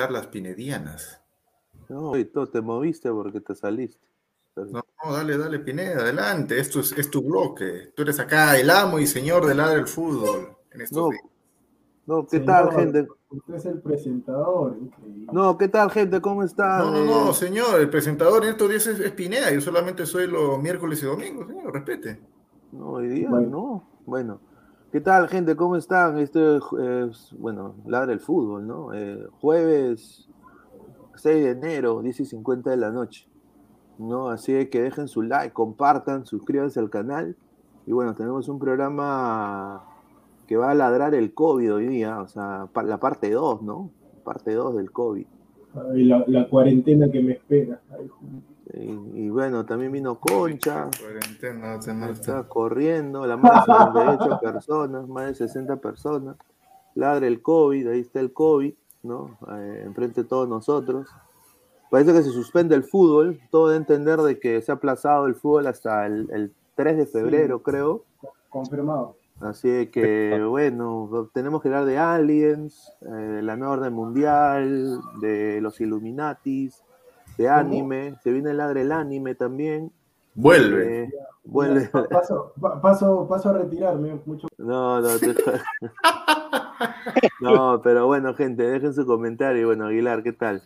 Charlas pinedianas. No, y tú te moviste porque te saliste. No, no, dale, dale, Pineda, adelante. Esto es, es tu bloque. Tú eres acá el amo y señor del lado del fútbol. En estos No, días. no, ¿qué Señor, tal, gente? Usted es el presentador. increíble. No, ¿qué tal, gente? ¿Cómo están? No, no, no, Eh, señor. El presentador en estos días es, es Pineda. Yo solamente soy los miércoles y domingos, señor. Respete. No, hoy día Bueno. no. Bueno, ¿qué tal, gente? ¿Cómo están? Este es, bueno, ladra el fútbol, ¿no? Eh, jueves 6 de enero, 10 y 50 de la noche, ¿no? Así que dejen su like, compartan, suscríbanse al canal. Y bueno, tenemos un programa que va a ladrar el COVID hoy día, o sea, la parte 2, ¿no? Parte 2 del COVID. La, cuarentena que me espera. Ay, Y, y bueno, también vino Concha, Cuarentena, está corriendo, la más de 78 personas, más de 60 personas. Ladra el COVID, ahí está el COVID, ¿no? Eh, enfrente de todos nosotros. Parece que se suspende el fútbol, todo de entender de que se ha aplazado el fútbol hasta el, el 3 de febrero, creo. confirmado. Así que, bueno, tenemos que hablar de aliens, eh, de la nueva orden mundial, de los Illuminatis, de anime, se viene el ladre el anime también. Vuelve. Eh, vuelve. Pa- Paso, pa- paso, paso a retirarme. Mucho... No, no, te- no, pero bueno, gente, dejen su comentario. Y bueno, Aguilar, ¿qué tal?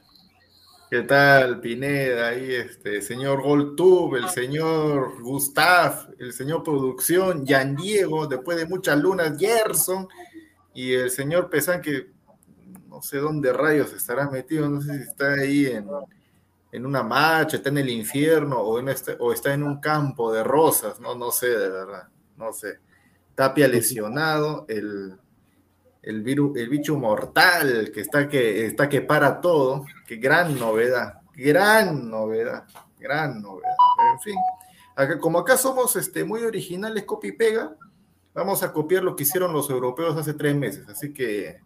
¿Qué tal, Pineda? Ahí, este, señor Goltube, el señor Gustav, el señor Producción, Jan Diego, después de muchas lunas, Gerson, y el señor Pesán, que no sé dónde rayos estará metido, no sé si está ahí en, en una marcha, está en el infierno o, en este, o está en un campo de rosas, no, no sé, de verdad, no sé. Tapia lesionado, el, el, virus, el bicho mortal que está que, está que para todo, que gran novedad, gran novedad, gran novedad. En fin, acá, como acá somos este, muy originales, copy y pega, vamos a copiar lo que hicieron los europeos hace tres meses, así que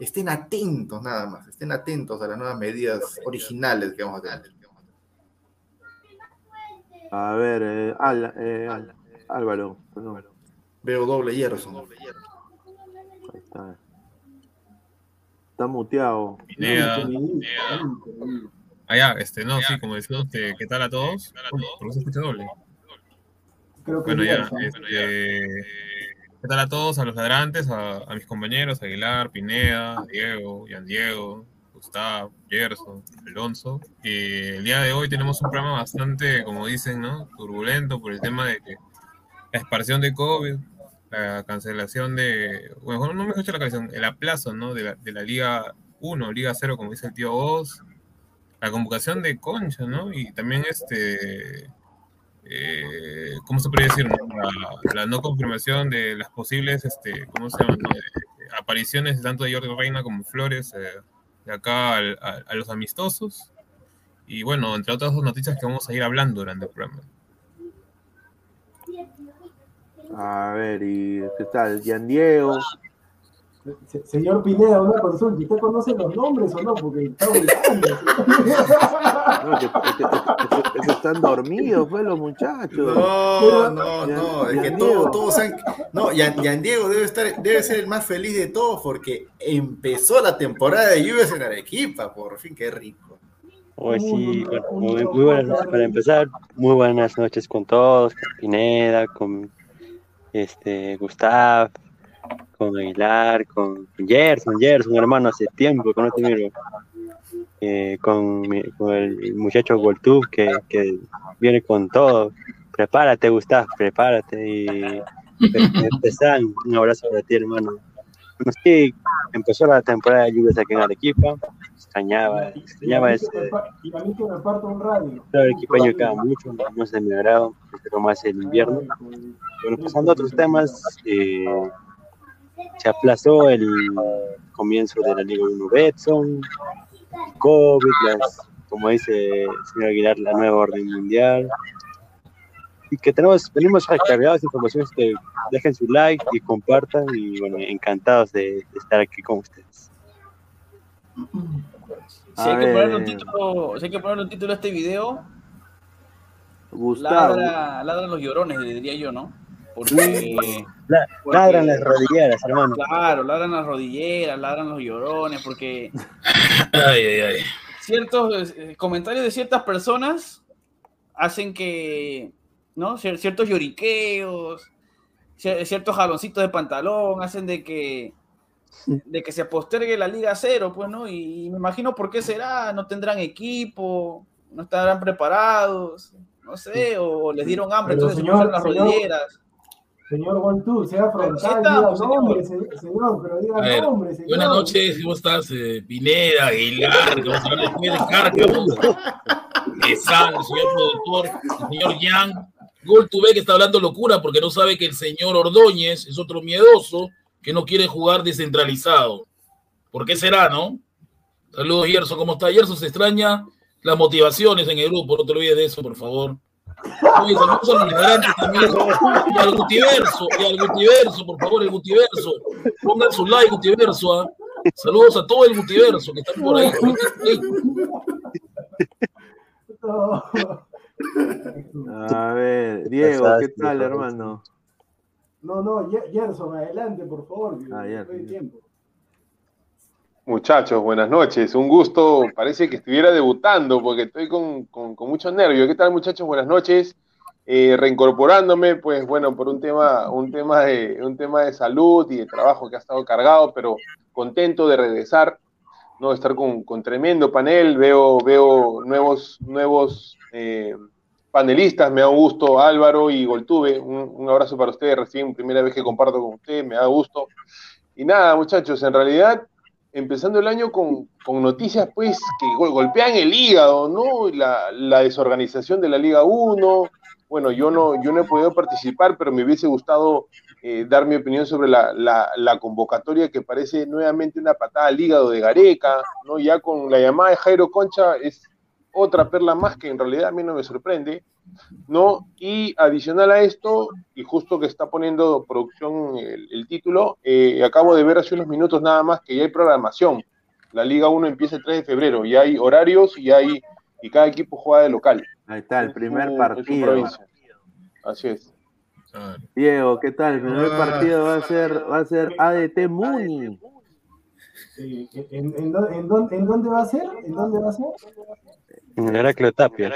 estén atentos nada más, estén atentos a las nuevas medidas originales que vamos a tener. A ver, eh, Al- eh, Álvaro, perdón, Veo doble Gerson. ahí está. Está muteado. Pineda, increíble. Ah, ya, este, no, sí, como decía, este, ¿qué tal a todos? Uy, ¿Por qué se escucha doble? Creo que Bueno, ya, este, ¿qué tal a todos? A los ladrantes, a, a mis compañeros, Aguilar, Pineda, Diego, Yan Diego, Gustavo, Gerson, Alonso. Y el día de hoy tenemos un programa bastante, como dicen, ¿no? Turbulento por el tema de que la expansión de COVID, la cancelación de, bueno, no me escucho la canción, el aplazo, ¿no? De la, de la Liga 1, Liga 0, como dice el tío Oz, la convocación de Concha, ¿no? Y también este, eh, ¿cómo se puede decir? La, no confirmación de las posibles, este, ¿cómo se llama? Eh, apariciones tanto de Jordi Reina como Flores eh, de acá a, a los amistosos. Y bueno, entre otras dos noticias que vamos a ir hablando durante el programa. A ver, ¿y qué tal? Gian Diego. Se- Señor Pineda, una consulta. ¿Usted conoce los nombres o no? Porque está. No, que, que- que- que- que están dormidos, pues, los muchachos. No, no, no, es que todos, todos han... No, Yan, Yan Diego debe, estar, debe ser el más feliz de todos porque empezó la temporada de lluvias en Arequipa, por fin, qué rico. Hoy sí, bueno, muy, muy buenas noches para empezar. Muy buenas noches con todos, con Pineda, con este Gustav, con Aguilar, con Gerson, Gerson, hermano, hace tiempo que no te miro. Eh, con, con el muchacho Goltub que, que viene con todo. Prepárate, Gustav, prepárate. Y empezar, un abrazo para ti, hermano. Bueno, sí, empezó la temporada de lluvias aquí en Arequipa. Extrañaba, extrañaba ese, Y a mí que me parto un radio. El queda mucho, no es de mi agrado, prefiero más el invierno. Bueno, pasando a otros temas, eh, se aplazó el comienzo de la Liga 1 Betson, COVID, las, como dice el señor Aguilar, la nueva orden mundial. Y que tenemos, venimos recargados de informaciones que dejen su like y compartan y bueno, encantados de, de estar aquí con ustedes. Si hay, que ponerle un título, si hay que ponerle un título a este video, Gustavo. ladra, ladran los llorones, diría yo, ¿no? Porque, La- porque- Ladran las rodilleras, hermano. Claro, ladran las rodilleras, ladran los llorones, porque Ay, ay, ay. ciertos eh, comentarios de ciertas personas hacen que, ¿no? Cier- Ciertos lloriqueos, cier- ciertos jaloncitos de pantalón hacen de que de que se postergue la Liga Cero, pues, ¿no? Y, me imagino por qué será, no tendrán equipo, no estarán preparados, no sé, o les dieron hambre, Pero, entonces se señor, pusieron las señor, rodilleras. Señor Gontú, sea frontal, diga nombre, se- señor, pero diga ver, nombre, señor. Buenas noches, ¿cómo estás? Eh, Pineda, Aguilar, hablar después de Cárcamo, San, señor productor, el señor Yang. Gol tuve que está hablando locura porque no sabe que el señor Ordóñez es otro miedoso que no quiere jugar descentralizado. ¿Por qué será, no? Saludos, Gerson, ¿cómo está? Gerson se extraña las motivaciones en el grupo, no te olvides de eso, por favor. Oye, saludos a los también. Y al Gutiverso, y al Gutiverso, por favor, el Gutiverso. Pongan su like, Gutiverso. ¿ah? Saludos a todo el Gutiverso que están por ahí. No. A ver, Diego, ¿qué tal, hermano? No, no, Gerson, adelante, por favor. que Ah, ya. no hay tiempo. Muchachos, buenas noches. Un gusto. Parece que estuviera debutando porque estoy con, con, con mucho nervio. ¿Qué tal, muchachos? Buenas noches. Eh, reincorporándome, pues bueno, por un tema, un tema de, un tema de salud y de trabajo que ha estado cargado, pero contento de regresar, no estar con, con tremendo panel. Veo, veo nuevos, nuevos eh, panelistas. Me da gusto Álvaro y Goltuve. Un, un abrazo para ustedes. Recién primera vez que comparto con ustedes, me da gusto. Y nada, muchachos, en realidad empezando el año con, con noticias pues que gol- golpean el hígado, ¿no? La, la desorganización de la Liga 1. Bueno, yo no, yo no he podido participar, pero me hubiese gustado eh, dar mi opinión sobre la, la, la convocatoria que parece nuevamente una patada al hígado de Gareca, ¿no? Ya con la llamada de Jairo Concha es otra perla más que en realidad a mí no me sorprende, ¿no? Y adicional a esto, y justo que está poniendo producción el, el título, eh, acabo de ver hace unos minutos nada más que ya hay programación. La Liga 1 empieza el 3 de febrero, ya hay horarios y hay y cada equipo juega de local. Ahí está, el primer en partido. Así es. Diego, ¿qué tal? El primer Ah. partido va a ser, va a ser ADT Muni. Sí, ¿En, ¿En dónde va a ser? ¿En dónde va a ser? En el Heraclio Tapia.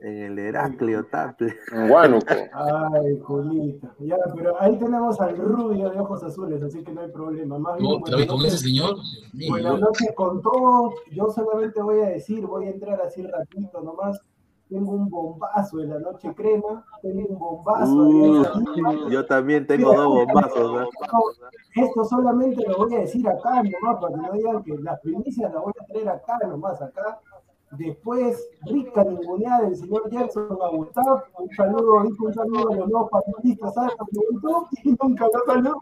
En el Heraclio Tapia. En Huánuco. Ay, Julito. Ya, pero ahí tenemos al rubio de ojos azules, así que no hay problema. Más bien, Otra vez con buenas ese noches. señor. Buenas noches con todos. Yo solamente voy a decir, voy a entrar así rapidito nomás. Tengo un bombazo en la noche crema. Tengo un bombazo. Uh, yo también tengo dos bombazos. ¿eh? Esto solamente lo voy a decir acá nomás, para que no digan que las primicias las voy a traer acá nomás, acá. Después, rica ninguneada del señor Jackson a Gustavo. Un saludo, dijo un saludo a los nuevos panelistas, ¿sabes? Y nunca lo saludó.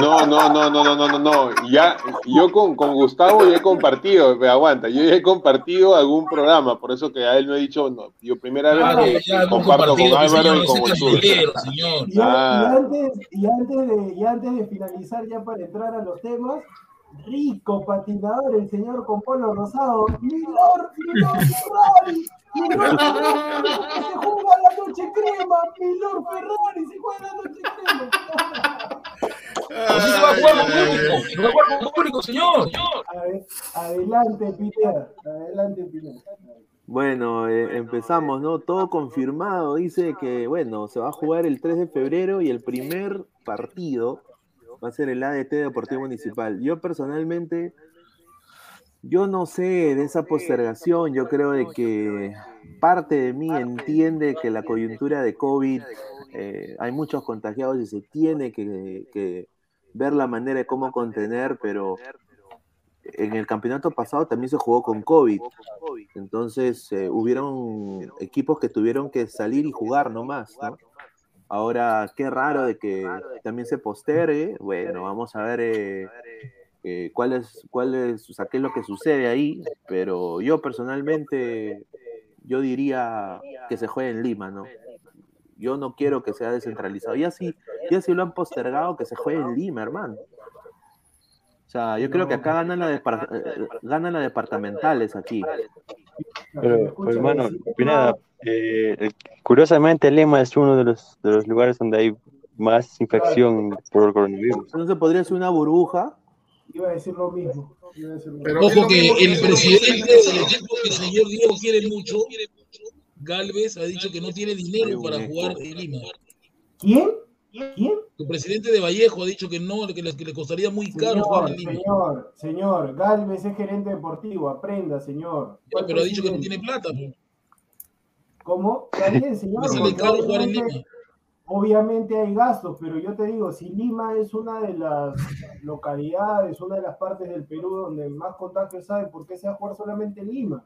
No, no, no, no, no, no, no, no. Ya, yo con, con Gustavo ya he compartido, pero aguanta, yo ya he compartido algún programa, por eso que a él no he dicho, no, yo primera vez Claro, ya comparto con Álvaro y con señor. Y, y Ah. antes, y, antes de, y antes de finalizar, ya para entrar a los temas, rico patinador, el señor con polo rosado, Milor, Milor Ferrari, Milor Ferrari, se juega la noche crema, Milor Ferrari, se juega la noche crema. Así se va a jugar con público. Se va a jugar con público, señor. Ade- Adelante, Pineda, adelante, Pineda. Bueno, eh, empezamos, ¿no? Todo confirmado. Dice que, bueno, se va a jugar el 3 de febrero y el primer partido va a ser el ADT Deportivo Municipal. Yo personalmente, yo no sé de esa postergación. Yo creo de que parte de mí entiende que la coyuntura de COVID, eh, hay muchos contagiados y se tiene que, que ver la manera de cómo contener, pero en el campeonato pasado también se jugó con COVID. Entonces, eh, hubieron equipos que tuvieron que salir y jugar nomás, ¿no? Ahora, qué raro de que también se postergue. Bueno, vamos a ver eh, eh, cuál, es, cuál es, o sea, qué es lo que sucede ahí. Pero yo personalmente, yo diría que se juegue en Lima, ¿no? Yo no quiero que sea descentralizado. Ya si, ya si lo han postergado, que se juegue en Lima, hermano. O sea, yo creo que acá ganan las depar- eh, ganan las departamentales aquí. Pero, pero, hermano, Pineda, eh, curiosamente Lima es uno de los, de los lugares donde hay más infección por el coronavirus. Entonces podría ser una burbuja. Iba a decir lo mismo. Iba a decir lo Pero- mismo. Ojo que el presidente del equipo que el señor Diego quiere mucho, Galvez, ha dicho que no tiene dinero para jugar en Lima. ¿Quién? ¿Quién? El presidente de Vallejo ha dicho que no, que le, que le costaría muy caro jugar en Lima. señor, señor, Galvez es gerente deportivo, aprenda, señor. Ya, pero ha dicho que no tiene plata. pues. ¿Cómo? Está bien, señor. Obviamente- Lima. Obviamente hay gastos, pero yo te digo, si Lima es una de las localidades, una de las partes del Perú donde más contagios hay, ¿por qué se va a jugar solamente en Lima?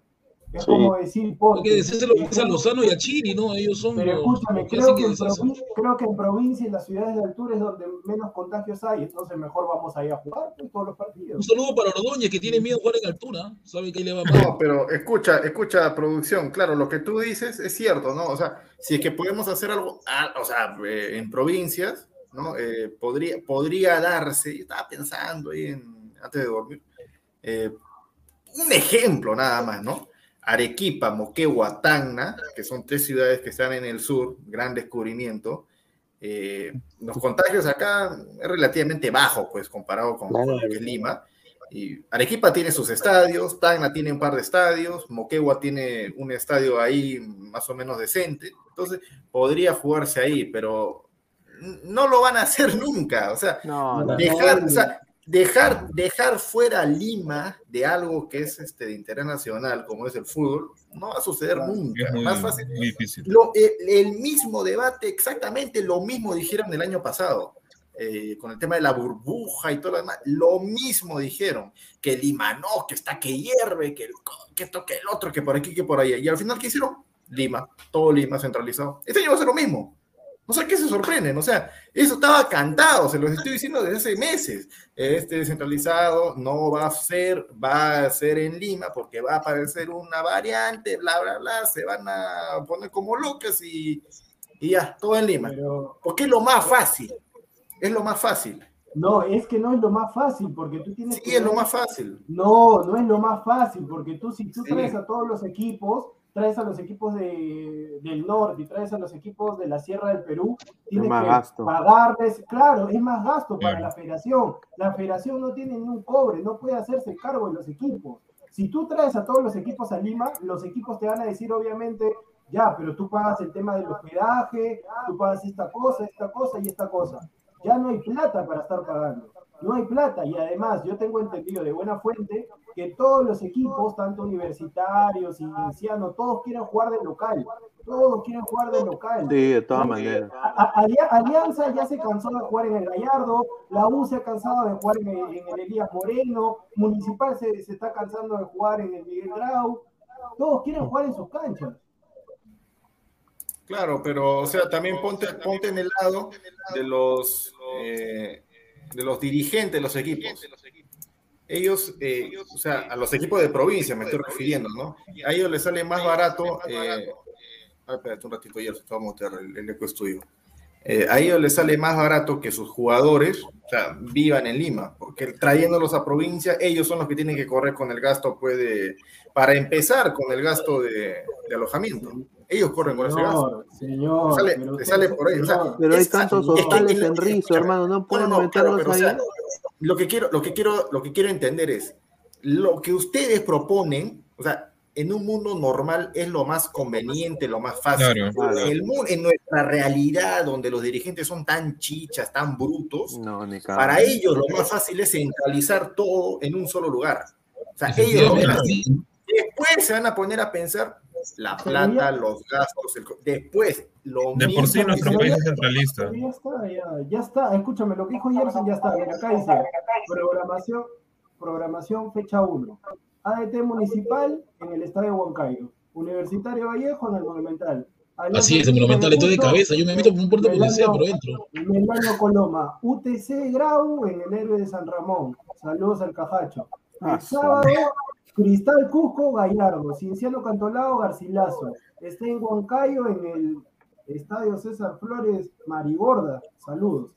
Es Sí. como decir, Hay que decírselo eh, a Lozano y a Chiri, ¿no? Ellos son Pero los, escúchame, los que creo que, en provincia, creo que en provincia y en las ciudades de altura es donde menos contagios hay, entonces mejor vamos a ir a jugar pues, todos los partidos. Un saludo para Ordóñez, que tiene miedo a jugar en altura. Sabe que ahí le va mal. No, pero escucha, escucha, producción. Claro, lo que tú dices es cierto, ¿no? O sea, si es que podemos hacer algo, ah, o sea, eh, en provincias, ¿no? Eh, podría, podría darse, yo estaba pensando ahí en, antes de dormir, eh, un ejemplo nada más, ¿no? Arequipa, Moquegua, Tacna, que son tres ciudades que están en el sur, gran descubrimiento. Eh, los contagios acá es relativamente bajo, pues, comparado con, con lo que es Lima. Y Arequipa tiene sus estadios, Tacna tiene un par de estadios, Moquegua tiene un estadio ahí más o menos decente, entonces podría jugarse ahí, pero no lo van a hacer nunca, o sea, No, no. dejar, o sea, dejar, dejar fuera Lima de algo que es este, de interés nacional, como es el fútbol, no va a suceder nunca. Es muy, Más fácil. muy difícil. Lo- el, el mismo debate, exactamente lo mismo dijeron el año pasado. eh, con el tema de la burbuja y todo lo demás, lo mismo dijeron, que Lima no, que está que hierve, que, el que esto, que el otro, que por aquí, que por allá. Y al final, ¿qué hicieron? Lima, todo Lima centralizado. Este año va a ser lo mismo. O sea, ¿qué se sorprenden? O sea, eso estaba cantado, se los estoy diciendo desde hace meses. Este descentralizado no va a ser, va a ser en Lima porque va a aparecer una variante, bla, bla, bla, se van a poner como locas y, y ya, todo en Lima. Pero Porque es lo más fácil. Es lo más fácil. no, es que no es lo más fácil, porque tú tienes Sí, que es lo más fácil. No, no es lo más fácil, porque tú si tú Sí. traes a todos los equipos, traes a los equipos de, del norte y traes a los equipos de la Sierra del Perú, tienes que gasto. pagarles, claro, es más gasto para la federación. La federación no tiene ni un cobre, no puede hacerse cargo de los equipos. Si tú traes a todos los equipos a Lima, los equipos te van a decir, obviamente, ya, pero tú pagas el tema del hospedaje, tú pagas esta cosa, esta cosa y esta cosa. Ya no hay plata para estar pagando. No hay plata. Y además, yo tengo entendido de buena fuente que todos los equipos, tanto universitarios, inicianos, todos quieren jugar de local. Todos quieren jugar de local. Sí, de todas maneras. Alianza ya se cansó de jugar en el Gallardo, la U se ha cansado de jugar en el, en el Elías Moreno, Municipal se, se está cansando de jugar en el Miguel Grau. Todos quieren jugar en sus canchas. Claro, pero, o sea, también ponte, ponte en el lado de los, eh, de los dirigentes de los equipos. Ellos, eh, o sea, a los equipos de provincia me estoy refiriendo, ¿no? A ellos les sale más barato. Eh, ah, espérate un ratito, ya se va a el, el eco estudio. Eh, a ellos les sale más barato que sus jugadores, o sea, vivan en Lima, porque trayéndolos a provincia, ellos son los que tienen que correr con el gasto, puede, para empezar con el gasto de, de alojamiento. Ellos corren con ese gasto. Señor, señor. Te sale- pero te sale por ahí, o sea, Pero hay Es- tantos es que- hostales es- en Rizo, hermano, no pueden No, no, claro, meterlos pero, o ahí. sea, lo que quiero, lo que quiero, lo que quiero entender es lo que ustedes proponen, o sea, en un mundo normal es lo más conveniente, lo más fácil. Claro. Claro. En, el en nuestra realidad, donde los dirigentes son tan chichas, tan brutos, No, para ellos lo más fácil es centralizar todo en un solo lugar. O sea, ellos lo ven así. Después se van a poner a pensar la plata, los gastos, el después lo De por sí nuestro país es centralista. Ya está, ya, ya está. Escúchame, lo que dijo Gerson ya está. Mira, acá dice programación, programación fecha 1. ADT municipal en el estadio Huancayo. Universitario Vallejo en el Monumental. Así es, el monumental, estoy de cabeza. Yo me meto por un puerto donde sea, pero entro. Melano Coloma. UTC Grau en el héroe de San Ramón. Saludos al Cajacho. El sábado, Cristal Cusco Gallardo. Cienciano Cantolao Garcilaso. Está en Huancayo en el Estadio César Flores Marigorda. Saludos.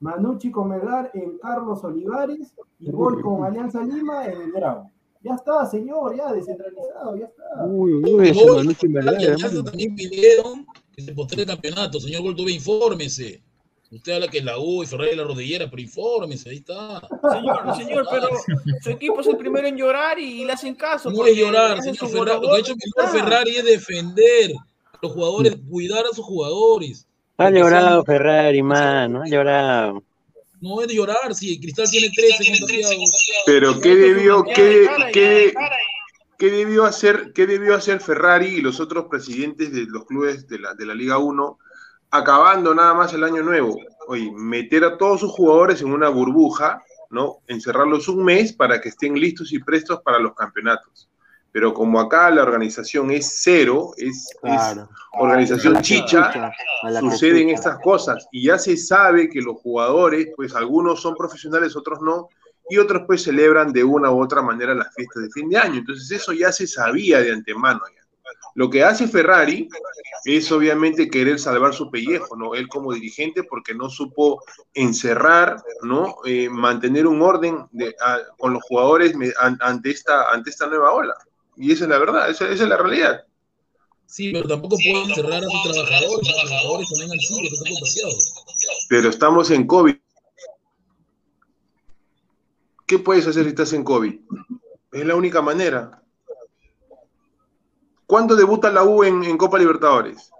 Manucci con Melgar en Carlos Olivares y voy con Alianza Lima en el Grau. Ya está, señor, ya descentralizado, ya está. Uy, uy, ese Gol, Manucci hermano. también pidieron que se postere el campeonato. Señor Goltube, infórmese. Usted habla que la U y Ferrari la rodillera, pero infórmese, ahí está. Señor, señor, pero su equipo es el primero en llorar y le hacen caso. No es llorar, señor Ferrari. Lo que ha hecho mejor. Ferrari es defender a los jugadores, cuidar a sus jugadores. Ha llorado Ferrari, mano, ha llorado. No es de llorar, si Cristal tiene 13 contagiados. Pero ¿qué Pero debió, qué, qué, qué debió hacer, qué debió hacer Ferrari y los otros presidentes de los clubes de la, de la Liga 1, acabando nada más el año nuevo? Oye, meter a todos sus jugadores en una burbuja, ¿no? Encerrarlos un mes para que estén listos y prestos para los campeonatos. Pero como acá la organización es cero, es, organización chicha, suceden estas cosas y ya se sabe que los jugadores, pues algunos son profesionales, otros no, y otros pues celebran de una u otra manera las fiestas de fin de año. Entonces eso ya se sabía de antemano. ya. Lo que hace Ferrari es obviamente querer salvar su pellejo, ¿no? Él como dirigente porque no supo encerrar, ¿no? Eh, mantener un orden de- a- con los jugadores me- ante, esta, ante esta nueva ola. Y esa es la verdad, esa, esa es la realidad. Sí, pero tampoco pueden cerrar a sus trabajadores. Los trabajadores también han sido que están contagiados. Pero estamos en COVID. ¿Qué puedes hacer si estás en COVID? Es la única manera. ¿Cuándo debuta la U en, en Copa Libertadores?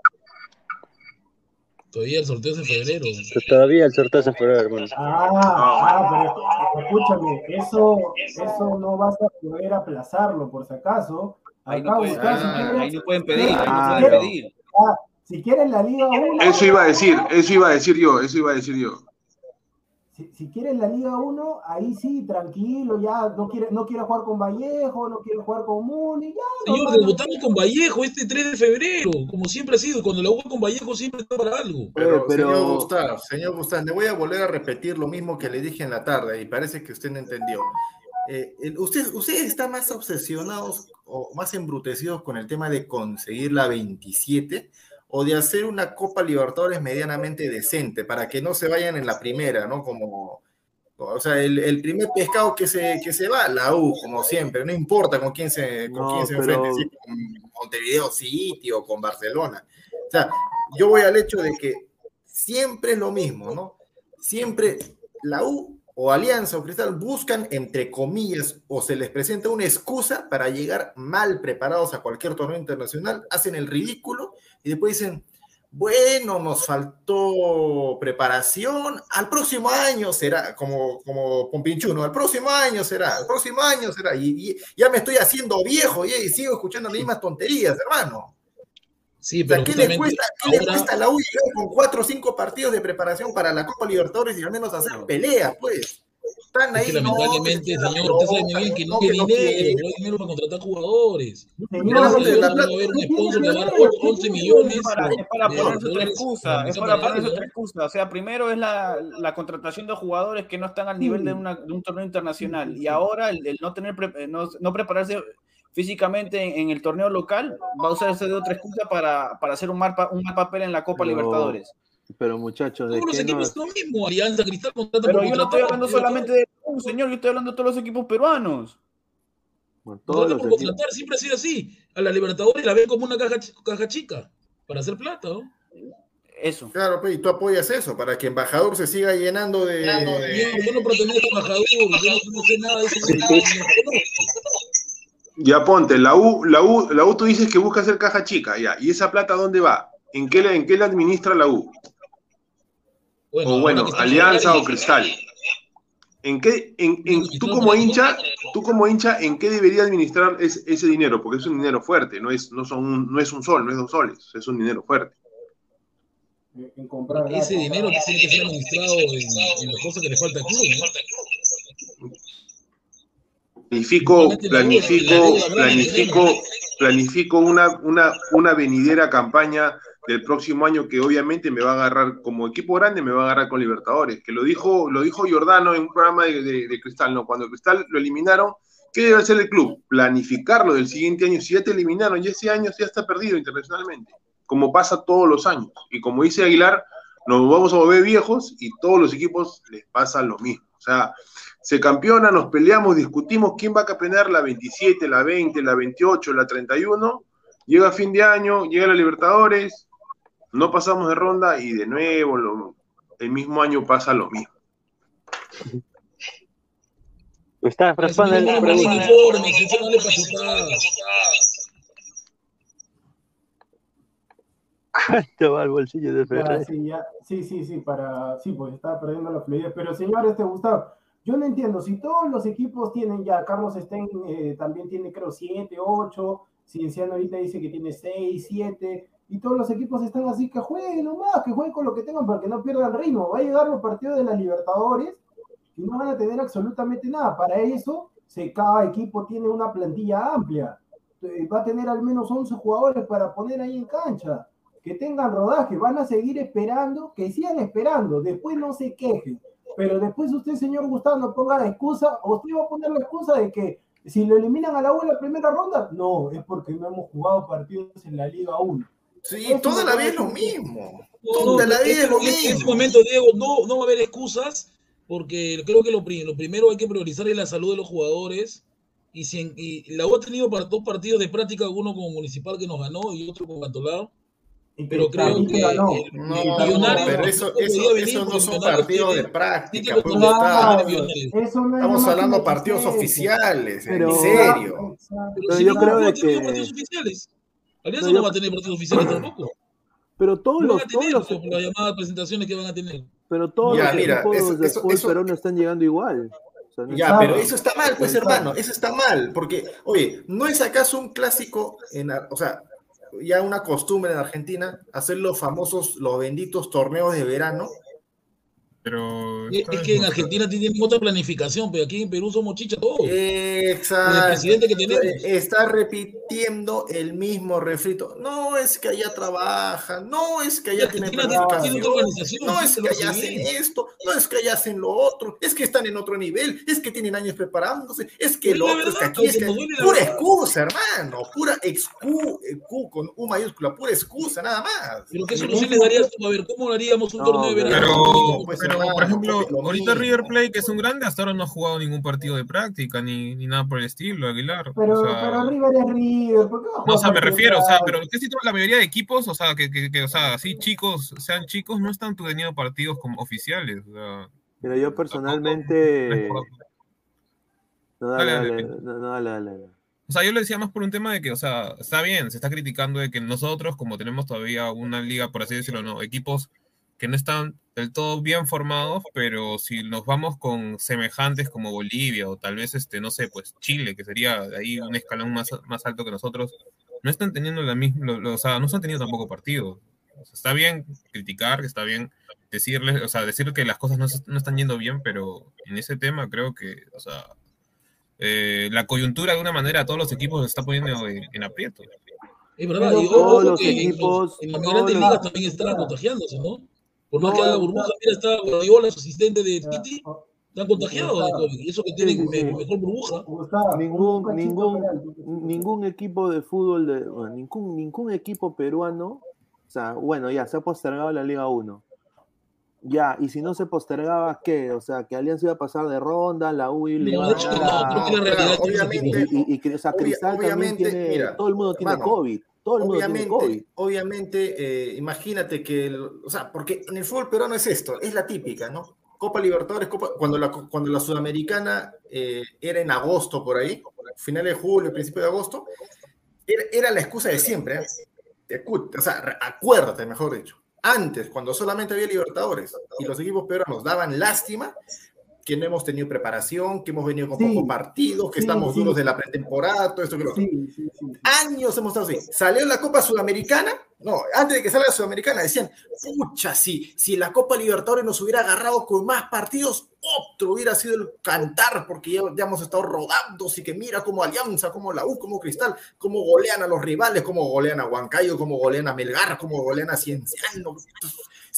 Todavía el sorteo es en febrero. Pues Todavía el sorteo es en febrero, hermano. Ah, ah, pero escúchame, eso, eso no vas a poder aplazarlo por si acaso. Ahí Acá no, pueden, buscar, si ah, quieres- ahí no pueden pedir, ahí no Ah, pueden pedir. ah, si quieres la Liga 1, Eso iba a decir, eso iba a decir yo, eso iba a decir yo. Si, si quieres la Liga 1, ahí sí, tranquilo, ya no quiere, no quiere jugar con Vallejo, no quiere jugar con Muni, ya. Señor, normal. debutamos con Vallejo este 3 de febrero, como siempre ha sido. Cuando la U con Vallejo siempre está para algo. Pero, pero- señor Gustavo, señor Gustavo, le voy a volver a repetir lo mismo que le dije en la tarde y parece que usted no entendió. Eh, el- usted, están más obsesionados o más embrutecidos con el tema de conseguir la 27 o de hacer una Copa Libertadores medianamente decente para que no se vayan en la primera, ¿no? Como O sea, el, el primer pescado que se, que se va, la U, como siempre, no importa con quién se, con No, quién se pero- enfrente, si con Montevideo City o con Barcelona. O sea, yo voy al hecho de que siempre es lo mismo, ¿no? Siempre la U o Alianza o Cristal buscan, entre comillas, o se les presenta una excusa para llegar mal preparados a cualquier torneo internacional, hacen el ridículo y después dicen, bueno, nos faltó preparación, al próximo año será, como, como Pompinchuno, al próximo año será, al próximo año será, y, y ya me estoy haciendo viejo y, y sigo escuchando las mismas tonterías, hermano. Sí, O sea, pero ¿qué le justamente cuesta, qué le cuesta a la U con cuatro o cinco partidos de preparación para la Copa Libertadores y al menos hacer pelea, pues? Están Es ahí, que no, lamentablemente, que se señor, usted sabe muy bien que no no, hay que no dinero, no hay dinero para contratar jugadores. De Dios la no va a plata. haber un ¿qué tiene sponsor que que va a dar ver? 11 ¿Qué millones. Es para, es para de ponerse otra excusa, es para pagarlo, otra excusa. O sea, primero es la, la contratación de jugadores que no están al nivel de, una- de un torneo internacional. Y ahora el, el no tener pre- eh, no, no prepararse físicamente en, en el torneo local va a usarse de otra excusa para, para hacer un mal, pa- un mal papel en la Copa Pero- Libertadores. Pero muchachos, ¿de Todos los equipos es lo mismo. Alianza Cristal contrata Pero yo no estoy hablando pero solamente de un señor, yo estoy hablando de todos los equipos peruanos. todos los equipos... contratar, siempre ha sido así. A la Libertadores la ven como una caja, caja chica para hacer plata, ¿no? Eso. Claro, pues, y tú apoyas eso, para que Embajador se siga llenando de... Yo, yo no pertenezco a embajador, yo no, no sé nada de eso. no- no. Ya ponte, la U, la U, la U tú dices que busca hacer caja chica, ya. ¿Y esa plata dónde va? ¿En qué, en qué la administra la U? O bueno, Alianza o Cristal. ¿En qué, en, en- tú como hincha, tú como hincha, ¿en qué debería administrar ese, ese dinero? Porque es un dinero fuerte, no es, no son un, no es un sol, no es dos soles, es un dinero fuerte. En- comprar Ese dinero que tiene que ser administrado en, en las cosas que le falta al club, ¿no? Planifico, planifico, planifico, planifico una, una, una venidera campaña del próximo año que obviamente me va a agarrar como equipo grande, me va a agarrar con Libertadores, que lo dijo, lo dijo Giordano en un programa de, de- Cristal, ¿no? Cuando Cristal lo eliminaron, ¿qué debe hacer el club? Planificarlo del siguiente año. Si ya te eliminaron, y ese año ya está perdido internacionalmente, como pasa todos los años. Y como dice Aguilar, nos vamos a volver viejos y todos los equipos les pasa lo mismo. O sea, se campeona, nos peleamos, discutimos quién va a campeonar la 27, la 20, la 28, la 31. Llega fin de año, llega la Libertadores, no pasamos de ronda y de nuevo lo- el mismo año pasa lo mismo. Eso responde la pregunta. uniforme, que eso no le pachotada. ¿Cuánto va al bolsillo de Ya, Ferrari? sí, ya, sí, sí, sí, para, sí, pues estaba perdiendo la fluidez. Pero señor, este Gustavo, yo no entiendo, si todos los equipos tienen ya, Carlos Stein eh, también tiene creo 7, 8, Cienciano ahorita dice que tiene 6, 7, y todos los equipos están así, que jueguen nomás, que jueguen con lo que tengan para que no pierdan ritmo. Va a llegar los partidos de la Libertadores y no van a tener absolutamente nada. Para eso, cada equipo tiene una plantilla amplia. Eh, Va a tener al menos 11 jugadores para poner ahí en cancha que tengan rodaje, van a seguir esperando, que sigan esperando, después no se quejen, pero después usted, señor Gustavo, no ponga la excusa, o usted va a poner la excusa de que si lo eliminan a la U en la primera ronda, no, es porque no hemos jugado partidos en la Liga 1. Sí, toda la vida es lo mismo. Toda la en vida es este lo momento- En este mismo. momento, Diego, no, no va a haber excusas, porque creo que lo, lo primero hay que priorizar es la salud de los jugadores. Y, si en- y la U ha tenido para dos partidos de práctica, uno como Municipal que nos ganó y otro con Cantolao. Pero creo que No, el Millonario pero eso, eso, eso no son partidos de práctica, pues, Estamos hablando de partidos oficiales, Pero- en serio. Pero, Pero si yo no, creo no de tiene que- partidos oficiales. Alianza No, va a tener partidos oficiales tampoco. Pero todos No van los, a todos tener los, las llamadas presentaciones que van a tener. pero todos Ya, los mira, equipos eso- de eso- eso- peruano están llegando igual. O sea, no- Ya, pero eso está mal, pues hermano, eso está mal, porque, oye, ¿no es acaso un clásico, en, o sea, ya una costumbre en Argentina, hacer los famosos, los benditos torneos de verano? Pero. Es, es que en Argentina tienen otra planificación, pero aquí en Perú somos chicha todos. Exacto. El presidente que tenemos. Está repitiendo el mismo refrito. No es que allá trabajan, no es que allá tienen Argentina tiene- otra organización, no es que allá hace hacen esto, no es que allá hacen lo otro, es que están en otro nivel, es que tienen años preparándose, es que lo otro es que aquí es que que pura excusa, hermano, pura excu, excu con U mayúscula, pura excusa, nada más. Pero qué solución le darías tú? A ver, ¿cómo haríamos un No, torneo de pero- verano? Pero, por ejemplo, lo ahorita mismo. River Plate, que es un grande, hasta ahora no ha jugado ningún partido de práctica ni, ni nada por el estilo, Aguilar. Pero, o sea, pero River es River. ¿por qué no, o sea, me refiero, o sea, pero casi toda la mayoría de equipos, o sea, que, que, que, o sea, así chicos, sean chicos, no están teniendo partidos como oficiales. O sea, Pero yo personalmente. No, dale, Dale, dale, no, no, dale, dale. O sea, yo le decía más por un tema de que, o sea, está bien, se está criticando de que nosotros, como tenemos todavía una liga, por así decirlo, no, equipos que no están del todo bien formados, pero si nos vamos con semejantes como Bolivia o tal vez, este, no sé, pues Chile, que sería de ahí un escalón más, más alto que nosotros, no están teniendo la misma, lo- lo- o sea, no están teniendo tampoco partidos. O sea, está bien criticar, está bien decirles, o sea, decir que las cosas no, se- no están yendo bien, pero en ese tema creo que, o sea, eh, la coyuntura de una manera a todos los equipos los está poniendo en, en aprieto. Es verdad, y todos los equipos, en las grandes ligas también están contagiándose, ¿no? Por más que No, haga burbuja, mira, está Guardiola, su asistente de Ya, Titi, están contagiados de COVID. Y eso que tienen sí, me- sí. mejor burbuja. Gustavo, Ningún, ningún, ningún equipo de fútbol, de, bueno, ningún, ningún equipo peruano, o sea, bueno, ya se ha postergado la Liga 1. Ya, y si no se postergaba, ¿qué? O sea, que Alianza iba a pasar de ronda, la UI le No, iba a obviamente, y, y, y, o sea, Obvia- Cristal también obviamente, tiene, mira, todo el mundo tiene hermano, COVID, todo el mundo tiene COVID. Obviamente, obviamente, eh, imagínate que, el- o sea, porque en el fútbol peruano es esto, es la típica, ¿no? Copa Libertadores, Copa, cuando la, cuando la Sudamericana eh, era en agosto por ahí, finales de julio, principio de agosto, era, era la excusa de siempre, ¿eh? O sea, acuérdate, mejor dicho. Antes, cuando solamente había Libertadores y los equipos peruanos daban lástima, que no hemos tenido preparación, que hemos venido con Sí. pocos partidos, que Sí, estamos sí. duros de la pretemporada, todo esto que lo años hemos estado así. Salió la Copa Sudamericana, no, antes de que salga la Sudamericana decían, pucha, si, si la Copa Libertadores nos hubiera agarrado con más partidos, otro hubiera sido el cantar, porque ya, ya hemos estado rodando, así que mira como Alianza, como la U, como Cristal, cómo golean a los rivales, cómo golean a Huancayo, cómo golean a Melgar, cómo golean a Cienciano.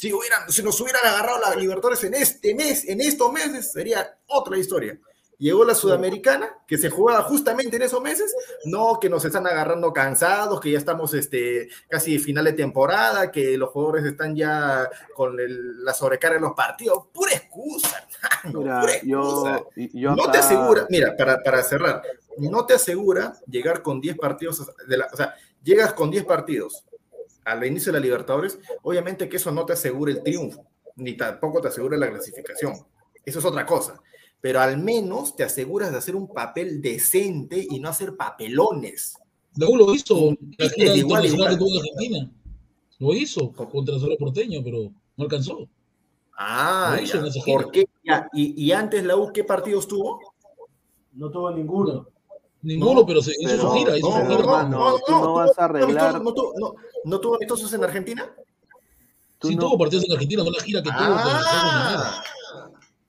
Si, hubieran, si nos hubieran agarrado la Libertadores en este mes, en estos meses, sería otra historia. Llegó la Sudamericana, que se jugaba justamente en esos meses, no que nos están agarrando cansados, que ya estamos este, casi final de temporada, que los jugadores están ya con el- la sobrecarga de los partidos. Pura excusa, hermano, Mira, pura yo, excusa. yo No te asegura, mira, para, para cerrar, no te asegura llegar con 10 partidos, de la, o sea, llegas con 10 partidos al inicio de la Libertadores, obviamente que eso no te asegura el triunfo, ni tampoco te asegura la clasificación. Eso es otra cosa. Pero al menos te aseguras de hacer un papel decente y no hacer papelones. La U lo hizo la igual, que igual. en Argentina. Lo hizo contra el Porteño, pero no alcanzó. Ah, Lo hizo ya. ¿Por qué? Ya, Y, y antes la U, ¿qué partidos tuvo? No tuvo ninguno. Ninguno, No, pero se hizo pero- su gira. Hizo no, su gira. hermano, tú no vas a arreglar- ¿No tuvo, no, no tuvo amistosos en Argentina? tú Sí, no- tuvo partidos en Argentina, no la gira que tuvo. Ah,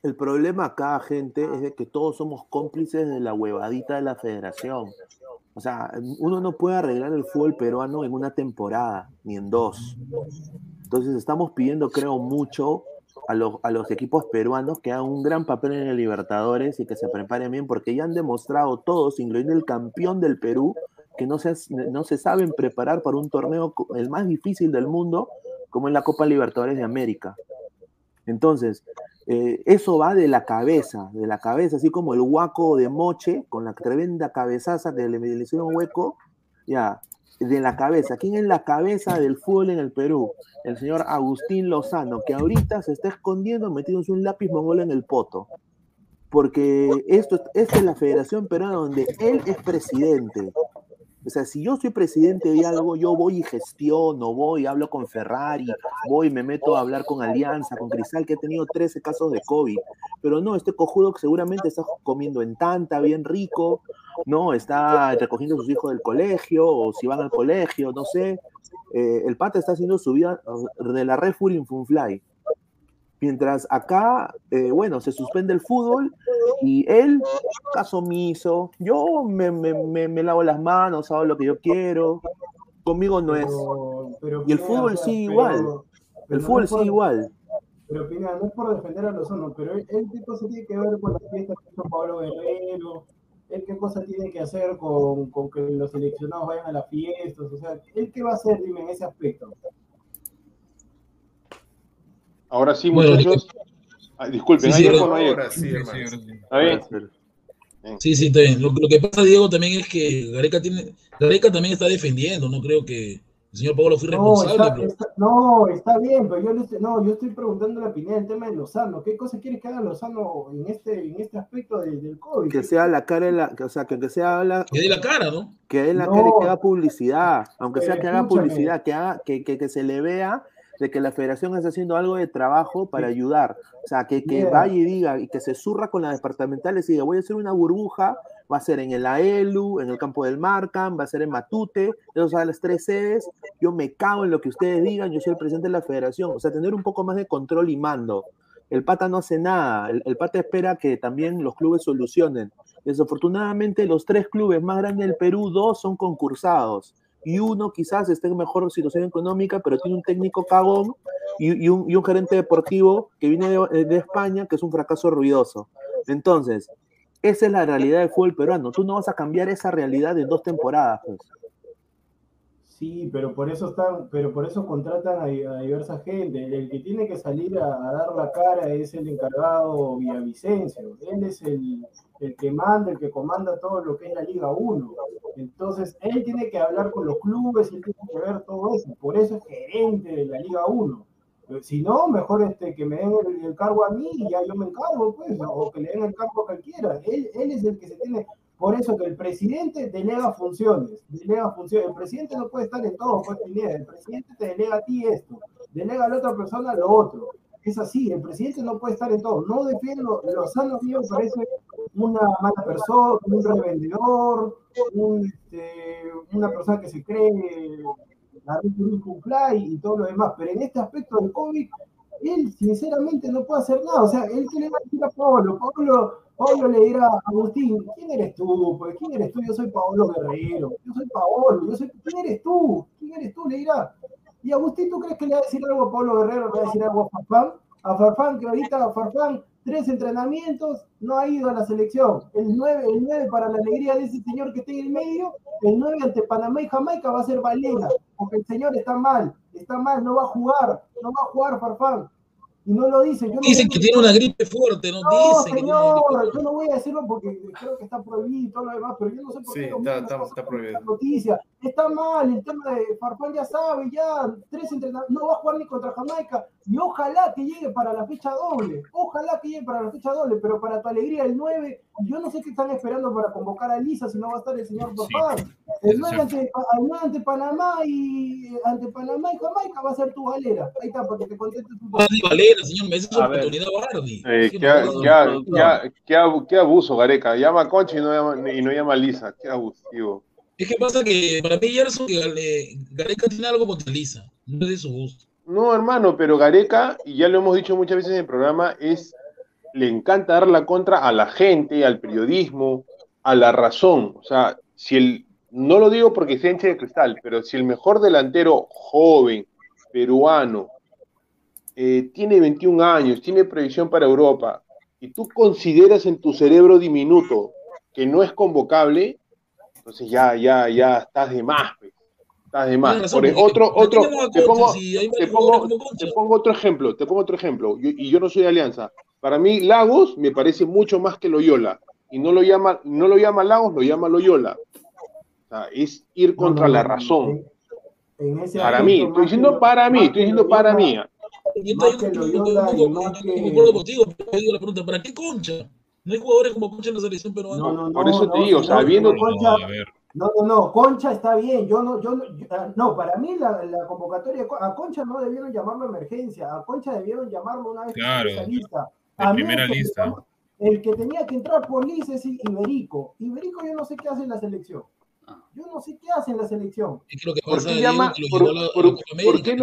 El problema acá, gente, es de que todos somos cómplices de la huevadita de la federación. O sea, uno no puede arreglar el fútbol peruano en una temporada, ni en dos. Entonces estamos pidiendo, creo, mucho a los, a los equipos peruanos que hagan un gran papel en el Libertadores y que se preparen bien, porque ya han demostrado todos, incluyendo el campeón del Perú, que no se, no se saben preparar para un torneo el más difícil del mundo, como es la Copa Libertadores de América. Entonces, eh, eso va de la cabeza, de la cabeza, así como el guaco de Moche, con la tremenda cabezaza que le, le hicieron hueco, ya, de la cabeza. ¿Quién es la cabeza del fútbol en el Perú? El señor Agustín Lozano, que ahorita se está escondiendo metiéndose un lápiz mongol en el poto. Porque esto, esta es la Federación Peruana donde él es presidente. O sea, si yo soy presidente de algo, yo voy y gestiono, voy, hablo con Ferrari, voy y me meto a hablar con Alianza, con Cristal, que ha tenido 13 casos de COVID. Pero no, este cojudo seguramente está comiendo en tanta, bien rico, no, está recogiendo a sus hijos del colegio, o si van al colegio, no sé. Eh, el pata está haciendo su vida de la red Furin Funfly. Mientras acá, eh, bueno, se suspende el fútbol y él, caso omiso, yo me, me, me, me lavo las manos, hago lo que yo quiero, conmigo no es. Pero- pero Y el fútbol sigue pero- igual, pero el fútbol sigue igual. Pero Pineda, no es por defender a Lozano, pero él, él qué cosa tiene que ver con las fiestas que hizo Pablo Guerrero, él qué cosa tiene que hacer con, con que los seleccionados vayan a las fiestas, o sea, él qué va a hacer, dime, en ese aspecto. Ahora sí, Bueno, muchachos. Ah, disculpen, Sí, ¿hay sí, no hay? Ahora sí. ¿Está bien? Sí, sí, está bien. Lo, lo que pasa, Diego, también es que Gareca tiene, Gareca también está defendiendo, no creo que el señor Pablo fue No responsable. está, pero- está- no, está bien, pero yo, no, yo estoy preguntando la Pineda el tema de Lozano. ¿Qué cosa quieres que haga Lozano en este, en este aspecto de- del COVID? Que sea la cara, de la, o sea, que, que sea la, que dé la cara, ¿no? que dé la No. cara y que haga publicidad, aunque sea Pero que haga escúchame. publicidad, que haga, que, que, que se le vea de que la federación está haciendo algo de trabajo para ayudar. O sea, que, que vaya y diga, y que se surra con las departamentales y diga, voy a hacer una burbuja, va a ser en el AELU, en el campo del Marcan, va a ser en Matute, esos son las tres sedes, yo me cago en lo que ustedes digan, yo soy el presidente de la federación. O sea, tener un poco más de control y mando. El pata no hace nada, el, el pata espera que también los clubes solucionen. Desafortunadamente, los tres clubes más grandes del Perú, dos son concursados. Y uno quizás esté en mejor situación económica, pero tiene un técnico cagón y, y un, y un gerente deportivo que viene de, de España, que es un fracaso ruidoso. Entonces, esa es la realidad del fútbol peruano. Tú no vas a cambiar esa realidad en dos temporadas. Pues. Sí, pero por eso están, pero por eso contratan a, a diversa gente. El que tiene que salir a, dar la cara es el encargado Villavicencio. Él es el, el que manda, el que comanda todo lo que es la Liga 1. Entonces, él tiene que hablar con los clubes, él tiene que ver todo eso. Por eso es gerente de la Liga 1. Pero Si no, mejor este, que me den el, el cargo a mí y ya yo me encargo, pues, o que le den el cargo a cualquiera. Él, él es el que se tiene. Por eso que el presidente delega funciones, delega funciones. El presidente no puede estar en todo, pues. El presidente te delega a ti esto, delega a la otra persona lo otro. Es así, el presidente no puede estar en todo. No defiendo, Lozano mío me parece una mala persona, un revendedor, este, una persona que se cree la fly y todo lo demás. Pero en este aspecto del COVID, él sinceramente no puede hacer nada. O sea, él que le va a decir a Pablo, Pablo, Pablo le dirá a Agustín, ¿quién eres tú? Pues, ¿quién eres tú? Yo soy Pablo Guerrero, yo soy Paolo, yo soy, ¿quién eres tú? ¿Quién eres tú? Le dirá. Y Agustín, ¿tú crees que le va a decir algo a Pablo Guerrero? ¿Le va a decir algo a Farfán? A Farfán, que ahorita Farfán, tres entrenamientos, no ha ido a la selección. El 9, el 9 para la alegría de ese señor que está en el medio, el 9 ante Panamá y Jamaica va a ser Valera, porque el señor está mal, está mal, no va a jugar, no va a jugar Farfán. Y no lo dice. Yo no Dicen que tiene una gripe fuerte, ¿no? no, Dicen que tiene una señor, gripe yo no voy a decirlo porque creo que está prohibido y todo lo demás, pero yo no sé por Sí, qué. lo está- prohibido. Noticia. Está mal, el tema de Farfán ya sabe, ya tres entrenadores, no va a jugar ni contra Jamaica, y ojalá que llegue para la fecha doble, ojalá que llegue para la fecha doble, pero para tu alegría el 9, yo no sé qué están esperando para convocar a Lisa si no va a estar el señor Farfán. El 9 ante, el 9 ante Panamá y ante Panamá y Jamaica va a ser tu galera. Ahí está, para que te contestes un poco. Bardi Valera, señor, me ver. oportunidad Bardi. Eh, Sí, qué, qué- qué- qué abu- qué abuso, Gareca. Llama a Concha y no llama, y no llama a Lisa. Qué abusivo. Es que pasa que para mí Gerson Gareca tiene algo contra Lisa, no es de su gusto. No, hermano, pero Gareca, y ya lo hemos dicho muchas veces en el programa, es le encanta dar la contra a la gente, al periodismo, a la razón. O sea, si el, no lo digo porque sea hincha de cristal, pero si el mejor delantero joven, peruano, eh, tiene 21 años, tiene previsión para Europa, y tú consideras en tu cerebro diminuto que no es convocable, entonces ya, ya, ya estás de más, pues. Estás de más. Razón, Por otro, ¿por qué otro, te pongo, te pongo, te pongo otro ejemplo, te pongo otro ejemplo, Yo- y yo no soy de Alianza. Para mí, Lagos me parece mucho más que Loyola, y no lo llama, no lo llama Lagos, lo llama Loyola. O sea, es ir contra No, no, la razón. en- en ese Para mí, estoy diciendo que- para mí, estoy diciendo para mí. Yo yo yo digo la pregunta, ¿para qué Concha? No hay jugadores como Concha en la selección peruana. No, no, Por no, eso te digo, sabiendo- pero Concha, No, a ver. no, no, no, Concha está bien. Yo no, yo no, yo- ah, no, para mí la, la convocatoria a Concha no debieron llamarlo emergencia, a Concha debieron llamarlo una vez Claro, que lista. A primera el que- lista. El que tenía que entrar por lista es Iberico. Iberico yo no sé qué hace en la selección. Yo no sé qué hace en la selección. Es que lo que ¿Por pasa, qué llama- que lo por- por- por qué.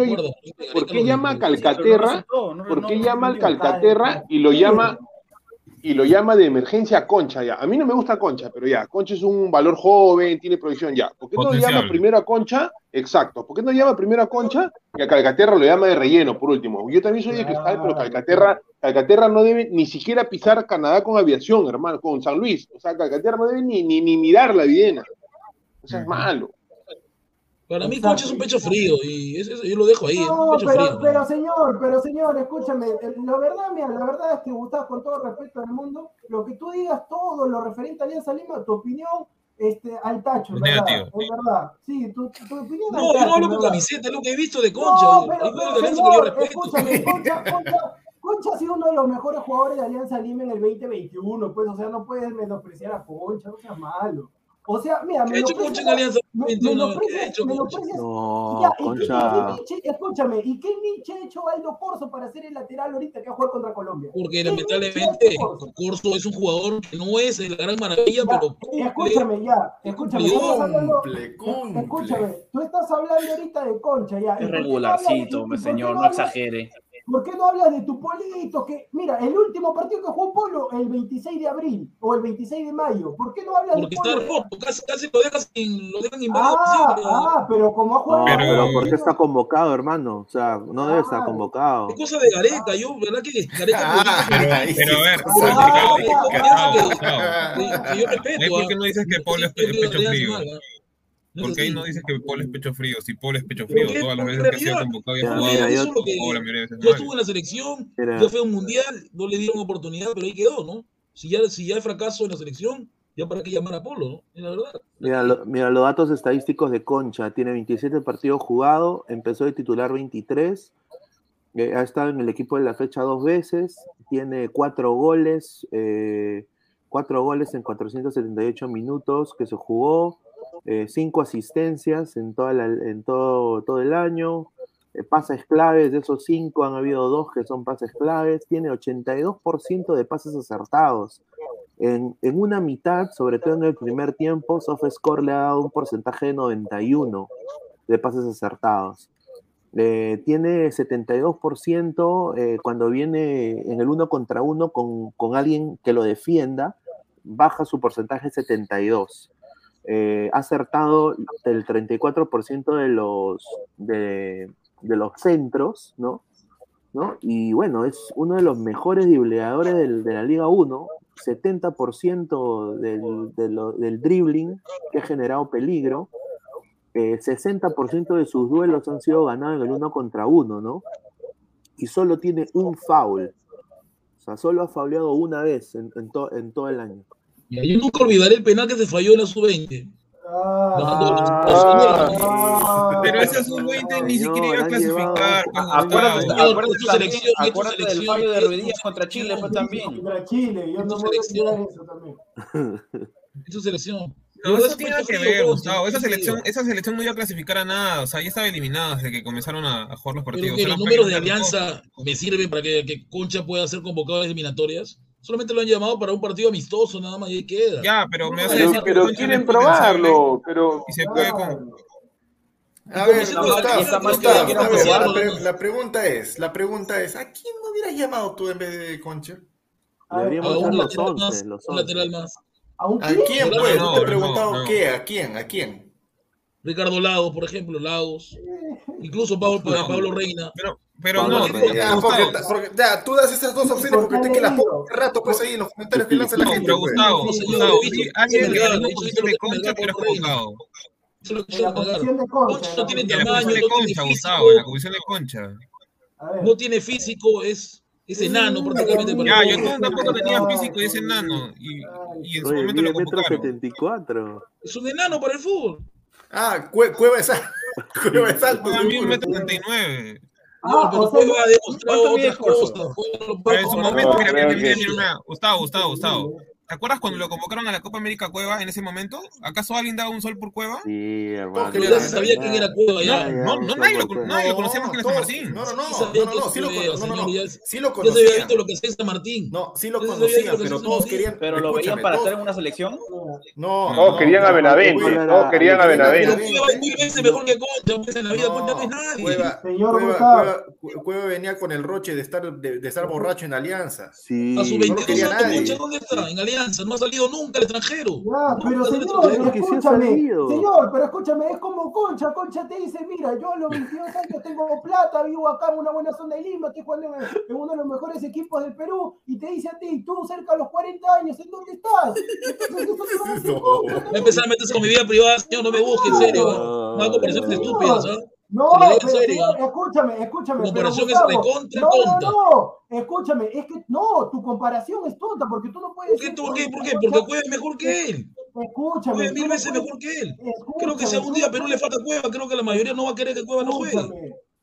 ¿Por llama a. Calcaterra? ¿Por qué llama al Calcaterra y lo llama y lo llama de emergencia a Concha ya? A mí no me gusta Concha, pero ya, Concha es un valor joven, tiene proyección ya. ¿Por qué no llama primero a Concha? Exacto. ¿Por qué no llama primero a Concha y a Calcaterra lo llama de relleno por último? Yo también soy de cristal, pero Calcaterra, Calcaterra no debe ni siquiera pisar Canadá con aviación, hermano, con San Luis. O sea, Calcaterra no debe ni, ni, ni mirar la videna. Eso es Ujú. malo. Para mí, Exacto. Concha es un pecho frío y eso, eso yo lo dejo ahí, es un No, pecho pero, frío. pero señor, pero señor, escúchame, la verdad, mira, la verdad es que Gustavo, con todo respeto del mundo, lo que tú digas, todo lo referente a Alianza Lima, tu opinión, este, al tacho, Es verdad, negativo. es verdad. Sí, tu, tu opinión No, yo tacho, no hablo verdad. camiseta, es lo que he visto de Concha. No, pero, pero de yo señor, respeto. escúchame, Concha, Concha, Concha ha sido uno de los mejores jugadores de Alianza Lima en el 2021, pues, o sea, no puedes menospreciar a Concha, no seas malo. O sea, mira, ¿Qué ha hecho Concha en Alianza me- 21? ¿Qué ha menosprecias- hecho Concha? menosprecias No, ya, ¿y qué- Concha. y qué Nietzsche- escúchame, ¿y qué Nietzsche ha hecho Aldo Corso para ser el lateral ahorita que va a jugar contra Colombia? Porque ¿Qué lamentablemente ha Corso? Corso es un jugador que no es la gran maravilla, Ya, pero cumple. escúchame, ya, escúchame, Cumple, estamos hablando, Cumple, cumple. escúchame, tú estás hablando ahorita de Concha, ya. ¿y por Es regularcito, señor, no exagere. ¿Por qué no hablas de tu polito? Que, mira, el último partido que jugó Polo, el 26 de abril o el 26 de mayo. ¿Por qué no hablas Porque de está Polo? roto, casi, casi lo dejan sin, lo dejan invadido Ah, siempre. ah, pero como ha jugado. No, Pero- pero ¿por qué está convocado, hermano? O sea, no debe estar Ah. convocado. Es cosa de Gareca, yo, ¿verdad que Gareca Ah, Pero, pero a ver, Ah, ah, ah, Gustavo, que, que yo respeto. ¿Ahí por ah. qué no dices que Paul es pecho frío? Mal. No es ¿Por qué ahí no dices que Paul es pecho frío? Si Paul es pecho frío, Porque todas las veces que ha sido convocado y ha jugado, mira, yo- es lo que o la mayoría de veces ya mal. estuvo en la selección, Mira. ya fue a un mundial, no le dieron oportunidad, pero ahí quedó, ¿no? Si ya, si ya hay fracaso en la selección, ya para qué llamar a Polo, ¿no? Es la verdad. Mira, lo- mira, los datos estadísticos de Concha. Tiene 27 partidos jugados, empezó de titular 23, eh, ha estado en el equipo de la fecha dos veces, tiene cuatro goles, eh, cuatro goles en 478 minutos que se jugó, eh, cinco asistencias en, todo, el año, eh, pases claves, de esos cinco han habido dos que son pases claves, tiene 82% de pases acertados. En, una mitad, sobre todo en el primer tiempo, SoftScore le ha dado un porcentaje de 91 de pases acertados. Eh, tiene 72% eh, cuando viene en el uno contra uno con, alguien que lo defienda, baja su porcentaje a 72. Eh, ha acertado el 34% de los, de, los centros, ¿no? Y bueno, es uno de los mejores dribleadores de la Liga 1, 70% del, del dribbling que ha generado peligro, eh, 60% de sus duelos han sido ganados en el uno contra uno, ¿no? Y solo tiene un foul. O sea, solo ha fauleado una vez en, en en todo el año. Y yo nunca olvidaré el penal que se falló en la sub-20. Ah, ah, Pero ese sub-20 ni siquiera iba a clasificar. Acuérdate, acuérdate tu selección, acuérdate del fallo de Ruidías contra Chile, pues también. Contra Chile, yo no voy a eso también. Es su selección. No, eso es tiene que ver, Gustavo. Esa selección, esa selección no iba a clasificar a nada. O sea, ya estaba eliminada desde que comenzaron a, a jugar los Pero partidos. que los números de fue alianza me sirven para que, que Concha pueda ser convocado a eliminatorias. Solamente lo han llamado para un partido amistoso, nada más, y ahí queda. Ya, pero me Pero, decir que pero quieren probarlo, pero Y se puede con. A ver, la, pregunta es, la pregunta es, ¿a quién no hubieras llamado tú en vez de Concha? A Deberíamos un los lateral 11, más, los un 11. lateral más. ¿A un ¿A quién? No, pues? no, Yo te he no, preguntado no. qué, ¿a quién? ¿A quién? Ricardo Lagos, por ejemplo, Lagos. Incluso Pablo. Pablo Reina. Pero, pero Pablo no, Porque, ya, tú das esas dos opciones porque te que las rato, pues ahí en los comentarios que lanza la gente. Pero pues. Gustavo, Gustavo, alguien de concha no tiene tamaño, no concha, Gustavo, la comisión de concha. No tiene físico, es es enano prácticamente. Ya, yo tampoco tenía físico es. Y, y en su Oye, momento lo convocaron. 74. Es un enano para el fútbol. Ah, Cueva de Sal. Cueva de Sal. Ah, no, José, ha demostrado otras. En su momento, mira, mira, mira, Gustavo, Gustavo, Gustavo. ¿Te acuerdas cuando lo convocaron a la Copa América Cueva en ese momento? ¿Acaso alguien daba un sol por Cueva? Sí, hermano. Ya se sabía quién era Cueva ya. No, no, nadie lo, nadie conocía más que San Martín. No, no, no, no, no, no, sí lo, Cueva, cono- no, no, no, señor, ya- sí lo había visto lo que hacía San Martín. No, sí lo que pero todos querían. Pero lo veían para estar en una selección. No, Todos querían a Benavente, todos querían a Benavente. Cueva es mil veces mejor que Concha, pues en la vida Concha no es nadie. Cueva, Señor Cueva- Gustavo. Cueva- Cu- Cueva venía con el roche de estar, de, de estar borracho en Alianza. Sí. A sus no lo 22 quería años, nadie. Concha, ¿dónde está? En Alianza, no ha salido nunca al extranjero. Ya, pero señor, extranjero. que sí ha escúchame, señor, pero escúchame, es como Concha, Concha te dice, mira, yo a los 22 años tengo plata, vivo acá en una buena zona de Lima, estoy jugando en, en uno de los mejores equipos del Perú, y te dice a ti, tú cerca de los 40 años, ¿en dónde estás? Entonces, No. Concha, Va a empezar a meterse con mi vida privada, señor, no me busque, en serio. No, Una comparación estúpida, ¿sabes? No, en serio. señor, escúchame, escúchame. Pero comparación es recontra no, tonta. No, no, escúchame, es que no, tu comparación es tonta porque tú no puedes. ¿Por qué, tú- por qué, por qué? Porque Cueva es mejor que él. Escúchame. Juega tú mil veces puedes- mejor que él. Creo que si algún día a Perú le falta Cueva, creo que la mayoría no va a querer que Cueva no juegue.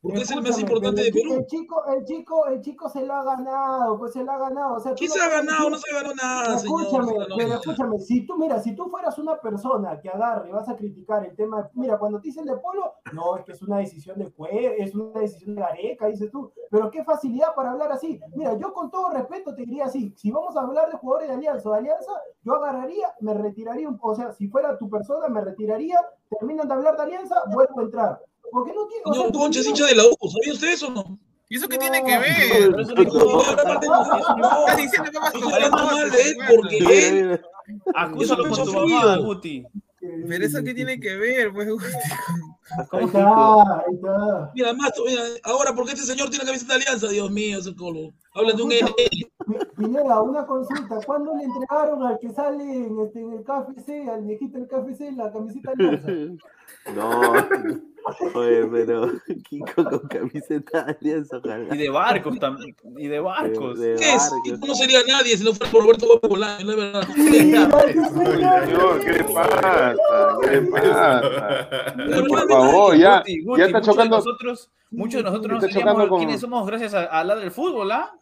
Escúchame, Porque es el más escúchame, importante de Perú. El chico, el chico, el chico se lo ha ganado, pues se lo ha ganado. O sea, tú ¿Quién no se ha ganado? No se ganó nada, señor. Escúchame, No pero nada. escúchame, si tú, mira, si tú fueras una persona que agarre y vas a criticar el tema, mira, cuando te dicen de Polo, no, es que es una decisión de Cue, es una decisión de Gareca, dices tú, pero qué facilidad para hablar así. Mira, yo con todo respeto te diría así, si vamos a hablar de jugadores de Alianza o de Alianza, yo agarraría, me retiraría, un- o sea, si fuera tu persona, me retiraría, terminan de hablar de Alianza, vuelvo a entrar. Porque no tiene, o sea, Concha es hincha de la U, ¿sabía usted eso o no? ¿Y eso qué tiene que No, ver? No No, no, no, Estás diciendo que vas Estoy con hablando cosas, mal de él porque él Acúsalo con tu mamá. Guti. Pero eso qué tiene que ver, pues. Ahí está, ahí está. Mira, más, mira, ahora, ¿por qué este señor tiene camiseta de alianza? Dios mío, ese colo. Hablan de un NL. Pi- Pineda, una consulta. ¿Cuándo le entregaron al que sale en, este, en el KFC, al viejito del KFC, la camiseta alianza? No, oye, pero Kiko con camiseta de alianza, ojalá. Y de barcos también. Y de barcos. De- de ¿Qué es? barcos. No sería nadie si no fuera por Roberto Gómez Bolaño, no es verdad. Señor, ¿qué le pasa? ¿Qué le pasa? Por favor, ya, Guti, Guti, ya está muchos de chocando. nosotros, muchos de nosotros no sabíamos con- quiénes somos gracias a, a la del fútbol, ¿ah?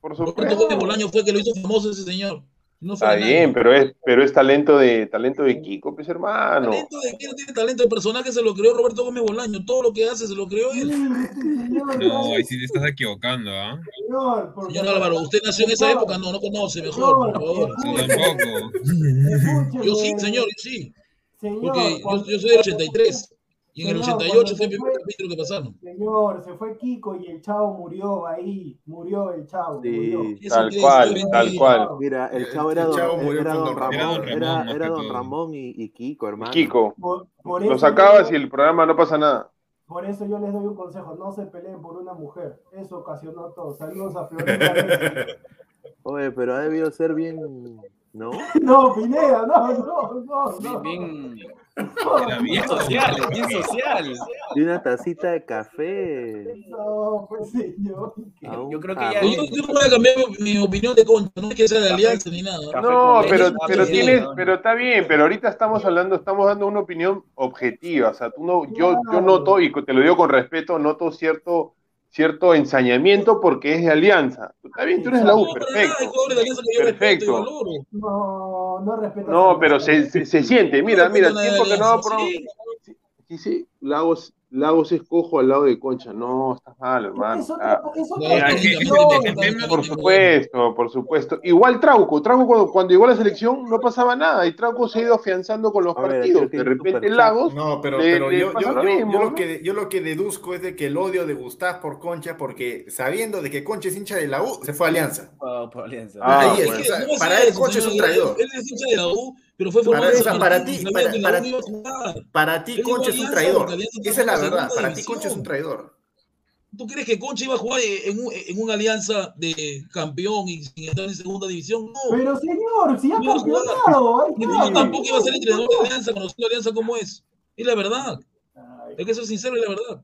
Por Roberto supuesto. Gómez Bolaño fue el que lo hizo famoso ese señor. No Está nadie. bien, pero es, pero es talento de talento de Kiko, pues hermano. Talento de quién tiene talento de personaje se lo creó Roberto Gómez Bolaño. Todo lo que hace se lo creó él. No, ahí sí te estás equivocando, ¿ah? Señor, Señor Álvaro, ¿usted nació en esa época? No, no conoce mejor, por favor. Yo tampoco. Yo sí, señor, yo sí. Señor, Porque yo, yo soy del 83. Y en el Señor, 88 cuando fue se el primer capítulo que pasaron. Señor, se fue Kiko y el chavo murió ahí. Murió el chavo. murió. Sí. Eso Tal es, cual, tal cual. Mira, el El- chavo el era don, murió era con don don Ramón. Era don era, Ramón, era don y, y Kiko, hermano. Kiko, Por, por lo sacabas yo- y el programa no pasa nada. Por eso yo les doy un consejo, no se peleen por una mujer. Eso ocasionó todo. Saludos a Florencia. Oye, pero ha debido ser bien, ¿no? No, Pineda, no, no, no, no. Bien, Era bien. social, bien social. Y una tacita de café. No, pues señor. Yo creo que jarrón. ya- Yo, yo no voy a cambiar mi, mi opinión de Concha, no es que sea de alianza ni nada. No, pero, pero tienes, pero está bien, pero ahorita estamos hablando, estamos dando una opinión objetiva, o sea, tú no, yo, yo noto, y te lo digo con respeto, noto cierto, cierto ensañamiento porque es de alianza. Está bien, tú eres de la U, perfecto. respeto Perfecto. No, no respetas. No, pero se, se, se siente, mira, mira, respeto a tiempo que no, sí. Sí, sí, Lagos, Lagos es cojo al lado de Concha. No, estás mal, hermano. Es Ah, otra, es es es por supuesto, por supuesto. Igual Trauco, Trauco cuando, cuando llegó a la selección no pasaba nada y Trauco se ha ido afianzando con los A partidos. De repente. Lagos, No, pero, Le- pero le yo, lo yo- mismo, yo lo ¿no? que, yo lo que deduzco es de que el odio de Gustav por Concha, porque sabiendo de que Concha es hincha de la U, se fue a Alianza. Ah, por Alianza. Ah, Ahí es, bueno. o sea, para él eso, Concha es un traidor. Él es hincha de la U, pero fue Para- formado en o sea, San para Martín, ti- para- la para- U iba a jugar. Para ti Concha es un traidor. Esa es la verdad. Para ti. Concha es un traidor. ¿Tú crees que Concha iba a jugar en, un- en una alianza de campeón y sin estar en segunda división? No. Pero señor, si ha No campeonado, no, tampoco iba a ser entrenador de alianza, conociendo alianza como es. Es la verdad. Hay que ser sincero, es la verdad.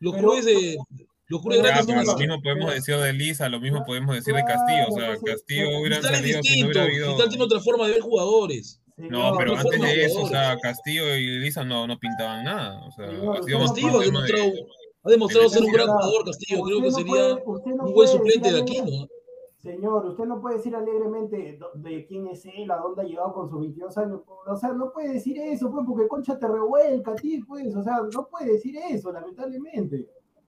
Los Pero- clubes de. Los clubes Pero- Ya, grandes pero son lo mismo podemos decir de Lisa, lo mismo podemos decir de Castillo. O sea, pues, Castillo pues, hubiera es salido si no distinto. hubiera habido. Cristal tiene otra forma de ver jugadores. No, pero antes de eso, o sea, Castillo y Lisa no, no pintaban nada. O sea, Castillo puede- tema de- demostrado, ha demostrado ser un gran jugador, Castillo. Creo usted que no sería puede- usted no un buen puede suplente de Aquino. Señor, usted no puede decir alegremente de quién es él, a dónde ha llegado con sus 22 años. O sea, no puede decir eso, pues, porque Concha te revuelca a ti, pues. O sea, no puede decir eso, lamentablemente.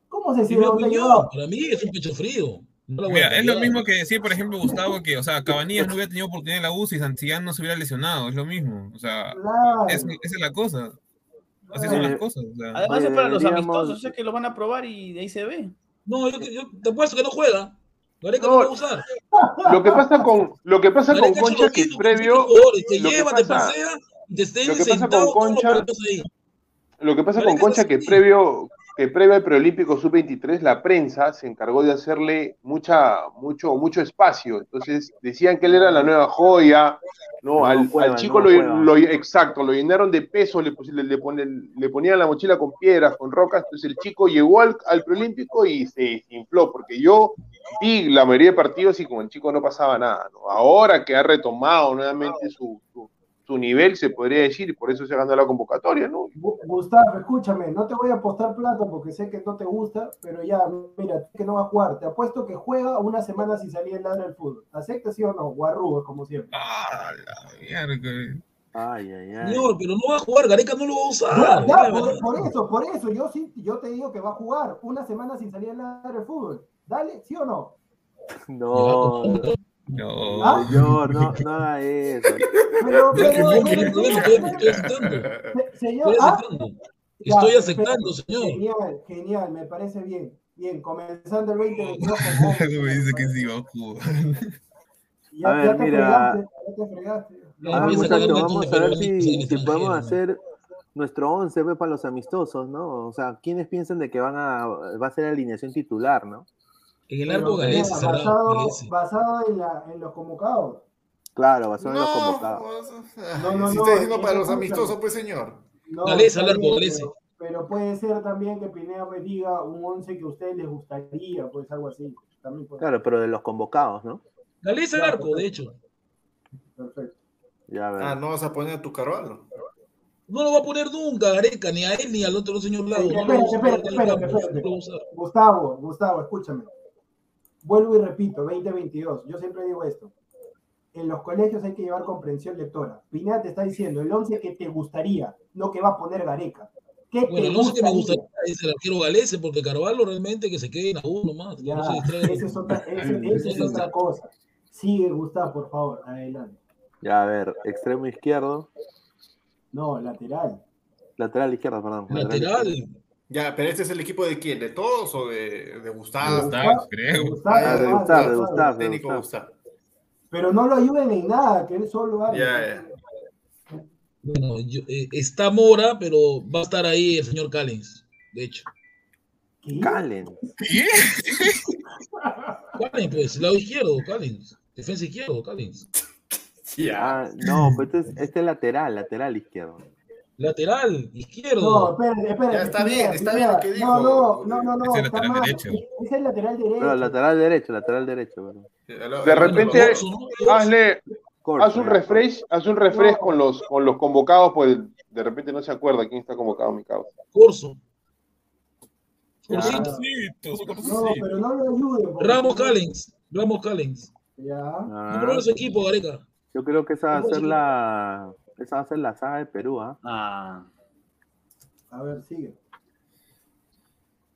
¿Cómo se llegado? Para mí es un pecho frío. No Mira, es lo mismo que decir, por ejemplo, Gustavo, que, o sea, Cabanillas no hubiera tenido oportunidad en la U si Santillán no se hubiera lesionado, es lo mismo. O sea, Claro. es- esa es la cosa. Así son las cosas. o sea. Además es para los amistosos, o sea que lo van a probar y de ahí se ve. No, yo, yo te apuesto que no juega. Gareca no, No, lo va a usar. lo que pasa con, lo que pasa con Gareca Concha que es previo, Te lo que lleva, te pasa- pasea, y te esté lo que pasa con Concha-. Lo que pasa con Concha es que previo, que previo al preolímpico sub-23 la prensa se encargó de hacerle mucha, mucho, mucho espacio. Entonces decían que él era la nueva joya, No, al, chico no, lo, exacto, lo llenaron de peso, le, le, le ponían la mochila con piedras, con rocas, entonces el chico llegó al, al preolímpico y se infló, porque yo vi la mayoría de partidos y con el chico no pasaba nada. ¿no? Ahora que ha retomado nuevamente su, su, su nivel, se podría decir, y por eso se ganó la convocatoria, ¿no? Gu- Gustavo, escúchame, no te voy a apostar plata porque sé que no te gusta, pero ya, mira, que no va a jugar. Te apuesto que juega una semana sin salir el ladra del fútbol. ¿Acepta sí o no? Guarrugo, como siempre. Ah, la mierda. Ay, ay, ay. Señor, pero no va a jugar, Gareca no lo va a usar. Ya, ya, por, eso, por eso, yo sí, yo te digo que va a jugar una semana sin salir ladra del fútbol. Dale, ¿sí o no? No, No. ¿Ah? señor, no, no haga eso. Pero, pero, señor, Estoy ¿ah? aceptando. Señor. Genial, genial, me parece bien. Bien, comenzando el 2022 Me dice que sí va a jugar. Ya, A ver, ya te mira. fregaste, ya te fregaste. Ya A ver, empieza a caer muchachos, gatos vamos de a ver si, podemos hacer nuestro 11 pues, para los amistosos, ¿no? O sea, ¿quiénes piensan de que van a, va a ser la alineación titular, ¿no? En el arco Galese, basado, basado en, la, en los convocados. Claro, ser No, los convocados. No, no, si no, está diciendo para los amistosos, pues señor. No, Galese, al arco, bien, Galese. Pero, puede ser también que Pineda me diga un 11 que a ustedes les gustaría, pues algo así. También puede Claro, pero de los convocados, ¿no? Galese al arco, de hecho. Perfecto. Ya. Ah, no vas a poner a tu Carvalho. No lo va a poner nunca, Gareca, ni a él ni al otro señor Lago. Espérate, en espérate, espérate. Gustavo, Gustavo, escúchame. Vuelvo y repito, 2022. Yo siempre digo esto. En los colegios hay que llevar comprensión lectora. Pineda te está diciendo el 11 que te gustaría, no que va a poner Gareca. ¿Qué Bueno, no sé qué me gustaría? es el arquero Galese, porque Carvalho realmente que se quede en a uno más. que Ya, no se distraiga. esa es otra, ese- esa es otra cosa. Sigue, Gustavo, por favor, adelante. Ya a ver, extremo izquierdo, No, lateral. lateral izquierdo, perdón. Lateral. Ya, pero este es el equipo de quién? ¿De todos o de, de Gustavo? Gustavo, creo. Gustavo, Ah, de Gustavo, de Gustavo. Técnico Gustavo. Gustavo. Pero no lo ayuden en nada, que él solo haga. Ya, ya. Bueno, yo- eh, está Mora, pero va a estar ahí el señor Callens, de hecho. ¿Qué? Calen. Callens, pues, lado izquierdo, Callens. Defensa izquierdo, Callens. Ah, no, pues este es, este es lateral, lateral izquierdo. Lateral, No, izquierdo. espérate, espérate. Ya está bien, está bien lo que dijo. No, no, no, no, no. Ese es está lateral mal. derecho. Es el lateral derecho. Pero lateral derecho, lateral derecho. De repente, ¿no? hazle, haz un refresh, haz un refresh con los, con los convocados, pues de repente no se acuerda quién está convocado, mi causa. Corso. Ya. Corsito. No, pero no lo ayuden. porque- Ramos Callens. Ramos Callens. Ya. Ah, No pero su equipo, Gareca. yo creo que esa va a ser la, esa va a ser la saga de Perú, ¿ah? Ah, A ver, sigue.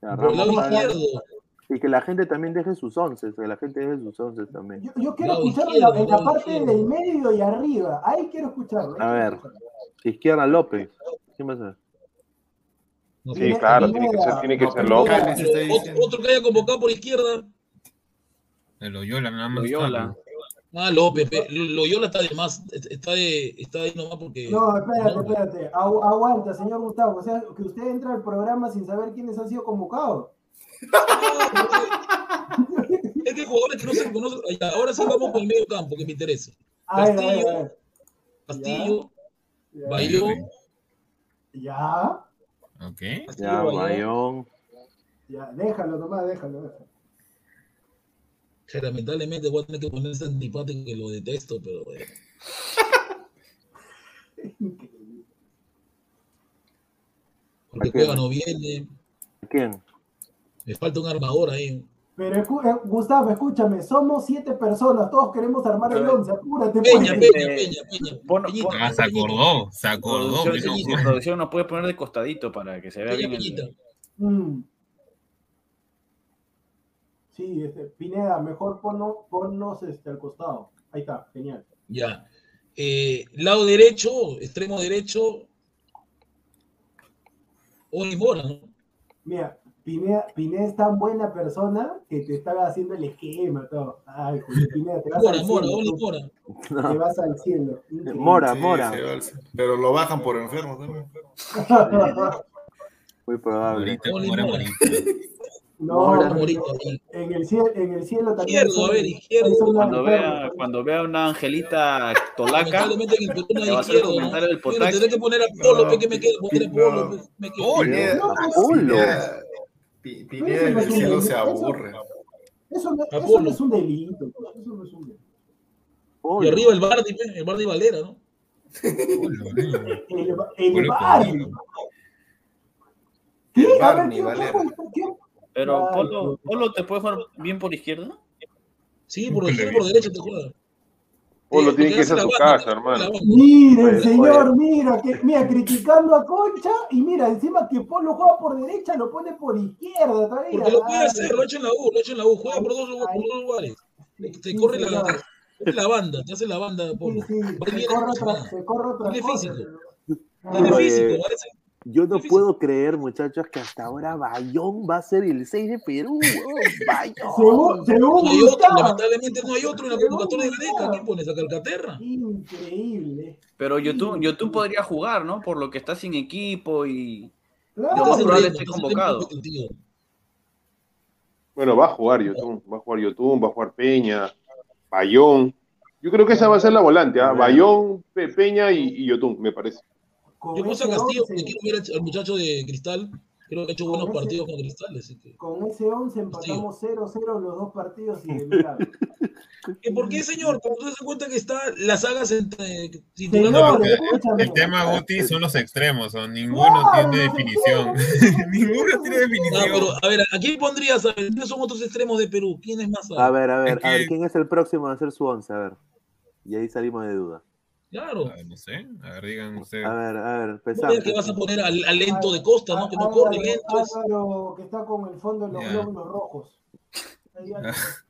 Ya, Por el lado Ramos, Callens. izquierdo. Y que la gente también deje sus once, que la gente deje sus once también. Yo, yo quiero Lado escucharlo en la, en la lado parte del medio y arriba. Ahí quiero escucharlo. ahí A ver. escucharlo. Izquierda López. ¿Quién va a ser? No, Sí, claro, tiene que ser, tiene que No, ser otro, diciendo. otro que haya convocado por izquierda. El Loyola nada más. Loyola. Ah, López. pe- Loyola está de más. Está, de, está ahí nomás porque. No, espérate, espérate. Agu- aguanta, señor Gustavo. O sea, que usted entra al programa sin saber quiénes han sido convocados. Es que jugadores que no se conocen. Ahora sí vamos con el medio campo, que me interesa. Castillo. Castillo, Ya. Bayón. Ya, Ok. Ya, Bayón. Bayón. ya, déjalo nomás, déjalo. déjalo. Que lamentablemente voy a tener que ponerse antipático que lo detesto, pero bueno. Increíble. Porque ¿A? Cueva no viene. ¿Quién? Me falta un armador ahí. Pero escu- eh, Gustavo, escúchame, somos siete personas, todos queremos armar el once, apúrate. Peña, pues. Peña, Peña, Peña. Peñita, pon- Ah, se acordó, se acordó. producción, no. producción nos puede poner de costadito para que se vea Peña, bien. Peñita. El... Mm. Sí, este, Pineda, mejor ponnos, ponnos este, al costado. Ahí está, genial. Ya. Eh, lado derecho, extremo derecho. Oli Mora, ¿no? Mira, Pineda, Pineda es tan buena persona que te estaba haciendo el esquema, todo. Ay, Julio Pineda, te vas Mora, al Mora, cielo. Mora. Te vas al cielo. Increíble. Mora, Sí, Mora. al- Pero lo bajan por enfermo también. Muy probable. Ahora Mora. No. Morita ahí. en el cielo, en el cielo también. Izquierdo, a ver, izquierdo. Cuando vea, cuando vea una Angelita tolaca, no Le va hay a hacer izquierdo, ¿no? comentario del Bueno, potaxi. tendré que poner a Polo, No. que me quede, poner a Polo, No. pe, me quede. Polo. Pineda, en el cielo se aburre. Eso no, eso no es un delito. Eso no es un delito. Y arriba el Bardi, pe, el Bardi Valera, ¿no? El, el. ¿Qué? El A ver, Barney ¿qué- Valera. qué- qué- pero Polo, Polo te puede jugar bien por izquierda. Sí, por izquierda, por derecha te juega. Polo Sí, tiene que irse a su casa, hermano. Mira, el señor, mira, que, mira, criticando a Concha y mira, encima que Polo juega por derecha, lo pone por izquierda todavía. Porque lo puede hacer, lo ha hecho en la U, lo ha hecho en la U, juega por dos, por dos lugares. Te, te sí, corre la, la banda, te hace la banda, Sí, Polo. sí, se bien corre, otra, se corre otra Tiene físico. Tiene físico, parece. Yo no Difícil. puedo creer, muchachos, que hasta ahora Bayón va a ser el 6 de Perú. Según, Bayón. según No hay otro, lamentablemente no hay otro en la convocatoria de Gareca. ¿Quién pones a Calcaterra? Increíble. Pero YouTube, YouTube podría jugar, ¿no? Por lo que está sin equipo y Claro. Lo más probable esté convocado. Bueno, va a jugar Yotun, va a jugar Yotun, va a jugar Peña, Bayón. Yo creo que esa va a ser la volante, ¿ah? Bayón, Pe- Peña y, y Yotun, me parece. Con Yo puse a ese Castillo 11, porque quiero ver al muchacho de Cristal. Creo que ha hecho buenos ese- partidos con Cristal. Así que... con ese 11 empatamos 0-0 los dos partidos y de milagro. ¿Que ¿Por qué, señor? Cuando tú te das cuenta que está las sagas entre escúchame. El tema, Guti, son los extremos. ¿o? Ninguno Claro, tiene definición. Ninguno tiene No, definición. pero a ver, ¿a quién pondrías? A ver, ¿Quiénes son otros extremos de Perú? ¿Quiénes más hay? A ver, a ver, Es a ver, ¿quién es el próximo a hacer su 11? A ver. Y ahí salimos de duda. Claro. Ah, No sé. A ver, digan ustedes. A ver, a ver, No digas que vas a poner al, al lento de Costa, ¿no? Que no Álvaro- corre lento. es- Álvaro, que está con el fondo de los glóbulos rojos.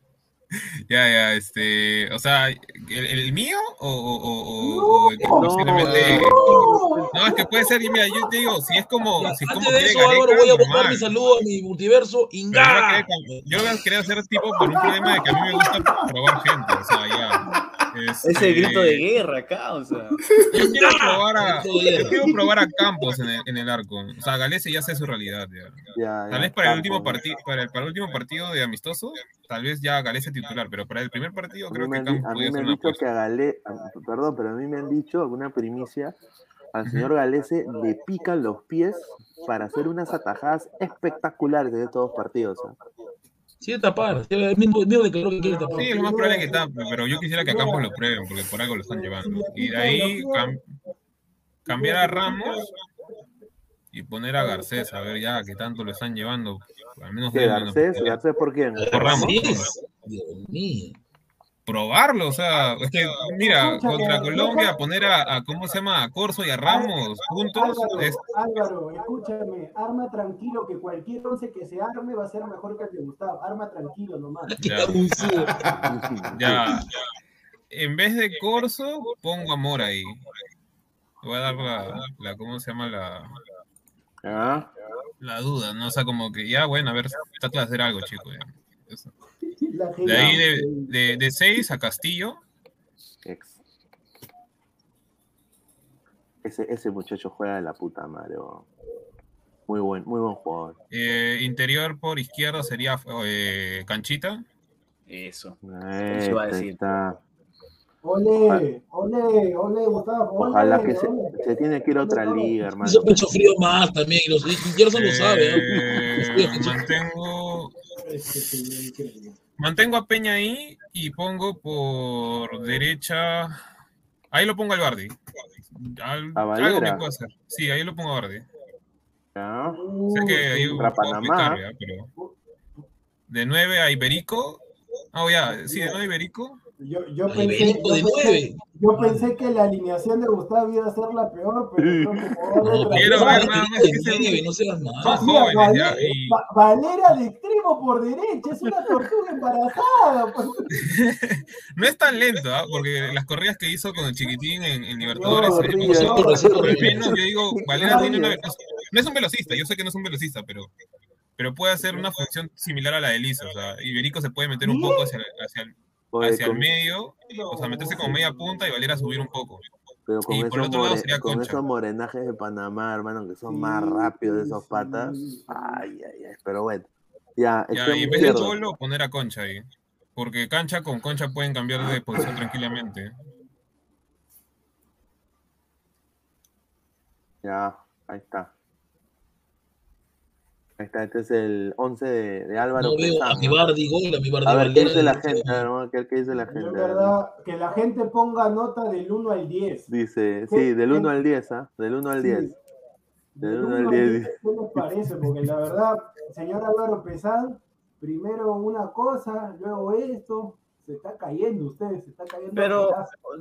Ya, ya, este. O sea, ¿el, el mío o, o, o- o- No, o el que no, posiblemente. ¡No! No, es que puede ser, y mira, yo te digo, si es como. Ya, si es como antes de eso, Gareca, Álvaro, voy a normal. botar mi saludo a mi multiverso. ¡Inga! yo lo quería hacer tipo por un problema de que a mí me gusta probar gente, o sea, ya. Este, Ese grito de guerra acá, o sea. Yo quiero probar a, Grito de guerra. yo quiero probar a Campos en el, en el arco. O sea, Galese ya sé su realidad. Ya. Ya, Tal ya, vez para el último partido, para el, para el último partido de amistoso, tal vez ya Galese titular, pero para el primer partido creo que Campos a mí podría me ser han una dicho que apuesta. a Gale, a- perdón, pero a mí me han dicho alguna primicia, al señor Galese le pican los pies para hacer unas atajadas espectaculares en estos dos partidos. ¿ah? Sí, de tapar. Él mismo, mismo declaró que quiere tapar. Sí, es lo más probable que tape, pero yo quisiera que a Campos lo prueben, porque por algo lo están llevando. Y de ahí cam- cambiar a Ramos y poner a Garcés, a ver ya que tanto lo están llevando. Al menos ¿Qué, Garcés? ¿Garcés por quién? Por Ramos. Dios mío. Probarlo, o sea, es que mira, Escúchame, contra Colombia deja- poner a, a ¿cómo se llama? a Corso y a Ramos juntos Álvaro, es Álvaro, escúchame, arma tranquilo que cualquier once que se arme va a ser mejor que el de Gustavo. Arma tranquilo nomás. Ya. En vez de Corso, pongo a Mora ahí. Voy a dar la, la ¿cómo se llama? La, ¿Ah? la duda, ¿no? O sea, como que ya, bueno, a ver, trata de hacer algo, chico. ya. Eso. La De ahí de, de, de seis a Castillo, Ex. Ese, ese muchacho juega de la puta madre. Muy buen, muy buen jugador. eh, interior por izquierda sería eh, Canchita. Eso. Eh, Eso iba a ahí decir. está. Ole, ole, ole, Gustavo. ole, Ojalá que se, ole. se tiene que ir a otra liga, hermano. Hizo pecho frío más también. Y los y Gerson lo sabe. ¿no? Eh, mantengo Este. Mantengo a Peña ahí y pongo por derecha. Ahí lo pongo al Bardi. Al- ¿A algo que puedo hacer. Sí, ahí lo pongo a Bardi. ¿Ya? Sé que hay un Contra juego que Panamá. carga, pero. De 9 a Iberico. Ah, ya, sí, de 9 a Iberico. Yo, yo, pensé, yo, pensé, nueve. yo pensé que la alineación de Gustavo iba a ser la peor, pero No, quiero ver nada más que se- no seas ya. Valera, Y Valera de extremo por derecha, es una tortuga embarazada. pues. no es tan lento, ¿ah? porque las corridas que hizo con el chiquitín en, en Libertadores. No, eh, no, son- no, al no, menos yo digo, Valera tiene una. ríe. No es un velocista, yo sé que no es un velocista, pero. Pero puede hacer una función similar a la de Lisa. O sea, Iberico se puede meter un poco hacia, hacia el Oye, hacia el con- medio, o sea, meterse como media punta y Valera subir un poco. pero con, y por otro lado sería con esos morenajes de Panamá, hermano, que son Sí, más rápidos de esos patas. Ay, ay, ay. Pero bueno, Ya, Ya, extremo y en vez de. Cholo, poner a Concha ahí. Porque cancha con concha pueden cambiar de posición tranquilamente. Ya, ahí está. Ahí está, este es el 11 de, de Álvaro. No veo a ¿no? mi Bardi gol, a mi Bardi A ver, ¿qué dice la gente? A ver, vamos a ver qué dice la gente. verdad, que la gente ponga nota del 1 al 10. Dice, ¿Qué- sí, del qué- 1 al 10, ¿ah? Del 1 al Sí. 10. Del Del 1 uno al al 10. diez, ¿Qué les parece? Porque la verdad, señor Álvaro Pesán, primero una cosa, luego esto, se está cayendo usted, se está cayendo. Pero,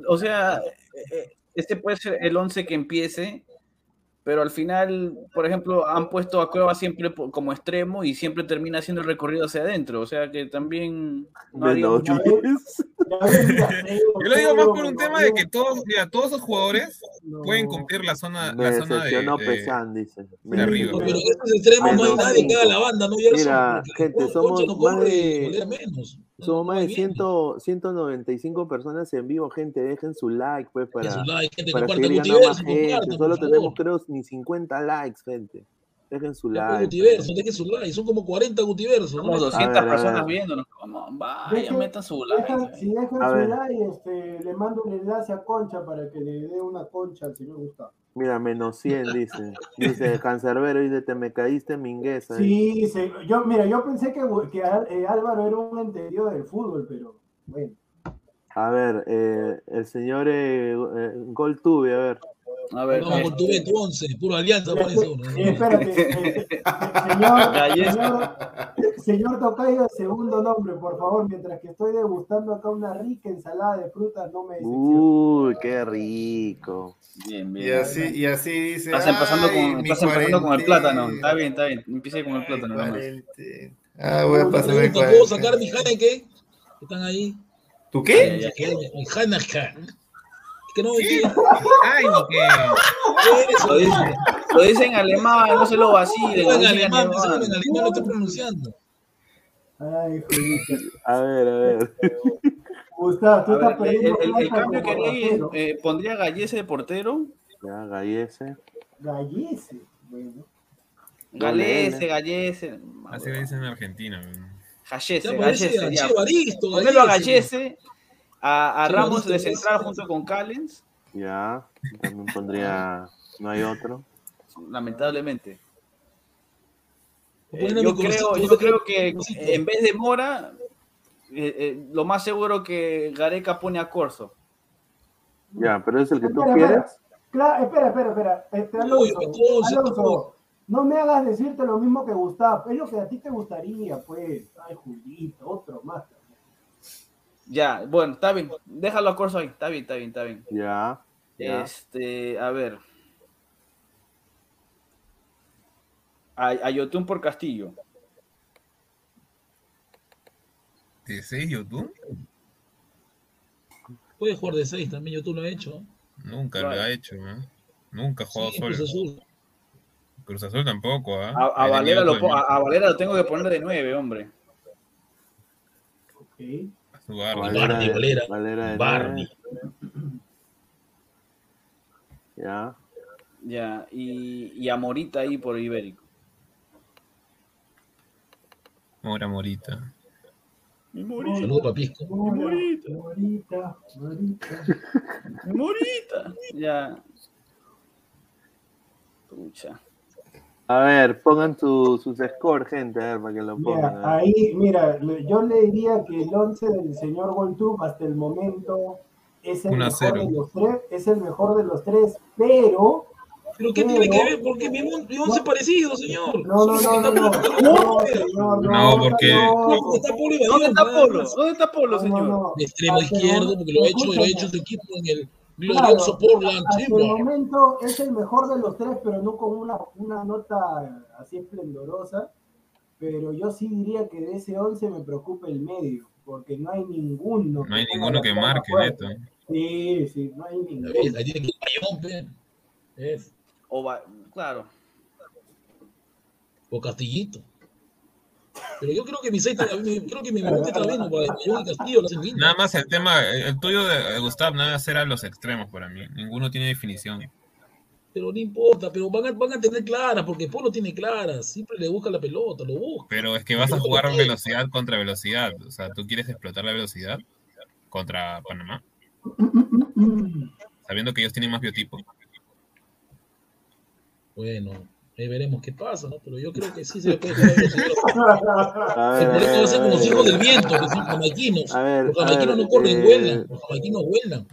o sea, eh, eh, este puede ser el 11 que empiece, pero al final, por ejemplo, han puesto a Cueva siempre como extremo y siempre termina haciendo el recorrido hacia adentro. O sea que también no haría Menos mucho- 10. Ya ves, mira, feo, Yo lo digo más por un tema de que todos, mira, todos esos jugadores No. pueden cumplir la zona, Me la zona de, Pesán, dice. de arriba. No, pero estos extremos no hay nadie que haga la banda, ¿no? Mira, Porque gente, somos no más de- menos. Somos más de viene. 100, 195 personas en vivo, gente. Dejen su like, pues, para, para a más gente. Solo tenemos, creo, ni 50 likes, gente. Dejen su pues, like. Gutiverso, dejen su like, son como 40 Gutiversos. A 200 ver, a personas viéndonos. Como, vaya, Dejen- metan su Dejan- like. si dejan A su ver. like, este, le mando un enlace a Concha para que le dé una concha al señor Gustavo. Mira, menos 100, dice. Dice Cancerbero, dice, te me caíste mingueza. Sí, se- yo, mira, yo pensé que, que eh, Álvaro era un entendido del fútbol, pero bueno. A ver, eh, el señor eh, eh, Goltube, a ver. A ver, No, eh, con tu Beto 11, puro alianza parece uno. Eh, espérate, eh, eh, señor, señor, señor Tocayo, segundo nombre, por favor, mientras que estoy degustando acá una rica ensalada de frutas, no me. Uy, qué rico. bien, Y bien. así, y así dice. Estás empezando, "Ay, con, estás empezando con el cuarentena". plátano. Está bien, está bien. Empiece con el Ay, plátano nomás. cuarentena. Ah, voy a pasar el ¿puedo sacar mi Heineken? ¿Están ahí? ¿Tú qué? ¿Qué? Mi Heineken. Que no, ¿qué? Ay, que ¿Qué es eso? Lo dice, lo dice en alemán, no se lo vacilen. Lo en dice en alemán, alemán. en alemán lo estoy pronunciando. Ay, Julito. A ver, a ver. Gustavo, tú A estás ver, el, perdiendo el- el cambio que haría eh, pondría Gallese de portero. Ya, Gallese. Gallese. Bueno. Galese, Gallese. así le dicen en Argentina. Gallese, Gallese. Ponelo a Gallese. A, a Sí, Ramos de central junto con Callens, Ya. También pondría. No hay otro. lamentablemente. Eh, yo, creo, yo creo que en vez de Mora, eh, eh, lo más seguro que Gareca pone a Corso. Ya, pero es el que tú Espera, quieres. espera. Cla- espera, espera, espera. Este, Alonso, no me hagas decirte lo mismo que Gustavo. Es lo que a ti te gustaría, pues. Ay, Julito, otro más. Ya, bueno, está bien. Déjalo a Corso ahí. Está bien, está bien, está bien. Ya. Ya. Este, a ver. A, a Yotun por Castillo. ¿De seis YouTube? Puede jugar de 6 también, yo tú lo he hecho. Nunca Claro. lo ha hecho, ¿no? Nunca ha jugado Sí, solo. Cruz Azul. Cruz Azul tampoco, ¿ah? A, Valera lo, a, a Valera lo tengo que poner de 9, hombre. Ok. Barney, de- Valera. Valera Barney. Ya. Ya, y, y a Morita ahí por Ibérico. Mora Morita. Saludos, Papisco. Morita, Morita, Morita. Morita. Ya. Pucha. A ver, pongan su- sus scores, gente, a ver, para que lo pongan. Mira, ahí, mira, yo le diría que el 11 del señor Goltub hasta el momento es el, 1 a mejor 0. de los tres, es el mejor de los tres, pero ¿Pero qué tiene que ver? Porque mi, mon- mi once No. parecido, señor. no, no, no, no, no, no, señor, no, No, porque- no, ¿Dónde está Polo ¿Dónde está Polo? más? ¿Dónde está Polo, no, señor? no, no. De extremo izquierdo, porque lo he hecho, lo hecho su equipo en el glorioso Claro, Portland hasta el momento es el mejor de los tres, pero no con una, una nota así esplendorosa. Pero yo sí diría que de ese 11 me preocupa el medio, porque no hay ninguno. No hay ninguno que marque, neto. Sí, sí, no hay ninguno. Ahí tiene que ir Bayón, pe. Es. O va- claro. O Castillito. Pero yo creo que mi seis, creo que mi Bayón y Castillo lo hacen bien. Nada más el tema, el tuyo de de Gustav, nada más era los extremos para mí. Ninguno tiene definición. Pero no importa, pero van a, van a tener claras, porque Polo tiene claras, siempre le busca la pelota, lo busca. Pero es que vas a jugar velocidad contra velocidad. O sea, tú quieres explotar la velocidad contra Panamá, sabiendo que ellos tienen más biotipo. Bueno, ahí veremos qué pasa, ¿no? Pero yo creo que sí se le puede velocidad. A El problema va a ser con los hijos del viento, que son jamaiquinos. A ver, Los a jamaiquinos ver, no corren, eh, vuelan. Los jamaiquinos vuelan.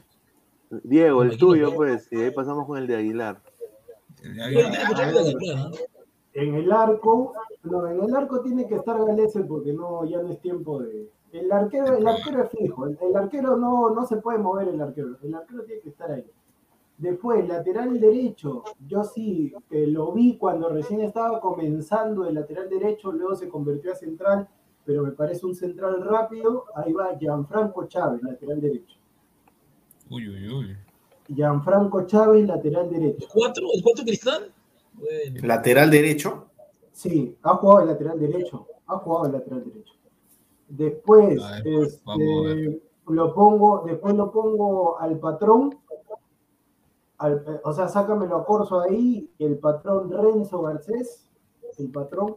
Diego, el tuyo, pues, y de ahí pasamos con el de Aguilar. Mucha plata que ganar, ¿no? En el arco, no, en el arco tiene que estar Galese porque no, ya no es tiempo de. El arquero, el arquero es fijo, el, el arquero no, no se puede mover el arquero, el arquero tiene que estar ahí. Después, lateral derecho, yo sí eh, lo vi cuando recién estaba comenzando el lateral derecho, luego se convirtió a central, pero me parece un central rápido. Ahí va Gianfranco Chávez, lateral derecho. Uy, uy, uy. Gianfranco Chávez, lateral derecho. ¿Cuatro? ¿El cuatro cristal? Bueno. Lateral derecho. Sí, ha jugado el lateral derecho. Ha jugado el lateral derecho. Después, ver, este, lo pongo, después lo pongo al patrón. Al- eh, o sea, sácamelo a Corso ahí, el patrón Renzo Garcés, el patrón,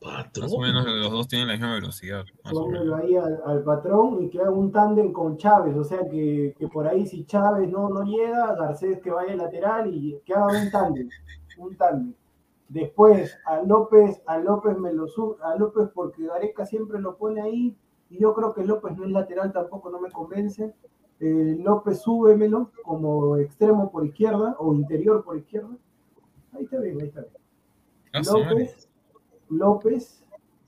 Patrón. Más o menos los dos tienen la misma velocidad. Más o pónmelo menos. ahí al, al patrón y que haga un tándem con Chávez, o sea que, que por ahí si Chávez no, no llega, Garcés que vaya lateral y que haga un tándem, un tándem. Después a López, a López me lo sube, a López porque Gareca siempre lo pone ahí y yo creo que López no es lateral tampoco, no me convence. Eh, López súbemelo como extremo por izquierda o interior por izquierda. Ahí está bien, ahí está bien. Ah. López, López,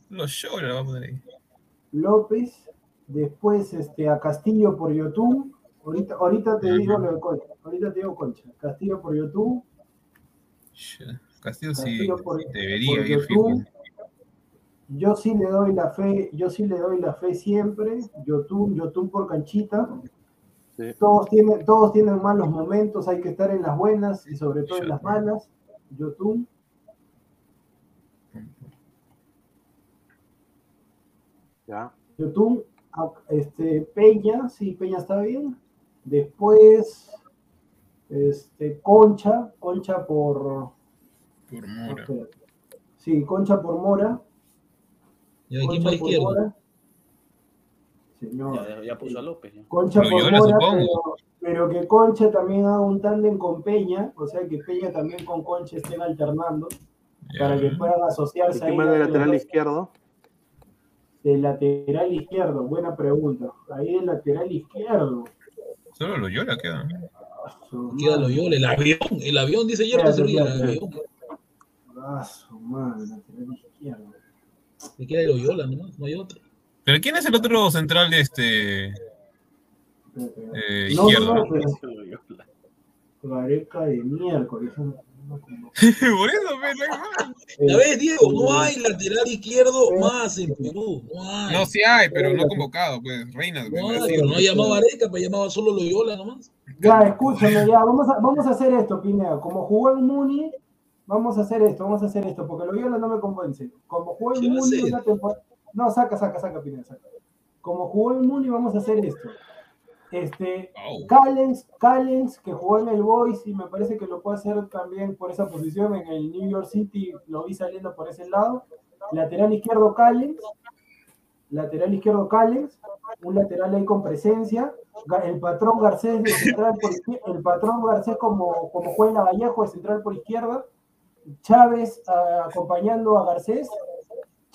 Los shows le vamos a poner ahí. López, después este, a Castillo por YouTube. Ahorita, ahorita te digo lo de Concha, ahorita te digo Concha. Castillo por YouTube, Shit. Castillo sí Castillo por- debería por ir fijo. YouTube. Yo sí le doy la fe, yo sí le doy la fe siempre. YouTube, YouTube por canchita. Sí. Todos tienen, todos tienen malos momentos, hay que estar en las buenas y sobre todo en las malas. YouTube. Ya. YouTube, a- este, Peña, sí, Peña está bien. Después, este, Concha, Concha por. Por Mora. Sí, Concha por Mora. Mora. Señor. Ya, ya- puso a López. ya. Concha por Loyola, Mora, pero, pero que Concha también haga un tándem con Peña, o sea que Peña también con Concha estén alternando Ya. para que puedan ¿Y asociarse ahí más de los lateral izquierdo? De lateral izquierdo, buena pregunta. Ahí de lateral izquierdo. Solo Loyola queda. Queda. Loyola, el avión, el avión dice ríe, el avión. Ah, su madre, lateral izquierdo. Le queda Loyola nomás, no hay otro. Pero ¿quién es el otro central de este eh, No, izquierdo? no, pero Gareca de miércoles. no- no. Por eso, pero Diego, no Eh, hay lateral izquierdo más en Perú. No hay. No, sí hay, pero no convocado, pues, Reina. No hay, no llamaba Areca, pero llamaba solo Loyola nomás. Ya, escúchame, ya, vamos a, vamos a hacer esto, Pineda. Como jugó en Muni, vamos a hacer esto, vamos a hacer esto, porque Loyola no me convence. Como jugó ¿Qué en va a Muni una temporada. No, saca, saca, saca, Pineda, saca. Como jugó en Muni, vamos a hacer esto. Este, Oh. Callens, Callens, que jugó en el Boys y me parece que lo puede hacer también por esa posición en el New York City, lo vi saliendo por ese lado. Lateral izquierdo Callens, lateral izquierdo Callens, un lateral ahí con presencia. El patrón Garcés de central por izquierda, el patrón Garcés como, como juega en Vallejo de central por izquierda. Chávez ah, acompañando a Garcés,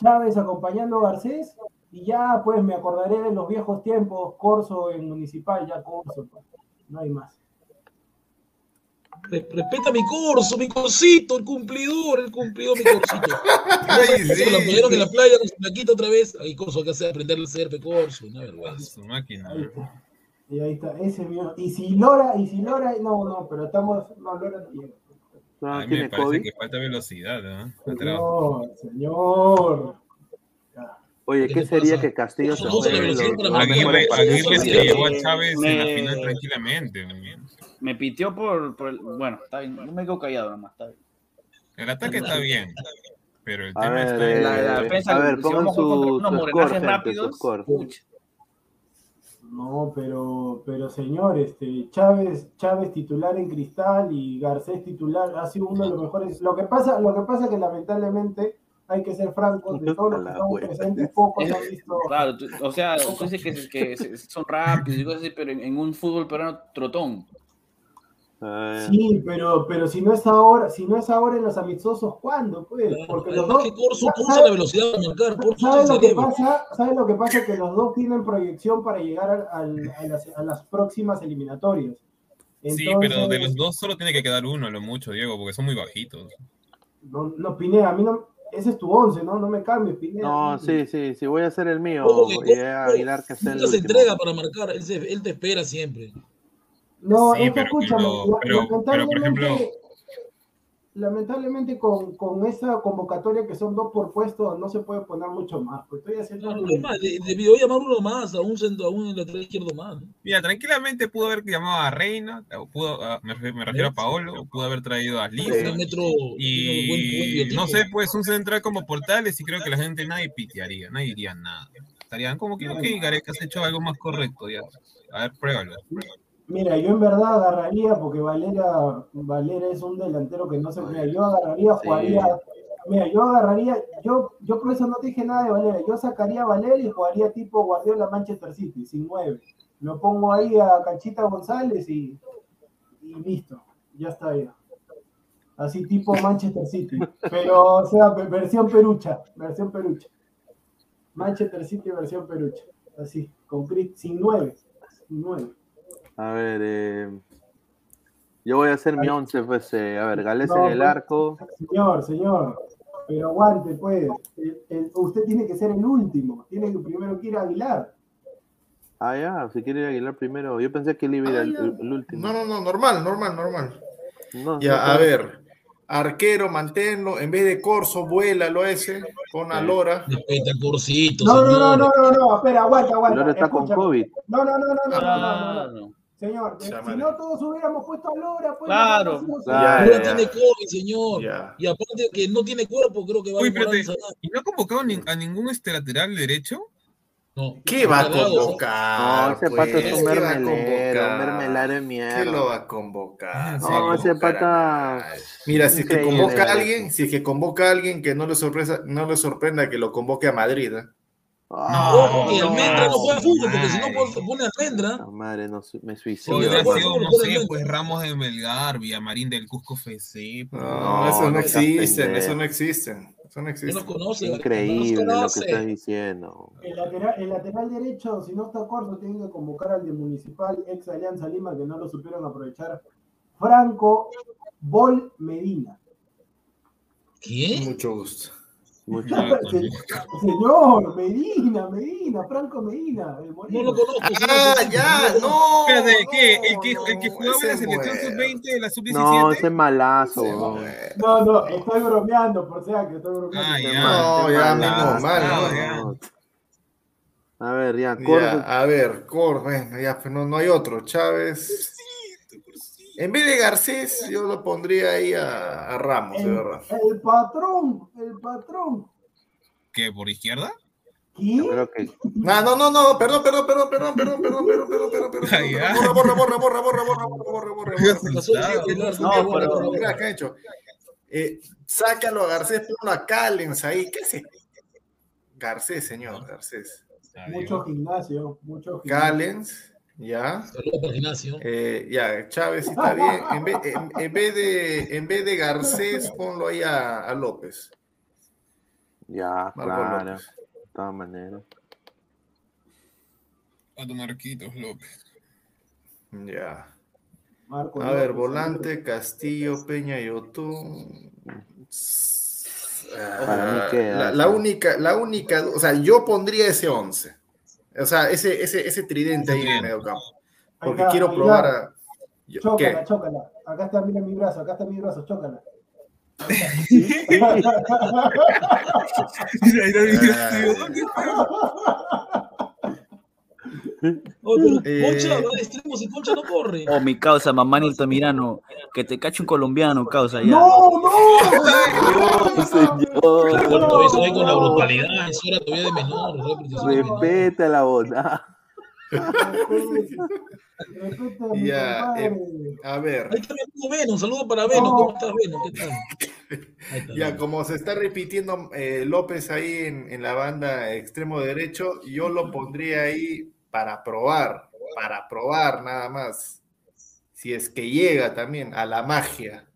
Chávez acompañando a Garcés, y ya pues me acordaré de los viejos tiempos, Corso en Municipal, ya Corso, pues, no hay más. Re- respeta mi corso, mi corsito, el cumplidor, el cumplidor, mi corsito. Ay, Se lo sí. en la playa con su plaquita otra vez. Ahí corso que hace aprender el serpe corso, una vergüenza. Su máquina. Ahí está. Y ahí está, ese es mío. Y si Lora, y si Lora, no, no, pero estamos, no, Lora no llega. No, me parece COVID. que falta velocidad, ¿no? Atrás. Señor. Oye, ¿Qué ¿qué te sería pasa? que Castillo se Aguirre, Aguirre se llevó a Eh, Chávez en la final tranquilamente. Me pitió por, por el- Bueno, está bien. Yo me quedo callado nomás. Está bien. El ataque está bien, pero el A tema ver, está eh, en La, a ver, pongan su- su score, gente, rápidos, su score. No, pero, pero señor, este, Chávez, Chávez titular en Cristal y Garcés titular ha sido uno de los mejores. Lo que pasa, lo que pasa que lamentablemente hay que ser francos, de todos los que estamos presentes, pocos han visto. Claro, tú- o sea, tú dices que, son rápidos y cosas así, pero en, en un fútbol peruano trotón. Ah, Sí, pero, pero si no es ahora, si no es ahora en los amistosos, ¿cuándo? Pues? Porque los dos. que Corso ¿sabes- tú usa la velocidad de marcar, ¿Sabes lo que pasa? ¿Sabes lo que pasa? Que los dos tienen proyección para llegar al- al- a, las, a las próximas eliminatorias. Sí, pero de los dos solo tiene que quedar uno, a lo mucho, Diego, porque son muy bajitos. No, no, Pineda, a mí no. Ese es tu once, ¿no? No me cambies, Pineda. No, sí, sí, sí, voy a hacer el mío. A Aguilar que sea el se último. entrega para marcar, él, se- él te espera siempre. No, Sí, es que escúchame, lo- pero- pero, por ejemplo- lamentablemente con, con esa convocatoria que son dos por puesto, no se puede poner mucho más. Pues estoy haciendo. No, no, es más, de- debió llamar uno más, a un centro, a un lateral izquierdo más. Mira, tranquilamente pudo haber llamado a Reina, pudo, a- me, refiero, me refiero a Paolo, pudo haber traído a Lisa. un metro, buen- buen Y no sé, pues un central como Portales y creo que la gente nadie pitearía, nadie diría nada. Estarían como que, ok, Gareca has hecho algo más correcto ya. A ver, pruébalo. Mira, yo en verdad agarraría, porque Valera, Valera es un delantero que no se. Mira, yo agarraría, Sí. jugaría. Mira, yo agarraría, yo, yo por eso no te dije nada de Valera. Yo sacaría a Valera y jugaría tipo Guardiola Manchester City, sin nueve. Lo pongo ahí a Canchita González y, y listo. Ya está ya. Así tipo Manchester City. Pero, o sea, ve- versión perucha. Versión perucha. Manchester City versión perucha. Así, con sin nueve. Sin nueve. A ver, eh, yo voy a hacer mi once, pues, eh, a ver, Gales No, en el pues, arco. Señor, señor, pero aguante, pues. El- el- usted tiene que ser el último. Tiene que primero que ir a Aguilar. Ah, ya, si quiere ir a Aguilar primero. Yo pensé que él iba a ir Ah, al- el, el último. No, no, no, normal, normal, normal. No, Ya, no, a ver. Arquero, manténlo. En vez de Corso, vuélalo ese. Pon a Sí. Lora. Respeta, Corsito, No, no, no, no, no, no, espera, aguanta, aguanta. Lora está con. COVID. No, no, no, no, no, no, no, no, Ah, no. No. Señor, si no todos hubiéramos puesto a Lora, pues. Claro. no Claro. Lora tiene. COVID, señor. Ya. Y aparte que no tiene cuerpo, creo que va a Uy, espérate, sanar. ¿y no ha convocado ni- a ningún este lateral derecho? No. ¿Qué va a convocar? No, ese pues? pato es un ¿Qué va a mermelero, un mermelero de ¿Qué lo mierda. va a convocar? No, Se va a ese pata- a. Mira, si es que convoca a alguien, si es que convoca a alguien que no le sorpresa, no le sorprenda que lo convoque a Madrid. ¿eh? No, Almendra no juega fútbol, porque si no pone- Almendra. madre, no, me suicido. sido, no sé, pues Ramos de Melgar, Villamarín del Cusco FC. pues, No, No, eso no no pendejo. eso no existen. Eso no No existe. los conoce. Increíble no lo que estás diciendo. El lateral, el lateral derecho, si no está corto, tiene que convocar al de Municipal, ex Alianza Lima, que no lo supieron aprovechar. Franco Bol Medina. ¿Qué? Mucho gusto. Señor, Medina, Medina, Franco Medina. el No moreno. lo conozco. Ah, señor. ya, no. Espérate, ¿qué? no, ¿El que, el que no, jugaba en la selección muere. sub-20 de la No, sub-17? ese es malazo. Ese. No, no, estoy bromeando, por si acaso, estoy bromeando. Ah, ya. No, ya, malazo, menos mal, no. A ver, ya, Ya, corto. a ver, Cor, bueno, ya, pues no, no hay otro. Chávez. En vez de Garcés, yo lo pondría ahí a, a Ramos, de El, verdad. el patrón, el patrón. ¿Qué, por izquierda? ¿Qué? Creo que No, no, no, no, perdón, perdón, perdón, perdón, perdón, perdón, perdón, perdón, perdón, perdón, Ah, borra, borra, borra, borra, borra, borra, borra, borra, borra. No, no, pero no, no. mira, ¿qué han hecho? Eh, sácalo a Garcés, ponlo a Callens ahí, ¿qué hace? Garcés, señor, Garcés. Mucho gimnasio, mucho gimnasio. Callens, ya. Saludos gimnasio. Eh, ya, Chávez sí está bien. En vez, en, en vez de, en vez de Garcés, ponlo ahí a, a López. ya, Marco claro. López. De todas maneras. A tu Marquitos López. Ya. Marco A ver, volante, Castillo, Peña y Otún. Para mí Ah, queda, la, la única, la única, o sea, yo pondría ese 11. O sea, ese, ese, ese tridente ahí en el Tridente. medio campo. Porque está, quiero ahí probar a. yo- Chócala, ¿Qué? chócala. Acá está, mira mi brazo, acá está mi brazo, chócala. Oh, pero Eh. Concha va de extremos y Concha no corre. Oh, mi causa, mamá Altamirano. Que te cache un colombiano, causa ya. ¡No, no! No, señor. Se ve con la brutalidad, eso era todavía de menor. Respeta la bondad. Ya, eh, a ver. Ahí está mi amigo Veno, un saludo para Veno, No. ¿cómo estás Veno? ¿Qué tal? Está, Ya, como se está repitiendo eh, López ahí en, en la banda extremo derecho, yo lo pondría ahí para probar, para probar nada más. Si es que llega también a la magia.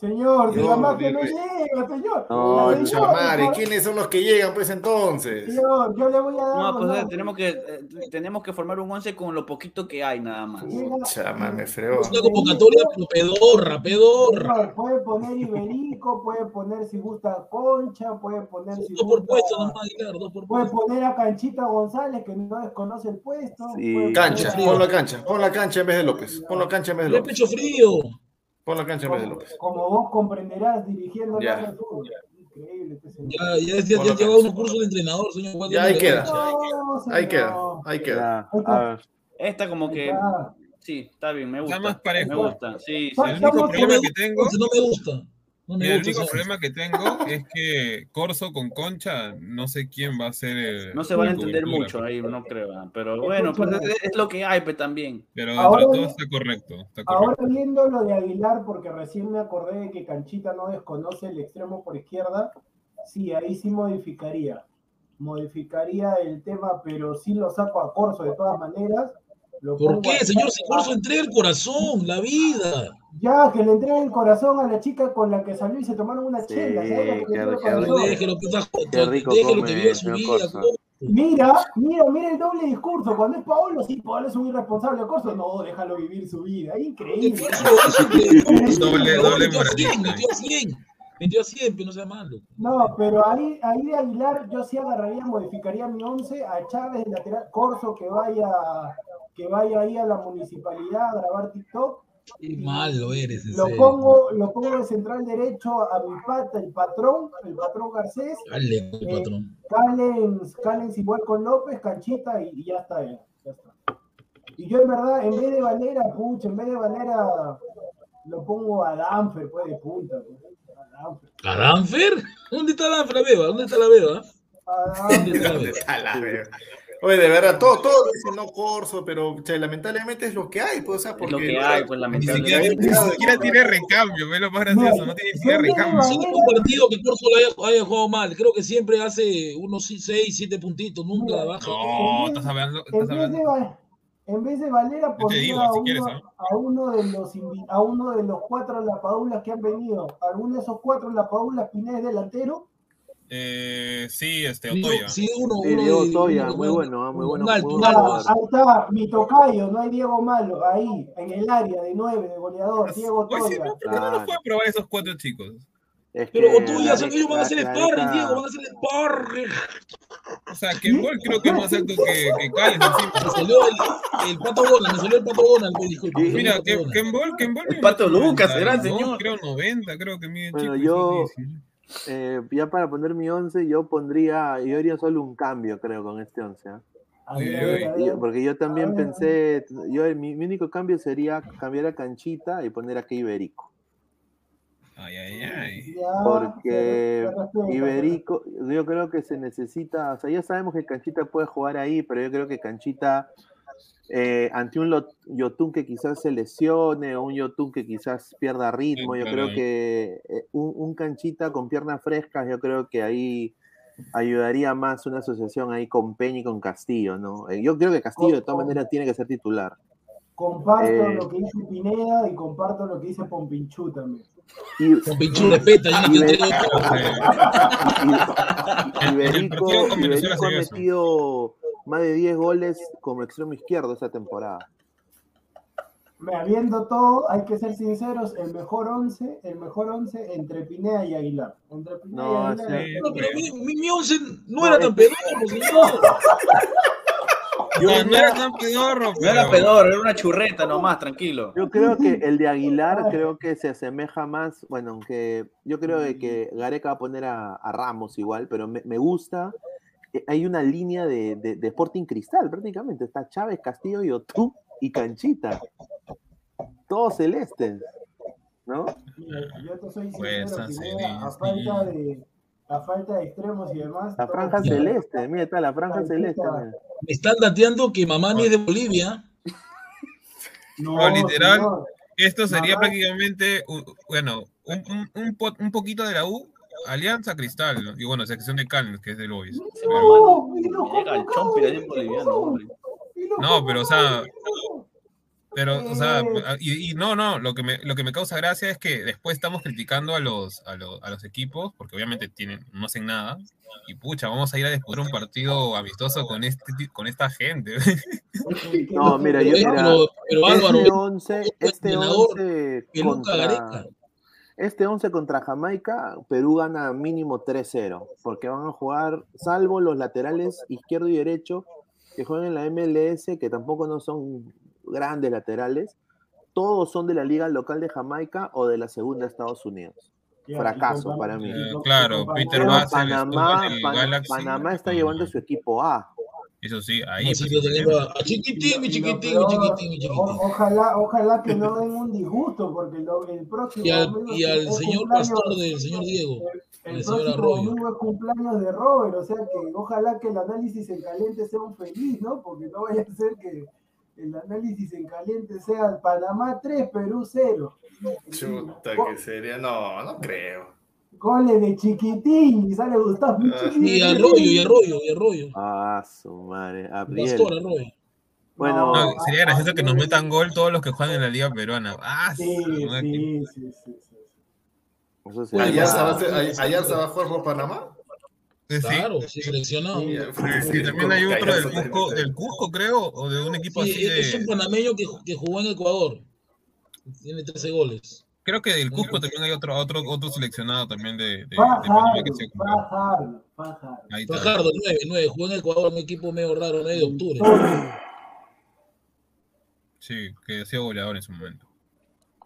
Señor, No, la magia no llega, señor. No, No, chamare, señor, ¿quiénes son los que llegan pues entonces? Señor, yo le voy a dar. No, pues tenemos que, eh, tenemos que formar un once con lo poquito que hay nada más. Chama, me fregó. Es una convocatoria pero pedorra, pedorra. Señor, puede poner Iberico, puede poner si gusta Concha, puede poner si Dos por gusta. puesto nomás, Aguilar, dos por Puede puesto. poner a Canchita González, que no desconoce el puesto. Sí. puede Cancha, poner pon la cancha, pon la cancha en vez de López. Pon la cancha en vez de López. pecho frío. Pon la cancha en vez de Como, López. como vos comprenderás, dirigiendo Ya. la fútbol. Increíble este señor. Ya, ya, ya, Por ya lleva un curso de entrenador, señor. Ya, ahí queda. No, Ahí queda, ahí queda. Ya, a ver. Esta como que, sí, está bien, me gusta. Está más parejo. Me gusta, sí, sí. El único problema que tengo, no me gusta. No me mira, el único ¿sabes? problema que tengo es que Corso con Concha, no sé quién va a ser el. No se van a entender cobertura, mucho pues. ahí, no creo. ah, Pero bueno, pues es, es lo que hay, pues también. Pero dentro Ahora de todo está correcto. Está correcto. Ahora viendo lo de Aguilar, porque recién me acordé de que Canchita no desconoce el extremo por izquierda, sí, ahí sí modificaría. Modificaría el tema, pero sí lo saco a Corso de todas maneras. Lo ¿Por qué, señor? Si Corso entrega el corazón, la vida. Ya, que le entregue el corazón a la chica con la que salió y se tomaron una Sí, chela. ¿sabes lo que qué rico. Déjelo, Qué rico déjelo viva su vida. Mira, mira, mira el doble discurso. Cuando es Paolo, sí, Paolo es un irresponsable. Corso, no, déjalo vivir su vida. Es increíble. Doble- doble metió a 100, moralista. metió a 100. Metió a 100, pero no sea malo. No, pero ahí, ahí de Aguilar yo sí agarraría, modificaría mi 11 a Chávez de lateral, Corso que vaya, que vaya ahí a la municipalidad a grabar TikTok. Qué malo eres, Lo serio. pongo, lo pongo de central derecho a mi pata, el patrón, el patrón Garcés. Dale, Eh, patrón. Callens, Callens igual con López, Canchita y, y ya está, ya, ya está. Y yo en verdad, en vez de Valera, pucha, en vez de Valera, lo pongo a Danfer, pues de punta. pues. A Danfer. ¿A Danfer? ¿Dónde está Danfer, la beba? ¿Dónde está la beba? A ¿Dónde Danfer. está la ¿Dónde beba? está la verga? Oye, de verdad, todo, todo dicen no corso, pero che, lamentablemente es lo que hay, pues, o sea, Es porque lo que hay, pues Ni siquiera, lamentablemente. ni siquiera tiene recambio, es lo más gracioso, no tiene ni siquiera recambio. Sí, un partido que Corso lo haya, haya jugado mal. Creo que siempre hace unos 6, 7 puntitos, nunca baja. No, estás hablando, En estás vez, de, hablando. Va- en vez de Valera a, si uno, quieres, ¿ah? a uno de los a uno de los cuatro Lapadoulas que han venido. ¿Alguno de esos cuatro Lapadoulas Pineda es delantero? Eh, sí, este, Sí, Otoya. sí, uno, Sí, uno Diego de- Toya, uno- muy bueno, ah, muy bueno, un alto, muy un bueno alto. jugador. ahí está, mi tocayo, no hay Diego Malo, ahí, en el área de nueve, de goleador, Diego Pues sí, Toya. no, ¿por qué no los Claro. puede probar esos cuatro chicos? Es Pero que tú ya la- sabes, ellos van a hacer la sparring, Diego, van a hacer sparring. O sea, que el gol creo que es más alto que, que encima. Me salió el, el pato Donald, me salió el pato Donald, pues, disculpa. Sí. Mira, El que pato Donald. Kembol, Kembol. El Pato Lucas, será, 92, señor. Creo 90, creo que mide Bueno, chico. yo- sí, sí. Eh, ya para poner mi 11, yo pondría, yo haría solo un cambio, creo, con este 11. ¿ah? A ver, a Uy, ver, a Y yo- ver. porque yo también A ver, pensé, yo mi, mi único cambio sería cambiar a Canchita y poner aquí Iberico. Ay, ay, ay. Porque Iberico, yo creo que se necesita, o sea, ya sabemos que Canchita puede jugar ahí, pero yo creo que Canchita, eh, ante un Yotun que quizás se lesione o un Yotun que quizás pierda ritmo, yo creo que eh, un, un Canchita con piernas frescas, yo creo que ahí ayudaría más una asociación ahí con Peña y con Castillo, ¿no? Eh, yo creo que Castillo de todas maneras tiene que ser titular. Comparto Eh. lo que dice Pineda y comparto lo que dice Pompinchú también. Y, Con Pinchú respeta, yo no te y- Iberico, ha metido más de 10 goles como extremo izquierdo esta temporada. Me habiendo todo, hay que ser sinceros, el mejor 11, el mejor 11 entre Pineda y Aguilar. Entre Pineda No, y Aguilar. sí. No, pero mi, mi, mi once no era tan pedorro, señor. No, no era tan pedorro, No era pero- pedor, era una churreta nomás, tranquilo. Yo creo que el de Aguilar creo que se asemeja más, bueno, aunque yo creo de que Gareca va a poner a, a Ramos igual, pero me, me gusta. Eh, Hay una línea de, de, de Sporting Cristal prácticamente. Está Chávez, Castillo, Yotú y Canchita. Todos celestes, ¿no? Mira, Yo te soy Pues, sincero, a falta de, a falta de extremos y demás. La franja celeste, mira, está la franja celeste. mira. me están dateando que Mamani es de Bolivia. No, literal, señor. esto sería Mamá- prácticamente, bueno, un, un- un po- un poquito de la U, Alianza Cristal, ¿no? y bueno, sección de Cannes, que es del Boys. No, Llega el chompi boliviano, hombre. pero o sea, pero, o sea, Eh. y, y no, no, lo que me, lo que me causa gracia es que después estamos criticando a los, a los, a los equipos, porque obviamente tienen, no hacen nada, y pucha, vamos a ir a disputar un partido amistoso con este, con esta gente. No, mira, yo mira, pero- pero Álvaro, este 11, este este entrenador, 11 Peluca contra. Este 11 contra Jamaica, Perú gana mínimo 3-0, porque van a jugar, salvo los laterales izquierdo y derecho, que juegan en la MLS, que tampoco no son grandes laterales, todos son de la liga local de Jamaica o de la segunda de Estados Unidos. Fracaso para mí. Eh, claro, Peter Panamá, en el Pan- Galaxy. Panamá está Ah, llevando su equipo A. Eso sí, ahí. Así pues, que teniendo a, a chiquitín, mi y chiquitín, mi peor, chiquitín, mi chiquitín. o- Ojalá, ojalá que no den un disgusto, porque lo- el próximo Y al, y al señor cumpleaños- pastor del señor Diego. El, el señor próximo Arroyo. domingo es cumpleaños de Robert, o sea que ojalá que el análisis en caliente sea un feliz, ¿no? Porque no vaya a ser que el análisis en caliente sea Panamá 3, Perú 0. Chuta, que sería. No, no creo. Goles de chiquitín y sale Gustavo. Ah, Y Arroyo, y Arroyo, y Arroyo. Ah, su madre. Pastor. Arroyo. Bueno, No, sería gracioso que nos metan gol todos los que juegan en la Liga Peruana. Ah, Sí, sí, sí, sí, sí. eso sería- ¿Ayer se va a Ah, jugar por Panamá? sí. Claro, sí, seleccionado. Sí. Sí, también hay otro del Cusco, del Cusco, creo, o de un equipo Sí, así es un de. panameño que, que jugó en Ecuador. Tiene 13 goles. Creo que del Cusco también hay otro, otro, otro seleccionado también de, de, de Fajardo, que se. Fajardo, Fajardo. Ahí está. Fajardo, 9, 9. Jugó en Ecuador, un equipo medio raro, 9 de octubre. Sí, que ha sido goleador en su momento.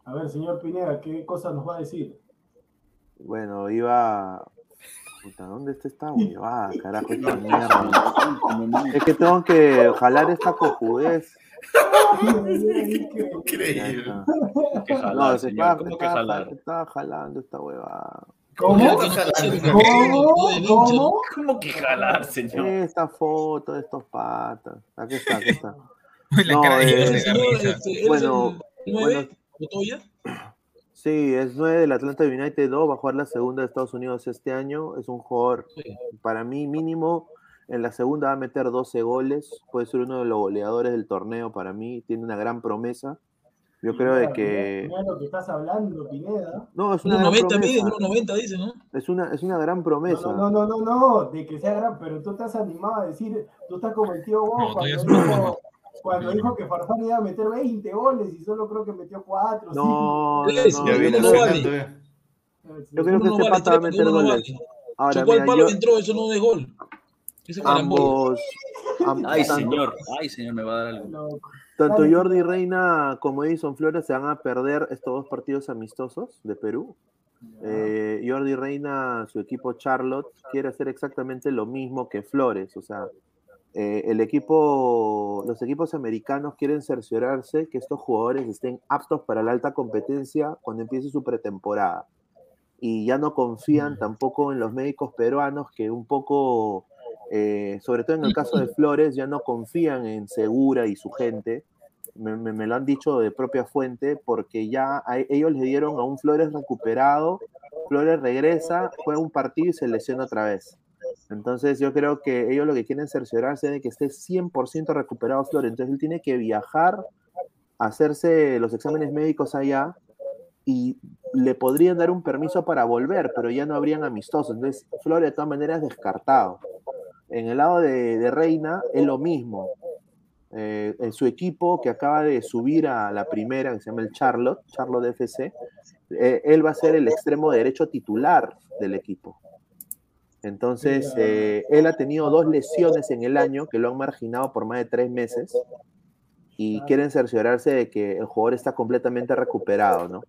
A ver, señor Pineda, ¿qué cosa nos va a decir? Bueno, iba. Puta, ¿dónde está esta huevada, carajo? Esta mierda. Es que tengo que jalar esta cojudez. Increíble. está. Que jalar, No, ¿Cómo que jalar? estaba jalando esta huevada. ¿Cómo? ¿Cómo? ¿Cómo? ¿Cómo que jalar, señor? Esta foto de estos patas. Aquí está, aquí está. La No, cara de eh, ellos El de la señor, risa. este, ¿eres Bueno, el 9, bueno. Sí, es 9 del Atlanta United 2, va a jugar la segunda de Estados Unidos este año. Es un jugador, Sí. para mí, mínimo. En la segunda va a meter 12 goles. Puede ser uno de los goleadores del torneo para mí. Tiene una gran promesa. Yo creo de que. mira lo que estás hablando, Pineda. No, es una gran 1.90 mide, promesa. 1.90 dice, ¿no? Es una, es una gran promesa. No, no, no, no, no, de que sea gran, pero tú estás animado a decir, tú estás como el tío Bob No, cuando, dijo, un- cuando dijo que Farfán iba a meter 20 goles y solo creo que metió 4. No, no, no, Ya no, ese vale. eh. Yo creo que este vale, pata va a meter goles. Ahora, mira, palo yo- entró, eso no es gol. Ambos. am- Ay, tanto- señor. Ay, señor, me va a dar algo. Tanto. Jordi Reina como Edison Flores se van a perder estos dos partidos amistosos de Perú. Eh, Jordi Reina, su equipo Charlotte, quiere hacer exactamente lo mismo que Flores. O sea, eh, el equipo, los equipos americanos quieren cerciorarse que estos jugadores estén aptos para la alta competencia cuando empiece su pretemporada. Y ya no confían tampoco en los médicos peruanos que un poco, eh, sobre todo en el caso de Flores, ya no confían en Segura y su gente. Me, me- me lo han dicho de propia fuente porque ya a- ellos le dieron a un Flores recuperado, Flores regresa, juega un partido y se lesiona otra vez. Entonces yo creo que ellos lo que quieren cerciorarse es de que esté 100% recuperado Flores. Entonces él tiene que viajar, hacerse los exámenes médicos allá y le podrían dar un permiso para volver, pero ya no habrían amistosos. Entonces Flores de todas maneras descartado. En el lado de, Reina es lo mismo. Eh, en su equipo que acaba de subir a la primera, que se llama el Charlotte, Charlotte FC, eh, él va a ser el extremo derecho titular del equipo. Entonces, eh, él ha tenido dos lesiones en el año que lo han marginado por más de tres meses y quieren cerciorarse de que el jugador está completamente recuperado, ¿no?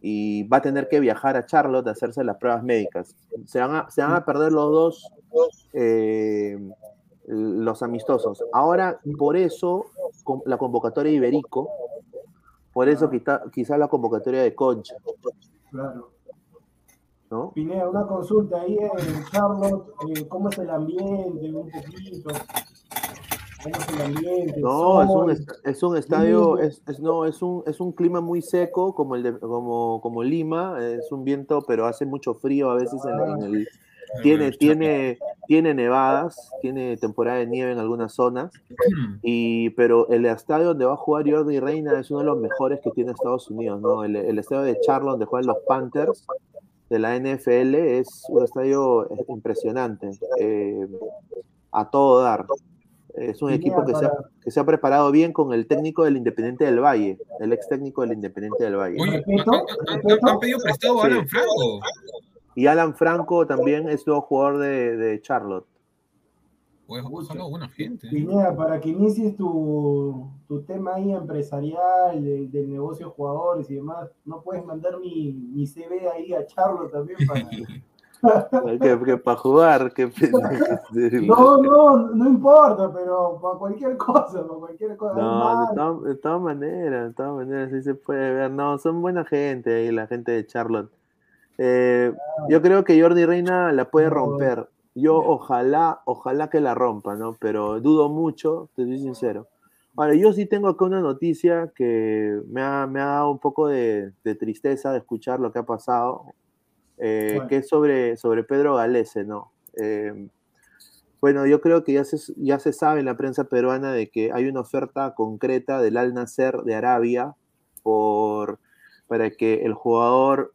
Y va a tener que viajar a Charlotte a hacerse las pruebas médicas. Se van a, se van a perder los dos, eh, los amistosos. Ahora, por eso, con- la convocatoria de Iberico, por eso quizá, quizá la convocatoria de Concha, Claro. ¿no? Pineda, una consulta ahí en Charlotte, eh, ¿cómo es el ambiente? Un poquito. No, es un, es un estadio, es, es- no, es un, es un clima muy seco como el de, como, como Lima, es un viento, pero hace mucho frío a veces en, en el, tiene, tiene, tiene nevadas, tiene temporada de nieve en algunas zonas, y, pero el estadio donde va a jugar Jordi Reina es uno de los mejores que tiene Estados Unidos, ¿no? El, el estadio de Charlotte donde juegan los Panthers de la NFL es un estadio eh, impresionante, eh, a todo dar. Es un equipo que se, ha, que se ha preparado bien con el técnico del Independiente del Valle, el ex técnico del Independiente del Valle. Oye, Respeto, han- han- respeto. han pedido prestado a Sí. Alan Franco. Y Alan Franco también es nuevo jugador de, de Charlotte. Pues ojalá buena gente. Pineda, para que inicies tu, tu tema ahí empresarial, de- del negocio de jugadores y demás, ¿no puedes mandar mi, mi CV ahí a Charlo también para... que, que para jugar, que No, no, no importa, pero para cualquier cosa, para cualquier cosa. No, de, de todas maneras, de todas maneras sí se puede ver. No, son buena gente ahí, la gente de Charlotte. Eh, yo creo que Jordi Reina la puede romper. Yo ojalá, ojalá que la rompa, ¿no? Pero dudo mucho, te soy sincero. Ahora, yo sí tengo acá una noticia que me ha, me ha dado un poco de, de tristeza de escuchar lo que ha pasado, eh, que es sobre, sobre Pedro Galese, ¿no? Eh, bueno, yo creo que ya se, ya se sabe en la prensa peruana de que hay una oferta concreta del Al Nasser de Arabia por, para que el jugador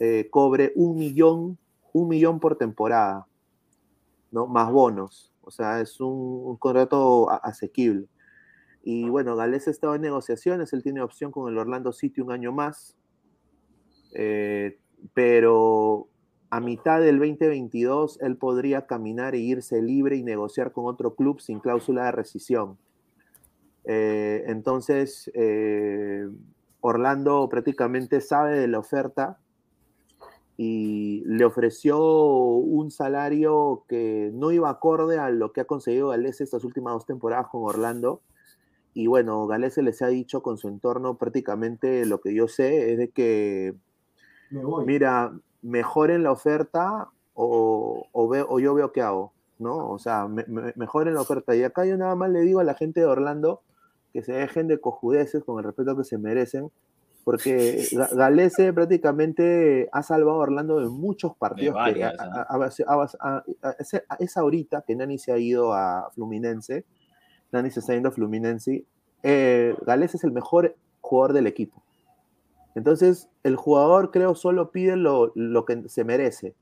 eh, cobre un millón, un millón por temporada, ¿no? Más bonos. O sea, es un, un contrato asequible. Y bueno, Galés estaba en negociaciones, él tiene opción con el Orlando City un año más. Eh, pero a mitad del 2022 él podría caminar e irse libre y negociar con otro club sin cláusula de rescisión. Eh, entonces, eh, Orlando prácticamente sabe de la oferta y le ofreció un salario que no iba acorde a lo que ha conseguido Galese estas últimas dos temporadas con Orlando. Y bueno, Galese les ha dicho con su entorno prácticamente lo que yo sé es de que Me voy. mira, mejoren la oferta o, o, veo, o yo veo qué hago, ¿no? O sea, me- me- mejoren la oferta. Y acá yo nada más le digo a la gente de Orlando que se dejen de cojudeces con el respeto que se merecen, porque Ga- Galese prácticamente ha salvado a Orlando de muchos partidos. que varias, a- es ahorita que Nani se ha ido a Fluminense, Nani se está yendo a Fluminense, eh, Galese es el mejor jugador del equipo. Entonces, el jugador creo solo pide lo, lo que se merece.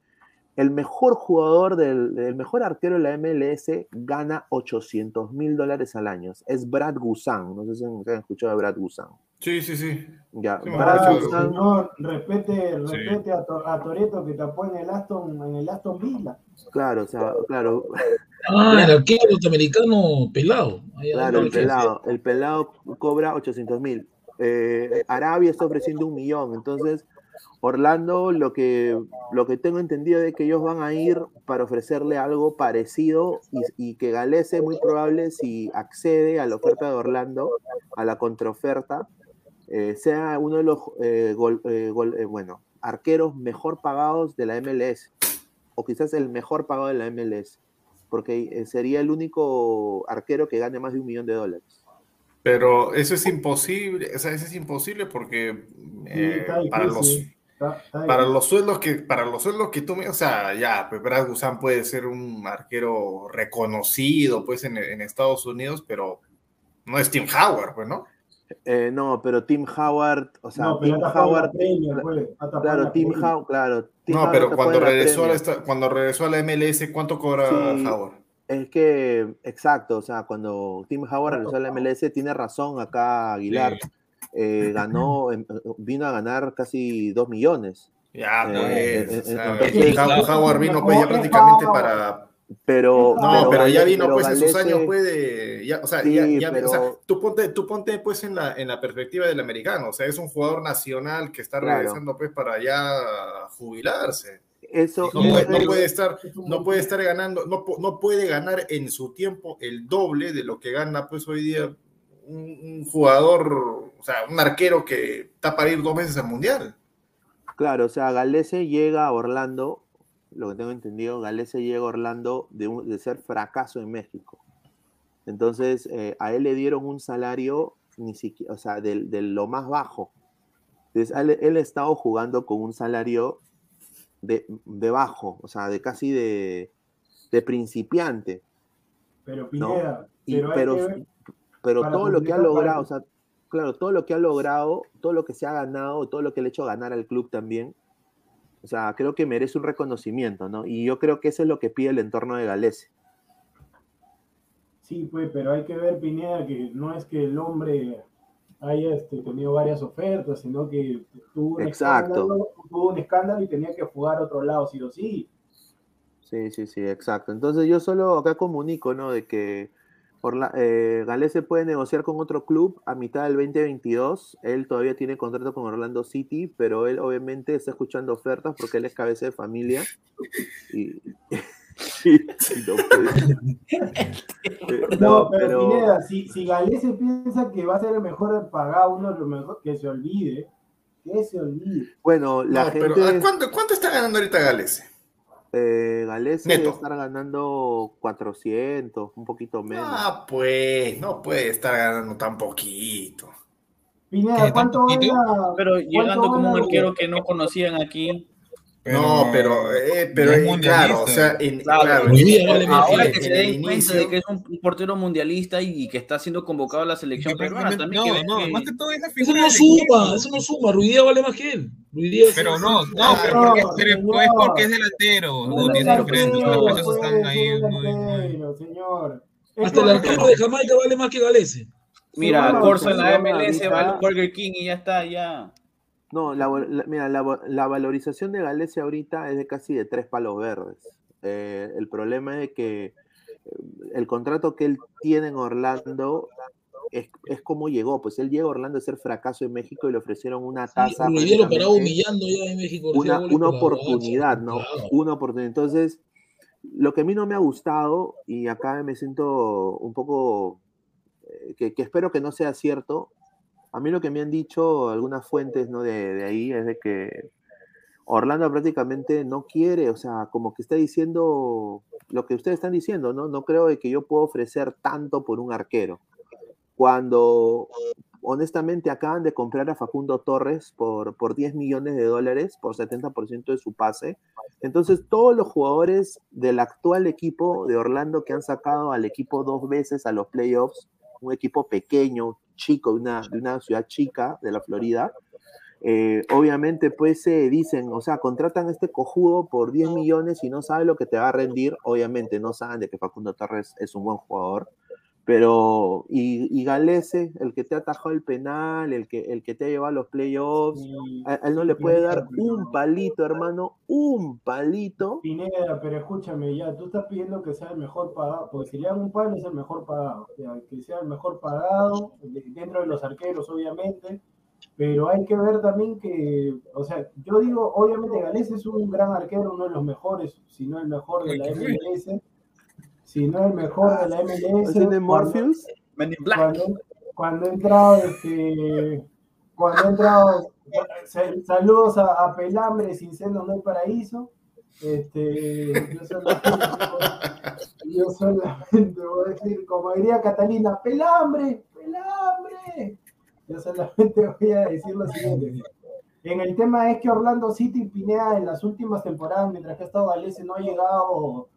El mejor jugador, del, el mejor arquero de la MLS gana 800 mil dólares al año. Es Brad Guzan. No sé si han escuchado de Brad Guzan. Sí, sí, sí. Ya, Sí, Brad. Guzan, Señor, respete, Sí. respete a, To- a Toreto que tapó en el Aston, en el Aston Villa. claro, o sea, claro, Ah, el arquero norteamericano pelado. Ahí- claro, el pelado. El pelado cobra 800 mil. Eh, Arabia está ofreciendo un millón. Entonces, Orlando, lo que, lo que tengo entendido es que ellos van a ir para ofrecerle algo parecido y, y que Galese, muy probable, si accede a la oferta de Orlando, a la contraoferta, eh, sea uno de los eh, eh, eh, bueno, arqueros mejor pagados de la MLS, o quizás el mejor pagado de la MLS, porque sería el único arquero que gane más de un millón de dólares. Pero eso es imposible, o sea, eso es imposible porque eh, para los Está- está para los sueldos que para los sueldos que tú me, o sea, ya, pues Brad Guzan puede ser un arquero reconocido pues en, en Estados Unidos, pero no es Tim Howard, pues, ¿no? Eh, no, pero Tim Howard, o sea, no, pero Tim Howard, pues, claro, la Tim. Howard, claro. Tim No, Howard pero cuando regresó a la, cuando regresó a la MLS, ¿cuánto cobra Sí. Howard? Es que, exacto, o sea, cuando Tim Howard regresó a la MLS, tiene razón acá Aguilar. Sí. eh, ganó, em, vino a ganar casi dos millones. Ya, Eh, pues, eh, entonces- Howard vino pues ya prácticamente para Pero, No, pero, ya vino pero pues en sus años pues de, ya, o sea, Sí, ya, ya- pero- o sea, tú ponte, tú ponte pues en la, en la perspectiva del americano, o sea, es un jugador nacional que está Claro. regresando pues para ya jubilarse. Eso, No puede, no puede estar, no puede estar ganando, no, no puede ganar en su tiempo el doble de lo que gana pues hoy día un, un jugador, o sea, un arquero que está para ir dos veces al mundial. Claro, o sea, Galese llega a Orlando, lo que tengo entendido, Galese llega a Orlando de, un- de ser fracaso en México. Entonces, eh, a él le dieron un salario ni siquiera, o sea, de, de lo más bajo. Entonces, él, él ha estado jugando con un salario de, de bajo, o sea, de casi de, de principiante. Pero ¿no? Pineda, Y- pero, pero ver- todo lo que ha logrado, para- o sea, claro, todo lo que ha logrado, todo lo que se ha ganado, todo lo que le ha hecho ganar al club también, o sea, creo que merece un reconocimiento, ¿no? Y yo creo que eso es lo que pide el entorno de Galese. Sí, pues, pero hay que ver, Pineda, que no es que el hombre haya este, tenido varias ofertas, sino que tuvo un, Exacto. escándalo, tuvo un escándalo y tenía que jugar a otro lado, sí o sí. Sí, sí, sí, exacto. Entonces yo solo acá comunico, ¿no? De que Orla- eh, Galese puede negociar con otro club a mitad del 2022. Él todavía tiene contrato con Orlando City, pero él obviamente está escuchando ofertas porque él es cabeza de familia. Y, no puede. No, no, pero, pero Pineda, si, si Galese piensa que va a ser el mejor pagado, uno de los mejores, que se olvide, que se olvide. bueno, la No, pero gente, ¿a ¿cuánto, ¿cuánto está ganando ahorita Galese? eh, Galese Neto. debe estar ganando 400, un poquito menos. Ah, pues, no puede estar ganando tan poquito. Pineda, ¿Qué, ¿cuánto poquito? gana? Pero llegando como un arquero que no conocían aquí. No, pero, eh, pero es eh, claro, o sea, en, Claro, claro, día vale Ahora que se el den cuenta de que es un portero mundialista y que está siendo convocado a la selección peruana, también prácticamente- que no, no, que- más que todo es la Eso figura no del suma, eso no suma. Ruidía vale más que él. Ruidía Pero no, no, No, pero porque, pero señor. es porque es delantero. No es diferente. arquero, Los precios están ahí es muy, muy. delantero, señor. Es Hasta el como- arquero de Jamaica vale más que Galese. Mira, Corso en la MLS va ahorita- al Burger King y ya está, ya. No, la, mira, la, va- la valorización de Galicia ahorita es de casi de tres palos verdes. Eh, el problema es que eh, el contrato que él tiene en Orlando es, es como llegó. Pues él llega a Orlando a ser fracaso en México y le ofrecieron una Sí, tasa. Ruidía lo prácticamente- humillando ya en México. una, una oportunidad, ¿no? claro. Una oportunidad. Entonces, lo que a mí no me ha gustado, y acá me siento un poco, eh, que, que espero que no sea cierto, a mí lo que me han dicho algunas fuentes ¿no? de, de ahí es de que Orlando prácticamente no quiere, o sea, como que está diciendo lo que ustedes están diciendo, ¿no? No creo de que yo puedo ofrecer tanto por un arquero. Cuando honestamente acaban de comprar a Facundo Torres por, por 10 millones de dólares, por 70% de su pase. Entonces, todos los jugadores del actual equipo de Orlando que han sacado al equipo dos veces a los playoffs, un equipo pequeño, chico, de una, de una ciudad chica de la Florida, eh, obviamente pues se dicen, o sea, contratan a este cojudo por 10 millones y no sabe lo que te va a rendir, obviamente no saben de que Facundo Torres es un buen jugador, pero y, y Galese, el que te ha atajado el penal, el que, el que te ha llevado a los playoffs, Sí, a, a él no le puede dar un palito, hermano, un palito. Pineda, pero escúchame, ya, tú estás pidiendo que sea el mejor pagado, porque si le dan un palo es el mejor pagado, ya, que sea el mejor pagado, de- dentro de los arqueros, obviamente, pero hay que ver también que, o sea, yo digo, obviamente Galés es un gran arquero, uno de los mejores, si no el mejor de la MLS, si no el mejor de la MLS. ¿Es de cuando- Morpheus? Men in Black. cuando, cuando he entrado, este, cuando he entrado, sa- saludos a, a Pelambre, sin seno no hay paraíso. Este, yo solamente, yo solamente voy a decir, como diría Catalina, Pelambre, Pelambre. Yo solamente voy a decir lo siguiente. En el tema es que Orlando City Pineda en las últimas temporadas, mientras que ha estado Galese, no ha llegado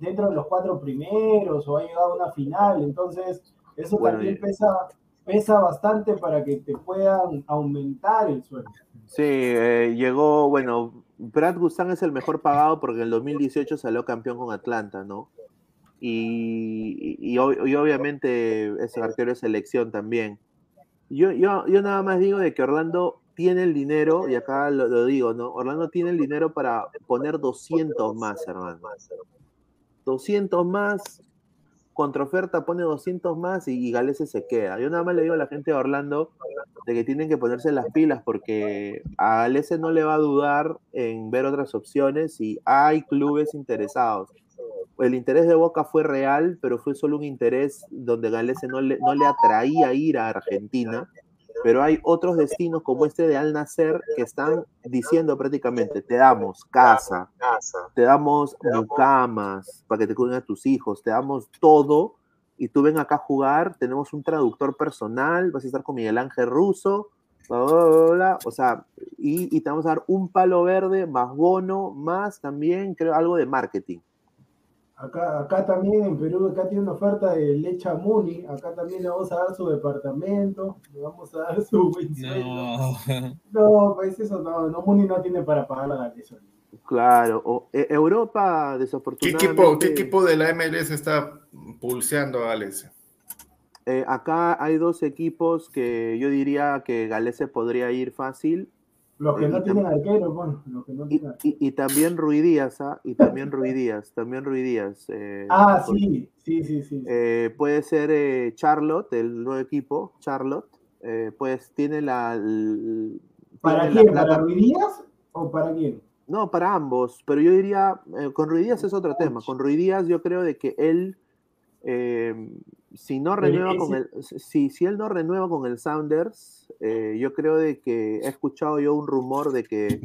dentro de los cuatro primeros o ha llegado a una final. Entonces, eso Bueno, también pesa, pesa bastante para que te puedan aumentar el sueldo. Sí, eh, llegó, bueno, Brad Gustan es el mejor pagado porque en el 2018 salió campeón con Atlanta, ¿no? Y, y, y obviamente ese arquero de selección también. Yo, yo, yo nada más digo de que Orlando tiene el dinero, y acá lo, lo digo, ¿no? Orlando tiene el dinero para poner 200 más, hermano. 200 más, contraoferta pone 200 más y, y se queda. Yo nada más le digo a la gente de Orlando de que tienen que ponerse las pilas porque a Galese no le va a dudar en ver otras opciones y hay clubes interesados. El interés de Boca fue real, pero fue solo un interés donde Galese no le, no le atraía ir a Argentina. Pero hay otros destinos como este de Al Nacer que están diciendo prácticamente, te damos casa, te damos mucamas para que te cuiden a tus hijos, te damos todo y tú ven acá a jugar, tenemos un traductor personal, vas a estar con Miguel Ángel Russo, bla, bla, bla, bla, o sea, y, y te vamos a dar un palo verde más bono, más también, creo, algo de marketing. Acá, acá también en Perú, acá tiene una oferta de Lecha Muni, acá también le vamos a dar su departamento, le vamos a dar su buen sueldo. No. No, pues eso no, no, Muni no tiene para pagar la eso. Claro, o, e- Europa, ¿Qué desafortunadamente. equipo, ¿Qué equipo de la MLS está pulseando a Alex? Eh, acá hay dos equipos que yo diría que Galese podría ir fácil. Los que no y tienen arquero, bueno, los que no Y, tienen y- y también Rui Díaz, ¿ah? Y también Rui Díaz, también Rui Díaz. eh, Ah, sí, sí, sí, sí. eh, puede ser eh, Charlotte, el nuevo equipo, Charlotte. eh, pues tiene la. ¿Para tiene la quién? plata- ¿Para Ruiz Díaz o para quién? No, para ambos, pero yo diría, eh, con Rui Díaz es otro tema. Con Rui Díaz yo creo de que él, si no renueva con el, ese- si, si él no renueva con el Sounders, eh, yo creo de que he escuchado yo un rumor de que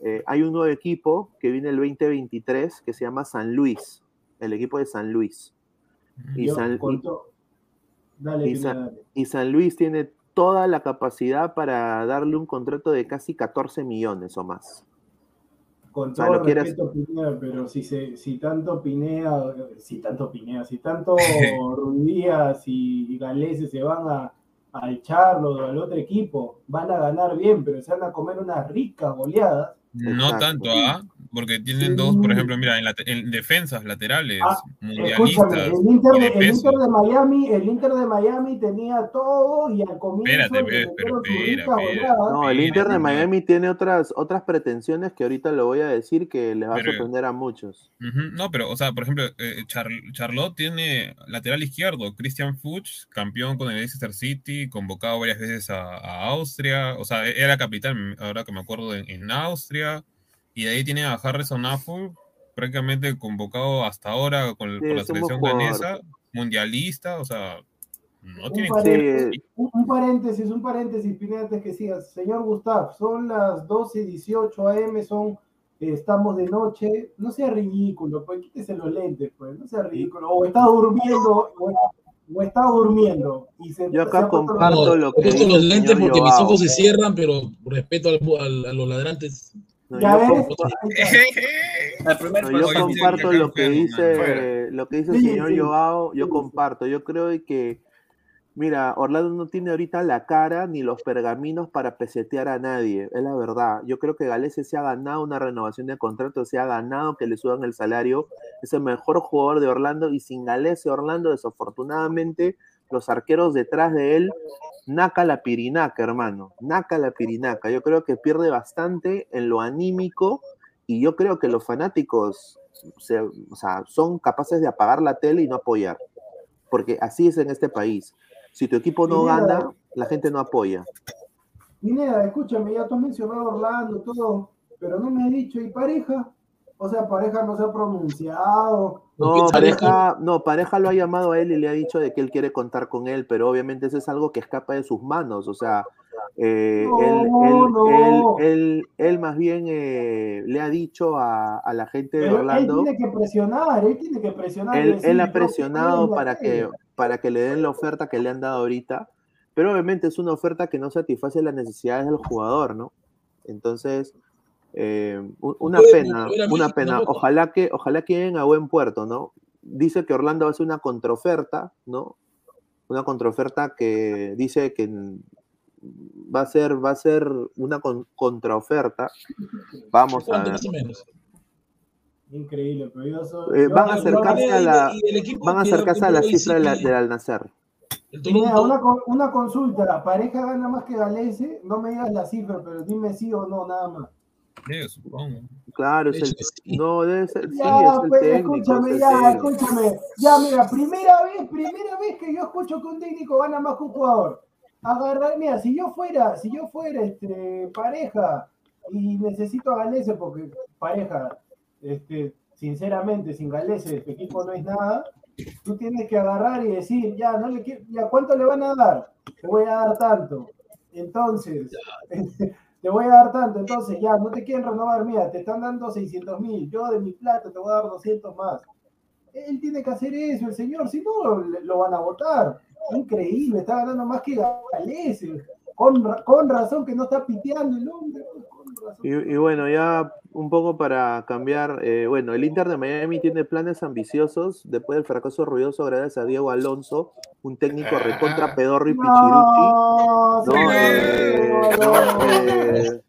eh, hay un nuevo equipo que viene el 2023 que se llama San Luis, el equipo de San Luis. Y Yo San, con y- to- Dale, y Pineda, San- dale. y San Luis tiene toda la capacidad para darle un contrato de casi 14 millones o más. Con todo quieres- respeto, Pineda, pero si, se, si tanto Pineda, si tanto Pineda, si tanto Ruiz Díaz y Galese se van a, al Charlo o al otro equipo, van a ganar bien, pero se van a comer unas ricas goleadas. No Exacto. tanto, ¿ah? Porque tienen Sí. dos, por ejemplo, mira, en, la- en defensas laterales, Ah, mundialistas el Inter, de, de el peso. Inter de Miami, el Inter de Miami tenía todo y al comienzo Espérate, espera, espera. No, el Inter de. Miami tiene otras, otras pretensiones que ahorita lo voy a decir que les va a sorprender a muchos. No, pero, o sea, por ejemplo, eh, Char- Charlotte tiene lateral izquierdo, Christian Fuchs, campeón con el Leicester City, convocado varias veces a, a Austria, o sea, e-, era capitán, ahora que me acuerdo, en, en Austria, y de ahí tiene a Harrison Affle, prácticamente convocado hasta ahora con, el- Sí, con la selección danesa, mundialista, o sea, no Un tiene paréntesis, un, un paréntesis, un paréntesis, Pineda, antes que sigas. Señor Gustav, son las 12.18 am, son, eh, estamos de noche. No sea ridículo, pues quítese los lentes, pues, no sea ridículo. O está durmiendo, o, o está durmiendo. Y se, Yo acá se comparto lo he que puesto dice los lentes porque mis ojos se cierran, pero respeto al, al- a los ladrantes. No, Ya yo, ves, no, comparto lo que dice, lo que dice el señor. Joao, yo comparto. Yo creo que, mira, Orlando no tiene ahorita la cara ni los pergaminos para pesetear a nadie, es la verdad. Yo creo que Galese se ha ganado una renovación de contrato, se ha ganado que le suban el salario, es el mejor jugador de Orlando y sin Galese Orlando, desafortunadamente, los arqueros detrás de él Naca la pirinaca, hermano. Naca la pirinaca. Yo creo que pierde bastante en lo anímico y yo creo que los fanáticos se- o sea, son capaces de apagar la tele y no apoyar. Porque así es en este país. Si tu equipo no Pineda. gana, la gente no apoya. Pineda, escúchame, ya tú has mencionado Orlando, todo, pero no me has dicho, ¿y pareja? O sea, pareja no se ha pronunciado. No, ¿Qué pareja? no, pareja lo ha llamado a él y le ha dicho de que él quiere contar con él, pero obviamente eso es algo que escapa de sus manos. O sea, eh, No, él, él- no. él- él- él más bien eh, le ha dicho a, a la gente de Pero él Orlando. tiene que presionar, él tiene que presionar. él, decir, él ha presionado para que, para que le den la oferta que le han dado ahorita, pero obviamente es una oferta que no satisface las necesidades del jugador, ¿no? Entonces, eh, una Puede pena, una México, pena. ¿no? Ojalá que, ojalá que lleguen a buen puerto, ¿no? Dice que Orlando va a hacer una contraoferta, ¿no? Una contraoferta que dice que va a ser, va a ser una con- contraoferta. Vamos a ¿Cuánto ver. más o menos? Increíble, pero yo soy. Eh, van a acercarse a la, van a acercarse a la cifra sí de la- del Al-Nacer. una, una consulta, ¿pareja gana más que Galese? No me digas la cifra, pero dime sí o no, nada más. Supongo. Claro, es el, sí. no, debe ser, sí, Ya, es el pues, técnico. escúchame, es el ya, técnico. escúchame. Ya, mira, primera vez, primera vez que yo escucho que un técnico gana más que un jugador. Agarrar, mira, si yo fuera, si yo fuera este, pareja y necesito a Galese, porque pareja, este, sinceramente, sin Galese, este equipo no es nada, tú tienes que agarrar y decir, ya, no le quiero, ya, ¿cuánto le van a dar? Te voy a dar tanto. Entonces, te voy a dar tanto, entonces ya, no te quieren renovar, mira, te están dando 600 mil, yo de mi plata te voy a dar 200 más. Él tiene que hacer eso, el señor, si no, lo van a votar. Increíble, está ganando más que Galese. Con, con razón que no está piteando el hombre. Y, y bueno, ya un poco para cambiar, eh, bueno, el Inter de Miami tiene planes ambiciosos después del fracaso ruidoso gracias a Diego Alonso, un técnico recontra pedorro y pichiruchi. Eh, eh,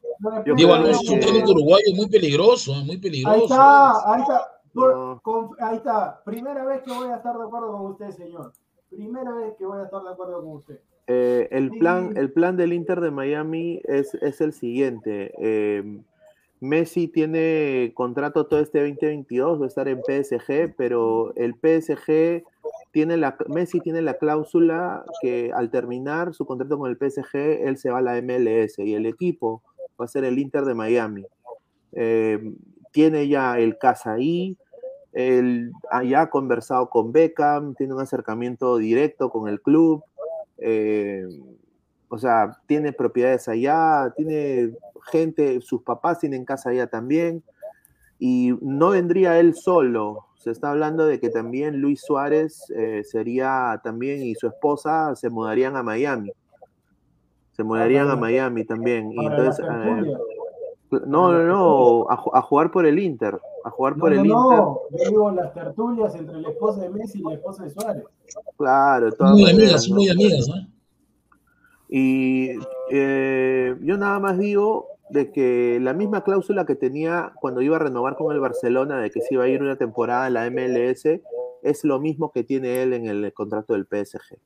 Diego Alonso es un técnico uruguayo muy peligroso, ¿eh? muy Ahí peligroso. está, ahí está. Por- No. con- ahí está. Primera vez que voy a estar de acuerdo con usted, señor. Primera vez que voy a estar de acuerdo con usted. Eh, el, plan, el plan del Inter de Miami es, es el siguiente. eh, Messi tiene contrato todo este 2022, va a estar en PSG, pero el PSG tiene la, Messi tiene la cláusula que al terminar su contrato con el PSG, él se va a la MLS y el equipo va a ser el Inter de Miami. Eh, tiene ya el casa ahí, él ya ha conversado con Beckham, tiene un acercamiento directo con el club. Eh, o sea, tiene propiedades allá, tiene gente, sus papás tienen casa allá también, y no vendría él solo. Se está hablando de que también Luis Suárez eh, sería también y su esposa se mudarían a Miami. Se mudarían a Miami también. Y entonces, eh. No, no, no, a, ju- a jugar por el Inter, a jugar No, por no, el Inter. no. Yo digo las tertulias entre la esposa de Messi y la esposa de Suárez. Claro, todas Muy maneras, amigas, ¿no? muy amigas, ¿eh? Y eh, yo nada más digo de que la misma cláusula que tenía cuando iba a renovar con el Barcelona, de que se iba a ir una temporada a la MLS, es lo mismo que tiene él en el contrato del PSG.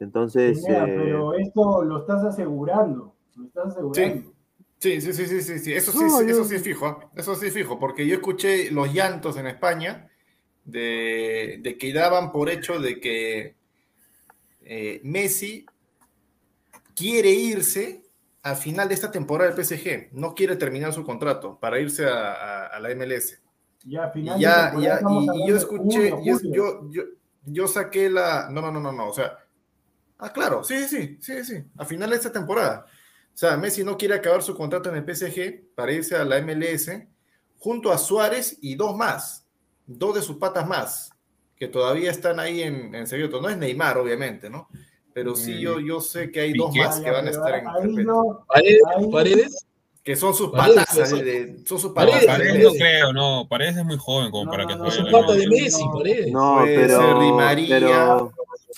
Entonces, Pineda, eh, pero esto lo estás asegurando. Lo estás asegurando. Sí, sí, sí, sí, sí, sí. Eso sí, No, sí, yo- eso sí es fijo, ¿ah? eso sí es fijo, porque yo escuché los llantos en España de, de que daban por hecho de que eh, Messi quiere irse al final de esta temporada del PSG, no quiere terminar su contrato para irse a, a- a la MLS. Ya, Y final de ya, ya, y, y yo escuché, yo, yo, yo saqué la. No, no, no, no, no. O sea. Ah, claro, sí, sí, sí, sí. A final de esta temporada. O sea, Messi no quiere acabar su contrato en el PSG para irse a la MLS junto a Suárez y dos más. Dos de sus patas más. Que todavía están ahí en, en secreto. No es Neymar, obviamente, ¿no? Pero sí, Mm. yo, yo sé que hay dos más que van a estar en carpeta. yo- Paredes, Paredes, Que son sus Paredes, patas. pues, son sus Paredes, patas. Paredes no creo, no. Paredes es muy joven como No, para no, que no, juegue la pata de. Messi, Paredes. no, Puede pero, ser Di María. pero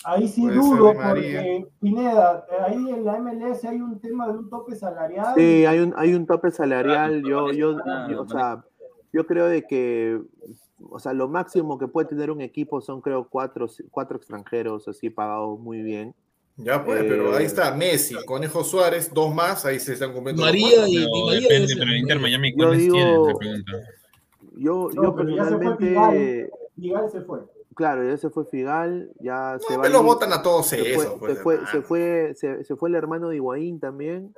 Ahí sí dudo porque, Pineda, eh, ahí en la MLS hay un tema de un tope salarial. Sí, hay un, hay un tope salarial. Yo, yo, yo- o sea, yo creo de que, o sea, lo máximo que puede tener un equipo son, creo, cuatro, cuatro extranjeros así pagados muy bien. Ya pues, Eh, pero ahí está Messi, Conejo Suárez, dos más, ahí se están cumpliendo. María y Pero Di María depende, pero el Inter. Miami, Yo ¿cuáles digo- tiene? Se pregunta. Yo, No, yo personalmente, Figal se fue. Claro, ya se fue Figal, ya se No, va. me lo Lin- votan a todos se eso. fue, pues, se, fue, se, fue, se, se fue el hermano de Higuaín también.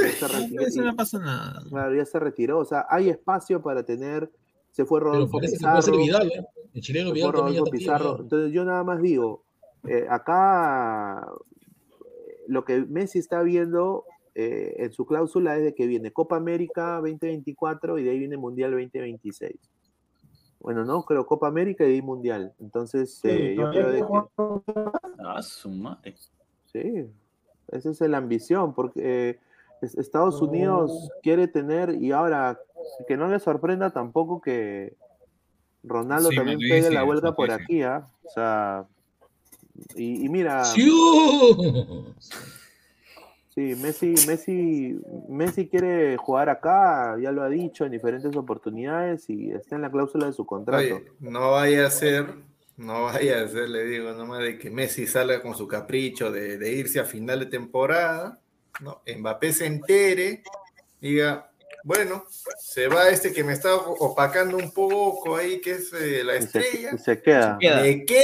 Ya se retiró, Eso no pasa nada. claro, ya se retiró. O sea, hay espacio para tener. Se fue Pero Rodolfo puede ser Pizarro. Vidal, ¿eh? El chileno se Vidal Rodolfo Pizarro. ¿no? Entonces yo nada más digo, eh, acá lo que Messi está viendo eh, en su cláusula es de que viene Copa América 2024 y de ahí viene Mundial 2026. Bueno, no, creo Copa América y Mundial. Entonces Sí, eh, yo creo de que... Ah, su madre. Sí, esa es la ambición, porque eh, es- Estados Unidos quiere tener, y ahora que no le sorprenda tampoco que Ronaldo Sí, también pegue la vuelta por aquí, ¿ah? O sea, y, y mira, ¡Siu! Sí, Messi, Messi, Messi quiere jugar acá, ya lo ha dicho en diferentes oportunidades y está en la cláusula de su contrato. Oye, no vaya a ser, no vaya a ser, le digo, nomás de que Messi salga con su capricho de, de irse a final de temporada, ¿no? Mbappé se entere, diga, bueno, se va este que me está opacando un poco ahí, que es eh, la y, se, estrella. y se queda. Queda. Me quedo,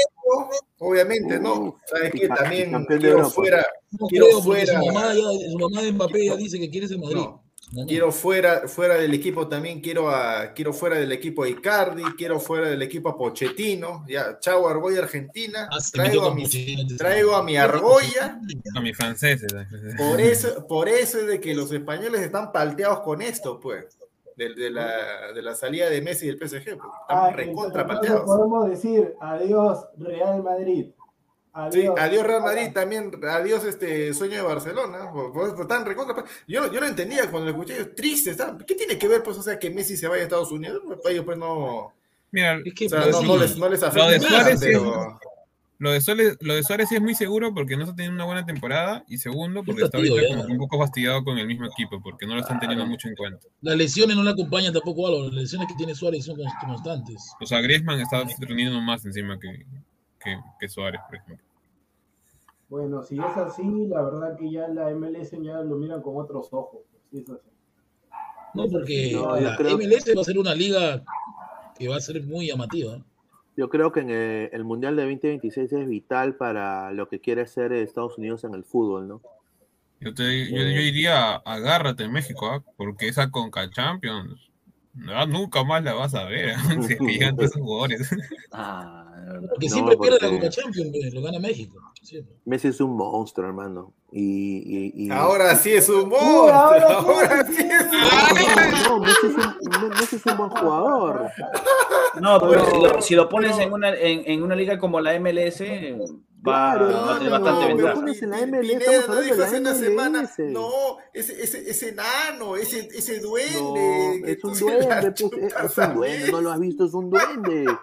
obviamente, ¿no? ¿Sabes y También quiero fuera, No quiero fuera. su mamá, ya, su mamá de Mbappé ya dice que quiere ser Madrid. No. Quiero fuera, fuera del equipo también, quiero, a, quiero fuera del equipo a Icardi, quiero fuera del equipo a Pochettino, ya, chao Argolla Argentina, Ah, traigo a, mi, traigo a mi Argolla, A mis franceses. por eso, por eso es de que los españoles están palteados con esto, pues. De, de la, de la salida de Messi del PSG. pues, Ah, Están recontra entonces pateados. podemos decir adiós Real Madrid. Sí, Adiós. adiós Real Madrid, también adiós este sueño de Barcelona. por- por eso están recontra Yo, yo no entendía cuando lo escuché, yo, triste, ¿sabes? ¿qué tiene que ver pues, o sea, que Messi se vaya a Estados Unidos? Para ellos pues no, Mira, Es que o sea, no, no les, no les Lo de afecta nada, pero... Lo de, Suárez, lo de Suárez sí es muy seguro porque no está teniendo una buena temporada y segundo porque está tío, ahorita ya. como que un poco fastidiado con el mismo equipo porque no lo están teniendo mucho en cuenta. Las lesiones no le acompañan tampoco algo. Las lesiones que tiene Suárez son const- constantes. O sea, Griezmann está rindiendo más encima que, que, que Suárez, por ejemplo. Bueno, si es así, la verdad que ya la MLS ya lo miran con otros ojos. Si es así. No, porque No, la creo- MLS va a ser una liga que va a ser muy llamativa. Yo creo que en el, el Mundial de 2026 es vital para lo que quiere hacer Estados Unidos en el fútbol, ¿no? Yo, te, yo, yo diría, agárrate México, ¿ah? porque esa Conca Champions no, nunca más la vas a ver, si es que llegan todos esos jugadores. Ah. Porque No, siempre pierde la porque- Copa Champions, lo gana México. Siempre. Messi es un monstruo, hermano. Y, y- y- Ahora sí es un Uy, monstruo, ahora sí. ahora sí es un No, Messi es un, Messi es un buen jugador. No, pero si lo, si lo pones en una, en, en una liga como la MLS, va, Claro, va a tener hermano, bastante pero ventaja. pones en la MLS, Pineda estamos no hablando dijo de hace la una semana, no, ese, ese, ese enano, ese, ese duende. No, es un duende, pues, es, es un duende, no lo has visto, es un duende.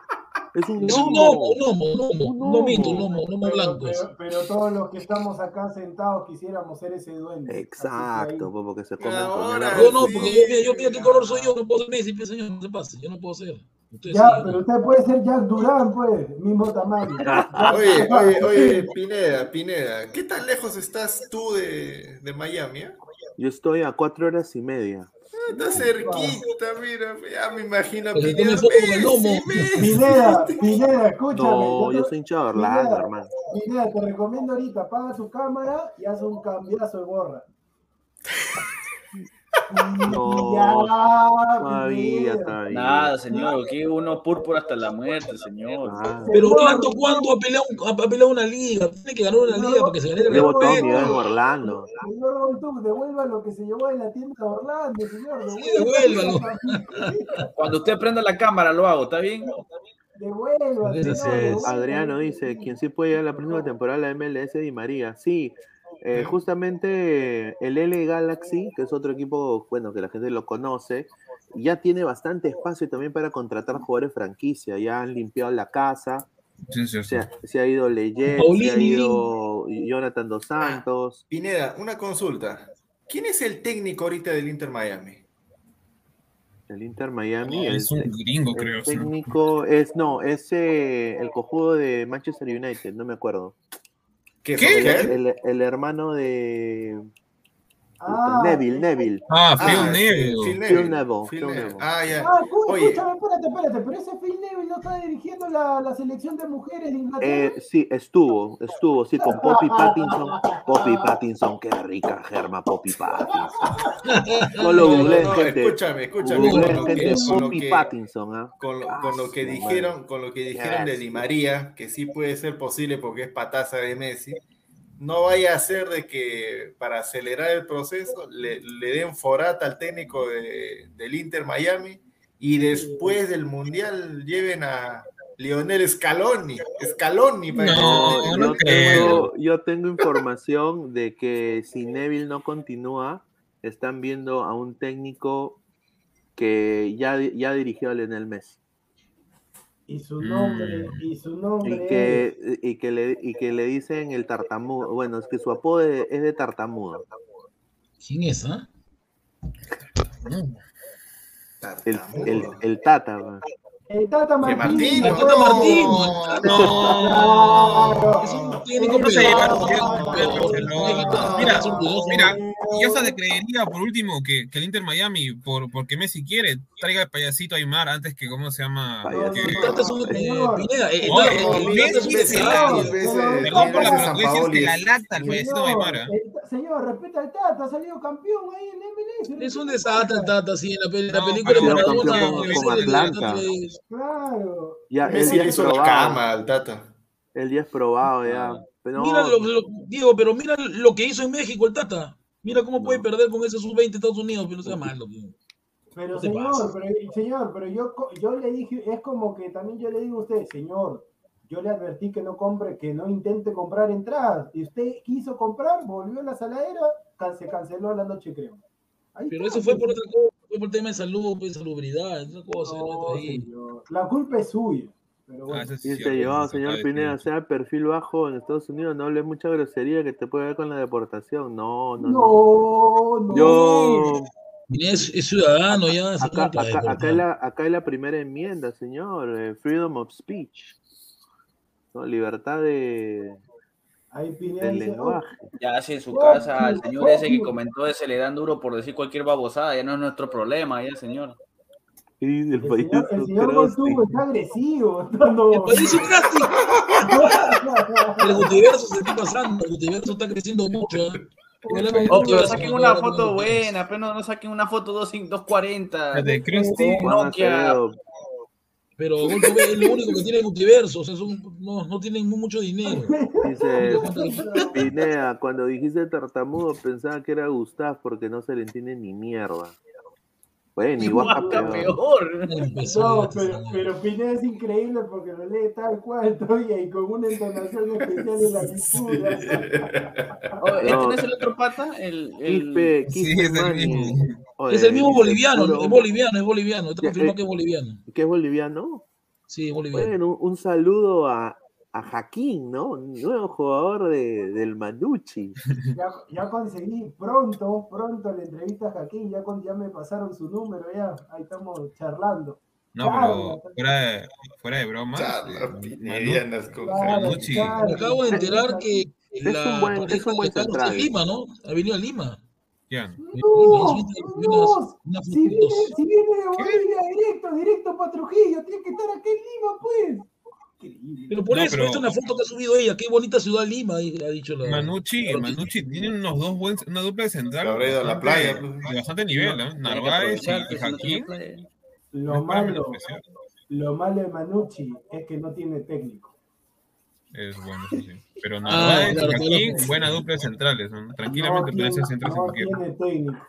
Es un Es un gnomo. gnomo, gnomo, gnomo, Un gnomito, gnomo. gnomo, gnomo blanco. pero- pero todos los que estamos acá sentados quisiéramos ser ese duende. Exacto, porque se comen Ahora con el Yo no, porque yo, yo mira qué color soy yo, no puedo ser Messi, señor, no se pase, yo no puedo ser. Ya, sí, yo pero usted puede ser Jack Durán, pues, mismo tamaño. Oye, oye, oye, Pineda, Pineda, ¿qué tan lejos estás tú de, de Miami? eh? Yo estoy a cuatro horas y media. Está cerquita, mira, ya me imagino Pineda. Pineda, Pineda, escúchame. No, yo soy hincha de Orlando, Pineda, hermano. Pineda, te recomiendo ahorita, apaga tu cámara y haz un cambiazo de borra. No, Todavía. Nada, señor, que uno púrpura hasta la muerte, señor. Ah, Pero Orlando, ¿cuándo ha peleado, un- ha peleado una liga? Tiene que ganar una liga para que se gane el Llevo todo mi respeto. vida en Orlando. Señor Goldtube, devuelva lo que se llevó en la tienda de Orlando, señor. Sí, devuélvalo. Cuando usted prenda la cámara lo hago, ¿está bien? Devuelva. Adriano dice, quien sí puede llegar a la próxima temporada de la MLS Di María. Sí, eh, justamente el L Galaxy, que es otro equipo, bueno, que la gente lo conoce, ya tiene bastante espacio también para contratar jugadores franquicia. Ya han limpiado la casa, Sí, sí, sí. se ha, se ha ido Leyer, se ha ido Jonathan Dos Santos. Pineda, una consulta. ¿Quién es el técnico ahorita del Inter Miami? El Inter Miami. es el, un gringo, el creo. sí. técnico es, no, es eh, el cojudo de Manchester United, no me acuerdo. ¿Qué? ¿Qué? Solskjaer? El, el hermano de Ah, Neville, Neville. Ah, Phil Ah, Neville. Phil Phil Neville, Phil Phil Neville. Neville. Ah, ya. Ah, Oye. escúchame, espérate, espérate, pero ese Phil Neville no está dirigiendo la, la selección de mujeres de Inglaterra. Eh, sí, estuvo, estuvo, sí, con Poppy Pattinson. Poppy Pattinson, qué rica germa, Poppy Pattinson. No lo No, no, no, gente. escúchame, escúchame. Googleen, Con lo que, gente, con Poppy que- Pattinson, con lo, Ah, con lo que dijeron, con lo que dijeron de. Di María, que sí puede ser posible porque es pataza de Messi, no vaya a ser de que para acelerar el proceso le, le den forata al técnico de- del Inter Miami y después del Mundial lleven a Lionel Scaloni, Scaloni para No, tengo, yo tengo información de que si Neville no continúa, están viendo a un técnico que ya, ya dirigió a Lionel Messi. Y su nombre, Mm. y su nombre Y que, y, que le, y que le dicen el tartamudo. Bueno, es que su apodo es es de tartamudo. ¿Quién es, ah? El, Tartamudo. el, el Tata. man. el Tata. Martín, El Tata no, Martín. Claro. Es un técnico No. Mira, Mira, Mira, yo hasta te creería por último que, que el Inter Miami, por, porque Messi quiere, traiga el payasito Aymar antes que, ¿cómo se llama? El eh, eh, el- el- el el Perdón por la Sampaoli que la lacta el payasito Aymar. el- señor, respeta al Tata, ha salido campeón ahí en MLS. Es un desastre el Tata, sí, en la, película pero el- el- el- el- Claro. Ya, él Messi hizo la probado. cama al Tata. Él ya es probado, ya. Pero Mira lo, lo- Diego, pero mira lo que hizo en México el Tata. Mira cómo puede perder con ese sub-20 Estados Unidos, pero no sea malo. tío. Pero ¿Qué te señor, pasa? pero, señor, pero yo, yo le dije, es como que también yo le digo a usted, señor, yo le advertí que no compre, que no intente comprar entradas. Y usted quiso comprar, volvió a la saladera, can- se canceló la noche, creo. Ahí Pero está, eso fue por otra cosa, fue por tema de salud, pues salubridad, esa cosa. No, ¿no? Ahí. señor. La culpa es suya. Pero bueno. Ah, sí Dice cierto, yo, se señor Pineda, decir. sea perfil bajo en Estados Unidos, no hable mucha grosería que te puede ver con la deportación. No, no, no. no, no. Yo, Es, es ciudadano ya, acá, acá, acá, es la, acá es la primera enmienda, señor. eh, freedom of speech. ¿no? Libertad de, Ahí Pineda del dice, lenguaje. Ya si en su casa al you, señor ese que comentó ese le dan duro por decir cualquier babosada, ya no es nuestro problema, ya señor. Y el El país señor, el señor está agresivo. No, El país es. El multiverso se está pasando, el multiverso está creciendo mucho. ¿eh? Oh, pero saquen una foto buena, pero no, no saquen una foto 2 240. La de con Juan Nokia. Acevedo, Pero es lo único que tiene el multiverso, o sea, son- no, no tienen mucho dinero. Dice Pineda, cuando dijiste tartamudo pensaba que era Gustav porque no se le entiende ni mierda. Bueno, igual Guaca, peor. Empezó pero, pero Pineda es increíble porque lo lee tal cual todavía y con una entonación especial en la lectura. Oh, ¿Este No. es el otro pata? El, el... Quispe, Sí, Quispe es el mismo. Oye, Es el mismo boliviano, es boliviano, es boliviano, está Ya, confirmado eh, que es boliviano. ¿Qué es boliviano? Sí, es boliviano. Bueno, un saludo a, a Jaquín, ¿no? Nuevo jugador de, del Manucci. Ya, ya conseguí pronto, pronto la entrevista a Jaquín, ya, con- ya me pasaron su número, ya ahí estamos charlando. No, pero fuera de, fuera de bromas. Charlas eh, Manu- Claro, claro. Acabo de enterar que Es la un buen- pareja es un buen está en Lima, ¿no? Ha venido a Lima. Unas- no, si viene, si viene de Bolivia directo, directo para Trujillo, tiene que estar aquí en Lima, pues. Increíble. Pero por No, eso, pero- esta es una foto que ha subido ella. Qué bonita ciudad Lima, ha dicho la. Manucci, Manucci tiene unos dos buen, una dupla de central. Se habrá ido a la bastante- playa, pues. De bastante nivel, Narváez y, Jaquín. Lo malo, lo malo de Manucci es que no tiene técnico. Es bueno, eso sí. Pero Ah, Narváez claro, y Jaquín, claro. buena dupla de centrales. ¿no? No Tranquilamente pueden ser centros no tiene técnico.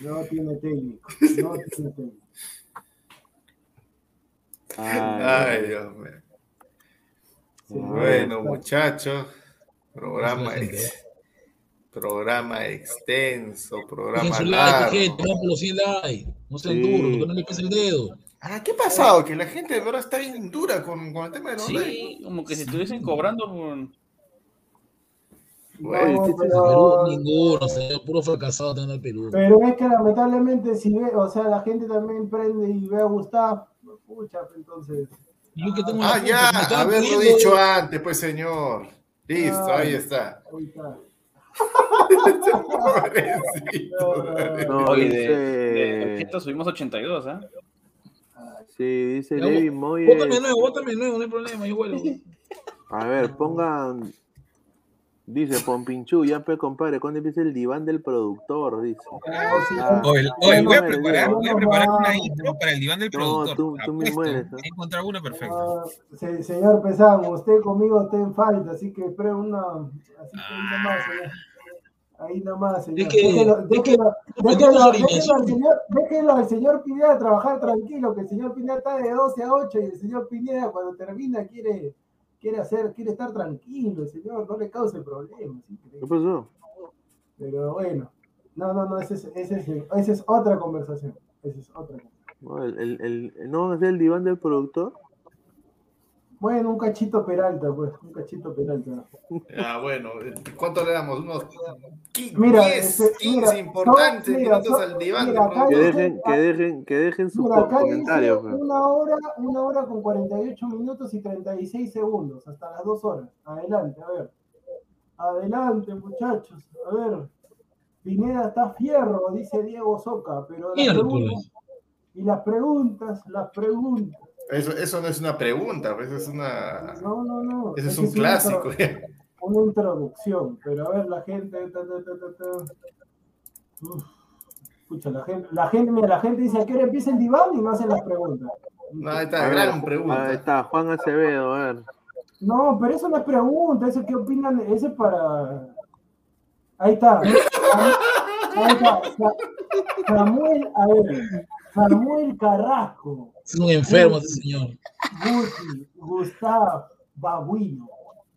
No tiene técnico. No tiene técnico. Ay, Dios mío. Sí, Bueno, está- muchachos, programa, ex- programa extenso, programa su like, largo. gente, vamos por los 100 likes. No sean Sí. duros, que no le pese el dedo. Ah, ¿qué ha pasado? Que la gente de verdad está bien dura con, con el tema de los likes. Sí, como que si estuviesen cobrando por... Bueno, No, ¿qué es El pero- Perú, ninguno, señor, puro fracasado tener el Perú. Pero es que lamentablemente si ve, o sea, la gente también prende y ve a Gustavo, pucha, pues, entonces. Yo que tengo Ah, foto, ya, me estaban haberlo pidiendo- dicho antes, pues señor. Listo, Ah. ahí está. ahí está. Pobrecito. No, Oye, de, de 80 subimos 82, ¿ah? sí, dice Ya, Levi Bótame Moyes. nuevo, bótame nuevo, no hay problema, yo vuelvo. A ver, pongan. Dice Pompinchu, ya pues compadre, ¿cuándo empieza el diván del productor? Dice. Ah, tú oye, me voy a preparar, voy a preparar una intro para el diván del No, productor. tú- tú me mueres, ¿no? He encontrado una perfecta. Ah, se- señor Pesán, usted conmigo está en falta, así que espero una. Así que ahí nomás, señor. Ahí nomás, señor. Déjelo, no al señor, déjelo al señor Pineda trabajar tranquilo, que el señor Pineda está de 12 a 8 y el señor Pineda cuando termina quiere, quiere hacer, quiere estar tranquilo, el señor, no le cause problemas. ¿Qué pasó? Pero bueno, no, no, no, esa es, ese es, es otra conversación. Esa es otra conversación. No, el, el, el- ¿no es el diván del productor? Bueno, un cachito Peralta, pues, un cachito Peralta. Ah, bueno, ¿cuánto le damos? Unos 15, Mira, 10, este, 15 mira, importantes son- mira, minutos son- al diván. Que dejen, que dejen, que dejen sus comentarios. pues. una hora, una hora con 48 minutos y 36 segundos, hasta las dos horas. Adelante, a ver. Adelante, muchachos. A ver. Pineda está fierro, dice Diego Soca, pero las preguntas, y las preguntas, las preguntas. Eso, eso no es una pregunta, pues, eso es una. No, no, no. Ese es un clásico. intro- Una introducción, pero a ver, la gente. ta, ta, ta, ta, ta. Uf, Escucha, la gente, la gente, mira, la gente dice a qué hora empieza el diván y no hacen las preguntas. No, ahí está, ver, gran Ahí está, Juan Acevedo, a ver. No, pero eso no es pregunta, eso qué opinan, eso es para. Ahí está. Ahí, está. Sa- Samuel, a ver, Samuel Carrasco. Es un enfermo ese señor. Guti, Gustav, Babuino,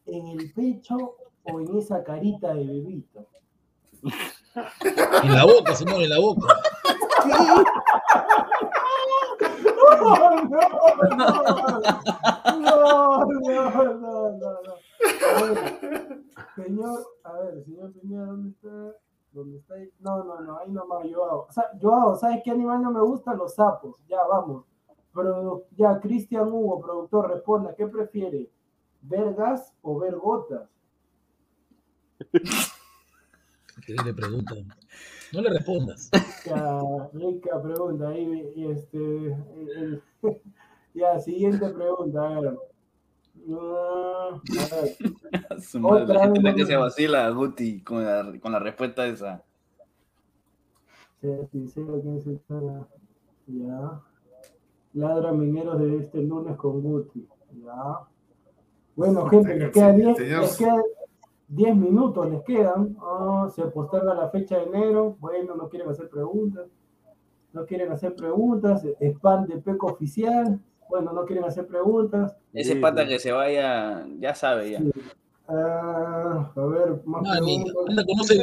¿en el pecho o en esa carita de bebito? En la boca, señor, en la boca. No, no, no, no, no, no, no, no. A ver, señor, a ver, señor Pineda, ¿dónde está? ¿Dónde está? No, no, no, ahí nomás, Joao. Joao, ¿sabes qué animal no me gusta? Los sapos. Ya, vamos. Pero, ya, Cristian Hugo, productor, responda, ¿qué prefiere? ¿Ver gas o ver gotas? Que le preguntan. No le respondas. Ya, rica pregunta. Ahí, y este, el- el- ya, siguiente pregunta, a ver. Ah, a ver. Su madre, Otra la gente vez que se vacila, Guti, con la, con la respuesta esa. Sea sincero, ¿quién se está? Ya. Ladra mineros de este lunes con Guti. Ya. Bueno, gente, les queda 10 Señor- les queda 10 minutos, les quedan. Ah, se posterga la fecha de enero. Bueno, no quieren hacer preguntas. No quieren hacer preguntas. Spam de Peco oficial. Bueno, no quieren hacer preguntas. Ese pata que se vaya, ya sabe ya. Ah, a ver, más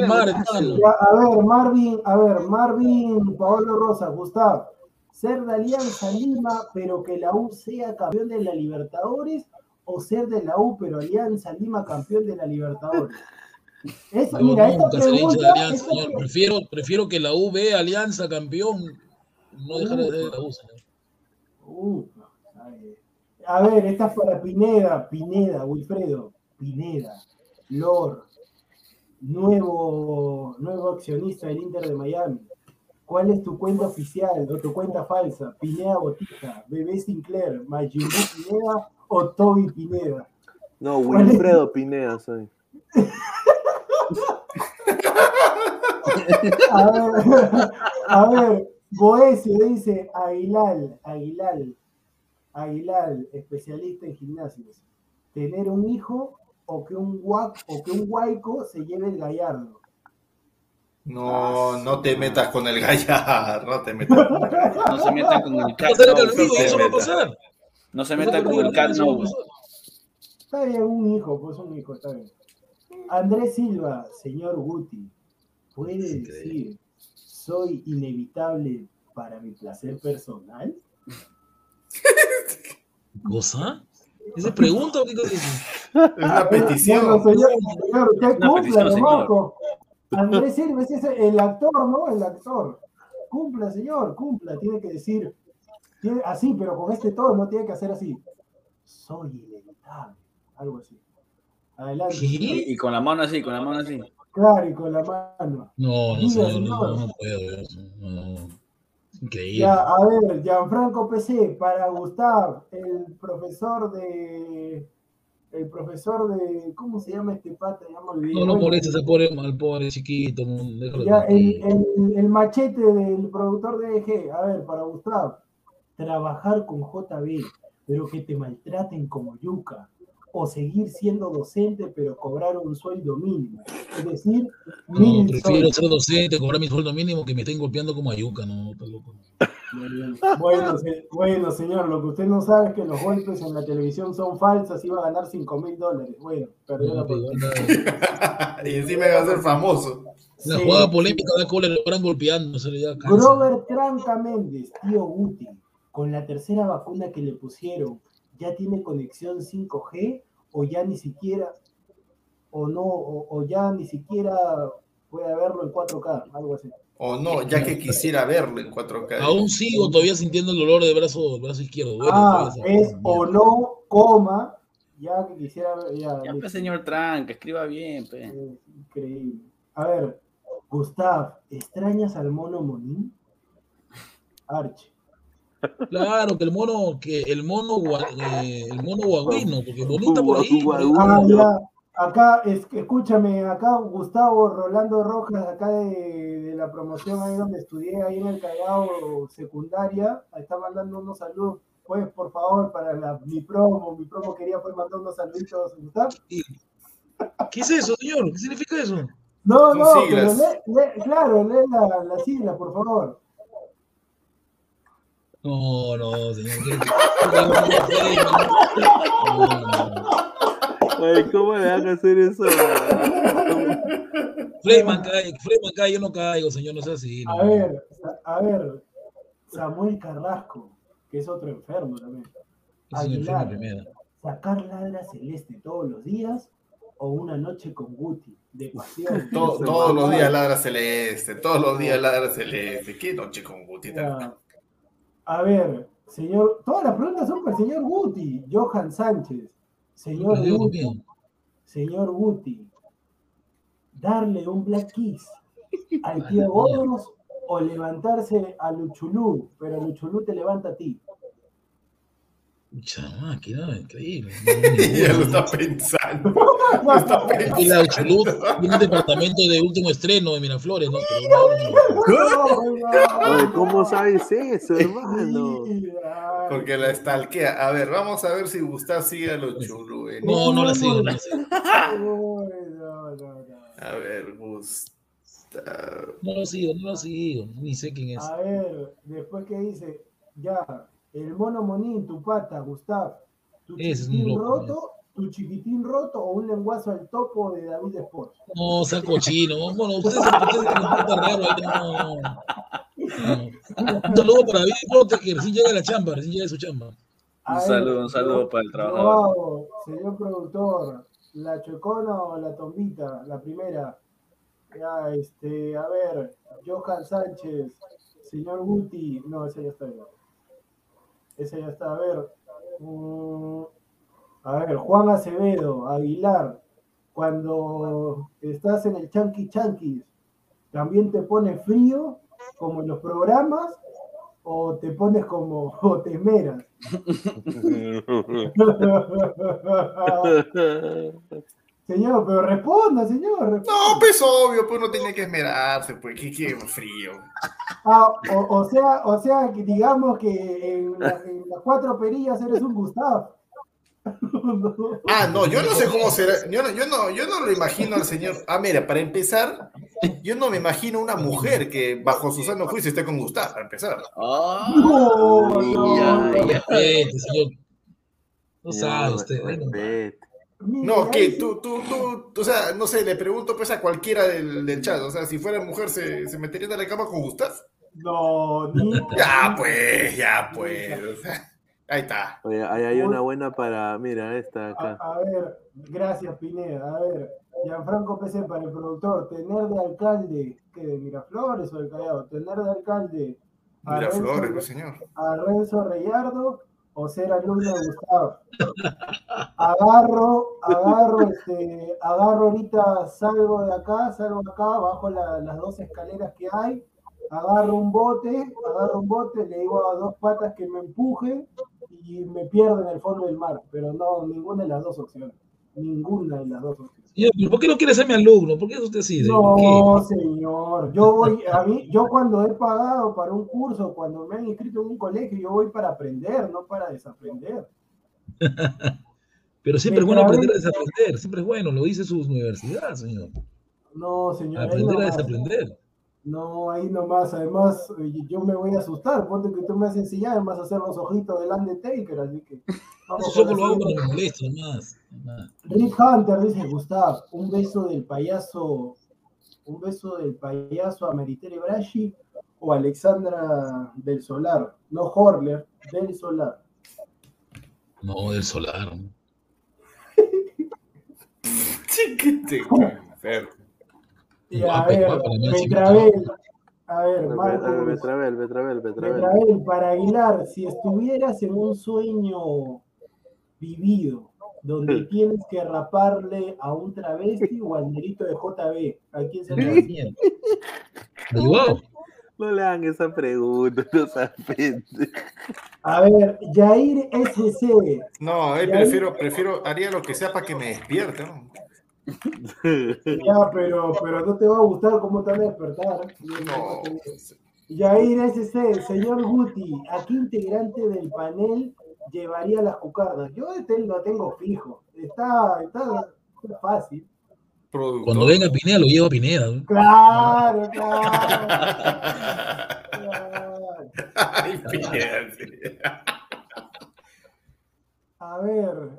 mar, hermano. Ya, a ver, Marvin, a ver, Marvin, Paolo Rosa, Gustavo, ser de Alianza Lima, pero que la U sea campeón de la Libertadores, o ser de la U, pero Alianza Lima campeón de la Libertadores. Yo mira, esta de pregunta, Alianza, esta señor. Prefiero, prefiero que la U vea Alianza campeón, no dejar de ser la U, señor. Uh, a ver, esta es para Pineda, Pineda, Wilfredo, Pineda, Lor, nuevo, nuevo accionista del Inter de Miami. ¿Cuál es tu cuenta oficial o tu cuenta falsa? Pineda Botija, Bebé Sinclair, Majimbu Pineda o Toby Pineda. No, Wilfredo Pineda soy. A ver, a ver, Boesio dice Aguilar, Aguilar, Aguilar, especialista en gimnasios. Tener un hijo o que un guac o que un se lleve el gallardo. No, no te metas con el gallar, no te metas con el gallar. No se metan con el cat. no, se metan con el cat. Está bien, un hijo, pues un hijo, está bien. Andrés Silva, señor Guti, ¿puede decir soy inevitable para mi placer personal? ¿Cosa? ¿Esa pregunta o qué cosa es? Es una petición. Bueno, señor, señor, usted. Andrés Silva ese es el actor, ¿no? El actor. Cumpla, señor, cumpla. Tiene que decir tiene- así, pero con este tono, no tiene que hacer así. Soy inevitable. Algo así. Adelante. ¿Qué? Y, y con la mano así, con la mano así. Claro, y con la mano. No, no, señor, señor. no, no puedo. No, no. Increíble. Ya, a ver, Gianfranco PC, para Gustav, el profesor de. El profesor de. ¿Cómo se llama este pata? Ya me olvidé. No, no molestes a pobre, al pobre chiquito. no, Ya, el, el- el machete del productor de EG, a ver, para Gustavo, trabajar con JB, pero que te maltraten como yuca, o seguir siendo docente, pero cobrar un sueldo mínimo, es decir, No, prefiero soles. ser docente, cobrar mi sueldo mínimo que me estén golpeando como ayuca, no, está loco. Bueno, se- bueno, señor, lo que usted no sabe es que los golpes en la televisión son falsas, iba a ganar 5 mil dólares. Bueno, perdió la oportunidad. y encima va a ser famoso. La Sí. jugada polémica de Cole lo van golpeando, se le. Grover Tranca Méndez, tío Guti, con la tercera vacuna que le pusieron, ¿ya tiene conexión 5G o ya ni siquiera, o no, o, o ya ni siquiera puede verlo en 4K, algo así? O no, ya que quisiera verlo en 4K. Aún sigo todavía sintiendo el dolor de brazo, del brazo izquierdo. ah, es o no, coma, ya que quisiera ver, ya, Ya, pues, señor Trank, escriba bien, pe. Increíble. A ver, Gustav, ¿extrañas al mono Monín? Archie. Claro, que el mono, que el mono, gua- eh, el mono guagüino, porque bonita por ahí. por ahí. Ah, ya. Acá, es, escúchame, acá Gustavo Rolando Rojas, acá de, de la promoción ahí donde estudié, ahí en el Callao secundaria, está mandando unos saludos, pues por favor, para la, mi promo, mi promo quería pues mandar unos saluditos, Gustavo. ¿Qué es eso, señor? ¿Qué significa eso? No, no, pero lee- claro, lee la, la sigla, por favor. No, no, señor. Ay, ¿cómo le van a hacer eso? Freyman cae, Freyman cae, yo no caigo, señor, no así. no. A ver, a ver, Samuel Carrasco, que es otro enfermo también. Enfermo Aguilar, primero. sacar ladra celeste todos los días o una noche con Guti de pasión. To- todos los días ladra celeste, todos los días ladra celeste. Qué noche con Guti también. Ya. A ver, señor, todas las preguntas son para el señor Guti, Johan Sánchez. Señor Guti, señor Guti, darle un black kiss al tío Godos o levantarse a Luchulú, pero Luchulú te levanta a ti. Pucha máquina, increíble. Ya lo está pensando. Lo está Y la pensando. Uchulú tiene un departamento de último estreno de Miraflores, ¿no? Pero no, no, Oye, ¿Cómo sabes eso, hermano? Porque la estalquea. A ver, vamos a ver si Gustav sigue a los chulú. eh. no, no la sigo, no la sigo. A ver, Gustav. No lo sigo, no lo sigo. Ni sé quién es. A ver, después que dice, ya, el mono monín, tu pata, Gustav, tu Ese es un chiquitín loco, roto, tu chiquitín roto o un lenguazo al topo de David Sport. No, sea cochino. Bueno, ustedes ustedes se comportan raro ahí. No, no. No. Un saludo para David Brote, que recién llega a la chamba, recién llega de su chamba. A Un saludo, un saludo para el trabajador. hago, señor productor, la chocona o la tombita, la primera. Ya, este, a ver, Johan Sánchez, señor Guti, no, ese ya está bien. Ese ya está, a ver. mm, a ver, Juan Acevedo, Aguilar, cuando estás en el Chanqui Chanquis, ¿también te pone frío como en los programas o te pones como, o te esmeras? señor, pero responda, señor. responda. No, pues obvio, pues uno tiene que esmerarse, pues qué, qué frío. Ah, o, o sea, o sea, que digamos que en, la- en las cuatro perillas eres un Gustavo. Ah, no, yo no sé cómo será. Yo no, yo no, yo no lo imagino al señor. Ah, mira, para empezar, yo no me imagino una mujer que bajo su sano juicio esté con Gustav, para empezar. Ah, No, no, no. No Ya, sabe usted. bueno. No, que tú, tú, tú, o sea, no sé, le pregunto pues a cualquiera del, del chat, o sea, si fuera mujer, ¿se, se metería en la cama con Gustav? No, ni- Ya, pues, ya, pues, ahí está. Oye, ahí hay una buena para, mira, esta A, acá. a ver, gracias Pineda. A ver, Gianfranco PC para el productor, tener de alcalde, que de Miraflores o del Callao, tener de alcalde a Miraflores, Renzo- pues, señor. a Renzo Reyardo o ser alumno de Gustavo. Agarro, agarro, este, agarro ahorita, salgo de acá, salgo acá, bajo la- las dos escaleras que hay, agarro un bote, agarro un bote, le digo a dos patas que me empujen y me pierdo en el fondo del mar, pero no, ninguna de las dos opciones, ninguna de las dos opciones. ¿por qué no quiere ser mi alumno? ¿Por qué es usted así? ¿Por No, señor. Yo voy, a mí, yo cuando he pagado para un curso, cuando me han inscrito en un colegio, yo voy para aprender, no para desaprender. Pero siempre es bueno aprender a desaprender. Siempre es bueno, lo dice su universidad, señor. No, señor. Aprender a desaprender. No, ahí nomás. Además, yo me voy a asustar. Ponte que tú me has enseñado, vas a hacer los ojitos del Undertaker, así que. Vamos Eso la lo hago cuando me molesto, más. más. Rick Hunter dice, Gustav, un beso del payaso, un beso del payaso a Meritere Braschi o Alexandra del Solar, no Horler, del Solar. No, del solar. Chiquete, enfermo. Y a ver, Betravel, a ver, Marcos, Betravel, Betravel, Betravel. Betravel, para Aguilar, si estuvieras en un sueño vivido, donde tienes que raparle a un travesti o al negrito de JB, ¿a quién se. ¿Me ayudó? No le hagan esa pregunta, no. A ver, Jair SC, No, él prefiero, prefiero, haría lo que sea para que me despierte, ¿no? Ya, pero, pero no te va a gustar cómo te van a despertar. No. Yair SC, señor Guti, ¿a qué integrante del panel llevaría las cucardas? Yo este lo tengo fijo. Está, está, está fácil. Productor. Cuando venga Pineda, lo llevo a Pineda. ¿no? Claro, claro. claro. Ay, Pineda, sí. A ver,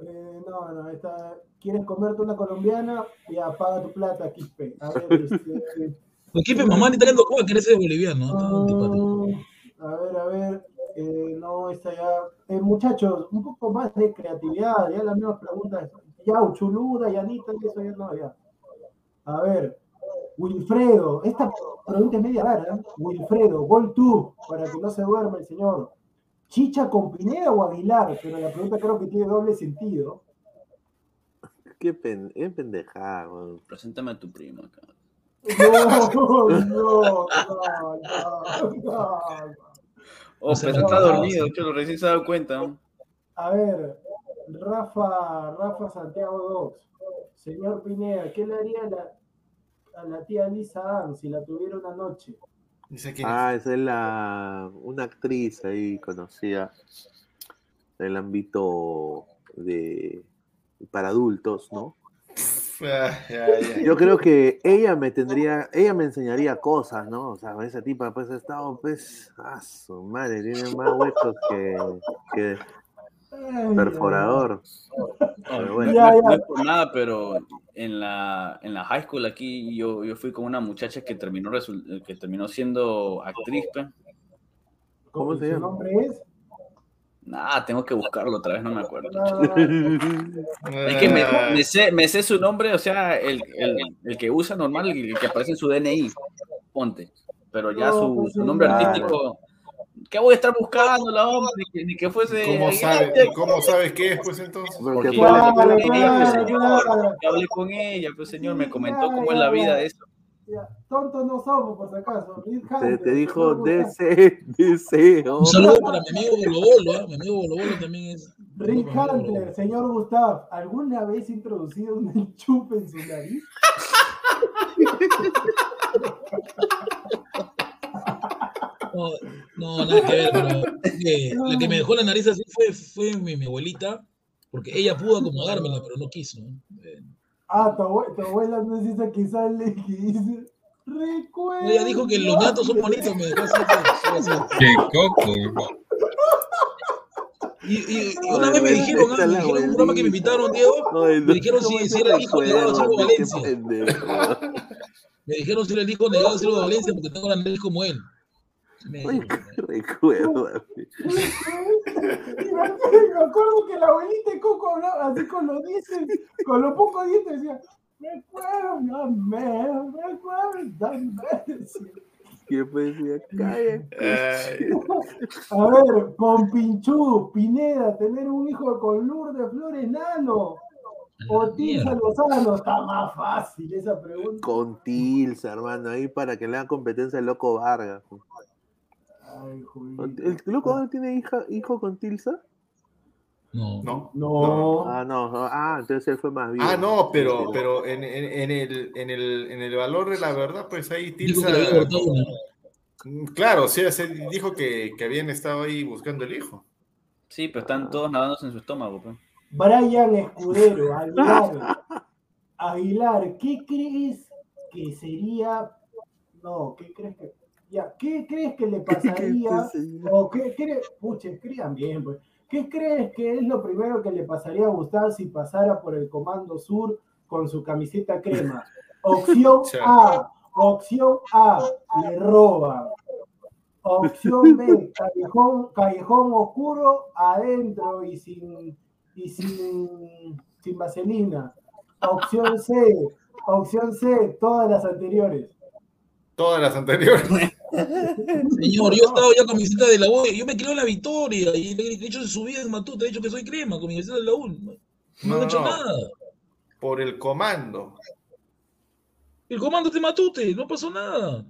eh, no, no, esta, ¿quieres comerte una colombiana? Ya, paga tu plata, Quispe. A ver, este, Aquí, pe, mamá, ni talento Cuba, que eres boliviano. ah, a ver, a ver, eh, no, esta ya. Eh, muchachos, un poco más de creatividad, ya las mismas preguntas. Ya, Uchuluda, Yanita, y eso ya no, ya. A ver, Wilfredo, esta pregunta es media rara. ¿eh? Wilfredo, gol tú, para que no se duerma el señor. ¿Chicha con Pineda o Aguilar? Pero la pregunta creo que tiene doble sentido. Qué pen, qué pendejada. Preséntame a tu primo acá. No, no, no, no, no. Oh, sea, pero está dormido, sí. chulo, recién se ha dado cuenta. ¿no? A ver, Rafa, Rafa Santiago 2. Señor Pineda, ¿qué le haría a la, a la tía Lisa Ann si la tuviera una noche? Ah, esa es la, una actriz ahí conocida del ámbito de para adultos, ¿no? Ah. Yo creo que ella me tendría, ella me enseñaría cosas, ¿no? O sea, esa tipa pues ha estado, pues, ah, su madre, tiene más huecos que, perforador. No, Pero bueno. Ya, no- ya. no es por nada, pero en la, en la high school aquí yo, yo fui con una muchacha que terminó, que terminó siendo actriz. ¿Cómo se ¿Su llama? nombre es? Nah, tengo que buscarlo otra vez, no me acuerdo. Ah, Es que me, Ah, me sé, me sé su nombre, o sea, el, el, el que usa normal, el que aparece en su DNI, ponte. Pero ya No, su, pues, su nombre claro. artístico, ¿qué voy a estar buscando, la hombre? Ni que, ni que fuese. ¿Cómo sabes, Ay, ¿Cómo sabes qué es, pues entonces? Porque Porque yo la- hablé con ella, pues, señor, hablé con ella, pues señor, me comentó cómo es la vida de eso. Tontos no somos, por si acaso. Te, Hunter, te dijo DC, DC. Un saludo para mi amigo Bolo Bolo, ¿ah? Mi amigo Bolo Bolo también es. Rick. Hunter, señor Gustav, ¿alguna vez introducido un enchufe en su nariz? No, no, nada que ver, pero la que me dejó la nariz así fue, fue mi, mi abuelita, porque ella pudo acomodármela, pero no quiso. ¿no? Eh, Ah, tu, abue- tu abuela no es esa que sale que dice, recuerda. Ella dijo que los gatos son bonitos, me dejó así. pues. Qué coco. Y, y- y una vez me dijeron, ah, me dijeron un programa que me invitaron, Diego, me dijeron ¿cómo si, si era el hijo negado de? Silvio Valencia. Me dijeron si era el hijo negado de Silvio Valencia porque tengo la nariz como él. Me. Y me me acuerdo que la abuelita de Coco hablaba así con los dientes, con los pocos dientes, decía, recuérdame, recuérdame. decía. ¿Qué pues? Ya cae. Ay, A ver, con Pinchú, Pineda, tener un hijo con Lourdes Flores Nano. O Tilsa. Lozano, está más fácil esa pregunta. Con Tilsa, hermano, ahí para que le hagan competencia al loco Vargas. Ay. ¿El loco tiene hija, hijo con Tilsa? No. no. No. Ah, no, ah, entonces él fue más bien. Ah, no, pero, pero en, en, en el, en, el, en el valor de la verdad, pues ahí Tilsa. Mm, Claro, sí, se dijo que, que habían estado ahí buscando el hijo. Sí, pero están todos nadándose en su estómago. pues. Brian Escudero, Aguilar. Aguilar, ¿qué crees que sería? No, ¿qué crees que.? Ya, ¿qué crees que le pasaría? o qué escriban bien, pues. ¿Qué crees que es lo primero que le pasaría a Gustavo si pasara por el Comando Sur con su camiseta crema? Opción. A. Opción A, le roban. Opción B, callejón, callejón oscuro, adentro y sin, y sin, sin vaselina. Opción C, opción C, todas las anteriores. Todas las anteriores. Señor, yo estaba ya con mi cita de la U, yo me creo en la victoria, y de hecho en su vida en Matute he dicho que soy crema con mi cita de la U. No, No, han hecho no. nada. Por el comando. El comando de Matute, no pasó nada.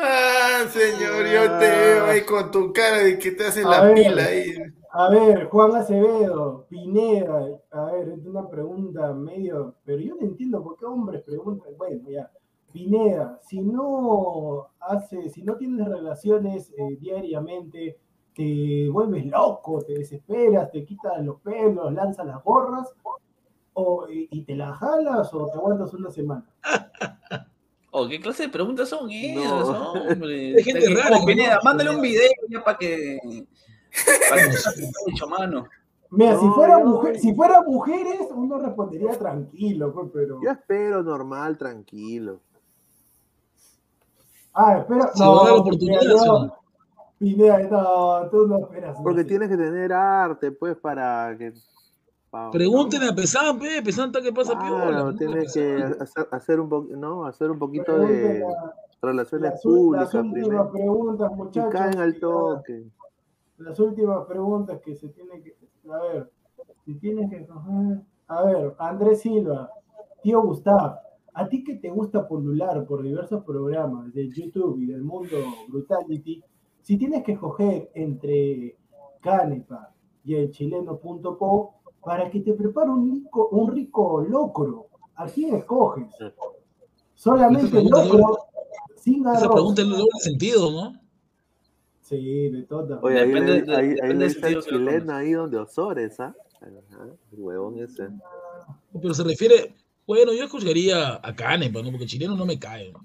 Ah, señor, yo te veo ahí con tu cara de que te haces A la ver. pila ahí. A ver, Juan Acevedo, Pineda, a ver, es una pregunta medio, pero yo no entiendo por qué hombres preguntan, bueno, ya, Pineda, si no hace, si no tienes relaciones eh, diariamente, te vuelves loco, te desesperas, te quitas los pelos, lanzas las gorras, o, y, y te la jalas o te aguantas una semana? Oh, ¿qué clase de preguntas son esas, No. hombre? Hay gente rara Pineda, no- mándale un video ya para que. Para que mucho, mano. Mira, si, fuera mujer, si fuera mujeres, uno respondería tranquilo, pues, pero. Yo espero normal, tranquilo. Ah, espera. Se va a dar la No, oportunidad, Pineda, ¿sí o no. no? No, tú no esperas. no Porque tienes que tener arte, pues, para que. pa- Pregúntenle a Pesan, pe, Pesan, ¿qué pasa piola? Claro, ¿no? tienes que hacer, hacer un poquito, ¿no? Hacer un poquito de relaciones Las, ul- las públicas últimas primero. preguntas, Y muchachos. caen al toque. Las últimas preguntas que se tienen que. A ver, si tienes que coger. A ver, Andrés Silva, tío Gustav, ¿a ti que te gusta pulular por diversos programas de YouTube y del mundo Brutality? Si tienes que escoger entre Canepa y el chileno.co para que te prepare un rico, un rico locro, ¿a quién escoges? Solamente Esa locro, sin Esa arroz. pregunta es doble sentido, ¿no? Sí, de todas. Oye, ahí Depende le, ahí, ahí le dice el chileno ahí donde Osores, ¿ah? Ajá, el huevón ese. Pero se refiere, bueno, yo escogería a Canepa, ¿no? Porque el chileno no me cae. ¿no?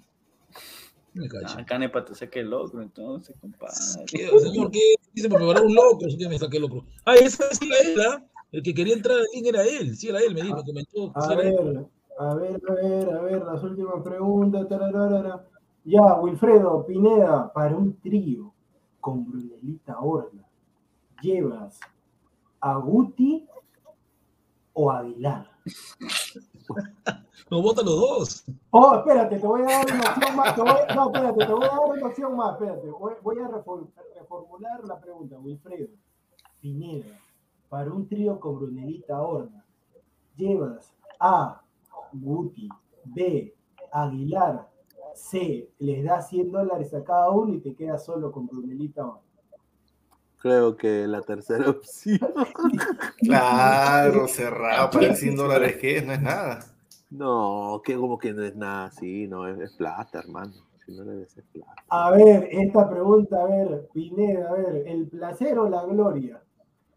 Me cae. Ah, Canepa te saque el locro, entonces, compadre. ¿Qué, señor, ¿qué dice para preparar un loco? ¿Qué me saqué loco? Ah, ese sí era él, ¿ah? El que quería entrar link era él, sí era él, me dijo, me comentó. A sí era él. ver, a ver, a ver, a ver, las últimas preguntas. tararara. Ya, Wilfredo Pineda, para un trío con Brunelita Horna, ¿llevas a Guti o a Aguilar? Nos votan los dos. Oh, espérate, te voy a dar una opción más. no, espérate, te voy a dar una opción más. Espérate, voy, a refor- reformular la pregunta. Wilfredo, Pineda, para un trío con Brunelita Horna, ¿llevas A, Guti, B, Aguilar, C, les das 100 dólares a cada uno y te quedas solo con Brunelita Horna? Creo que la tercera opción. Claro, cerrado para el 100 dólares que es, no es nada. No, que como que no es nada así, no, es, es plata, hermano. Si no le des es plata. A ver, esta pregunta, a ver, Pineda, a ver, ¿el placer o la gloria?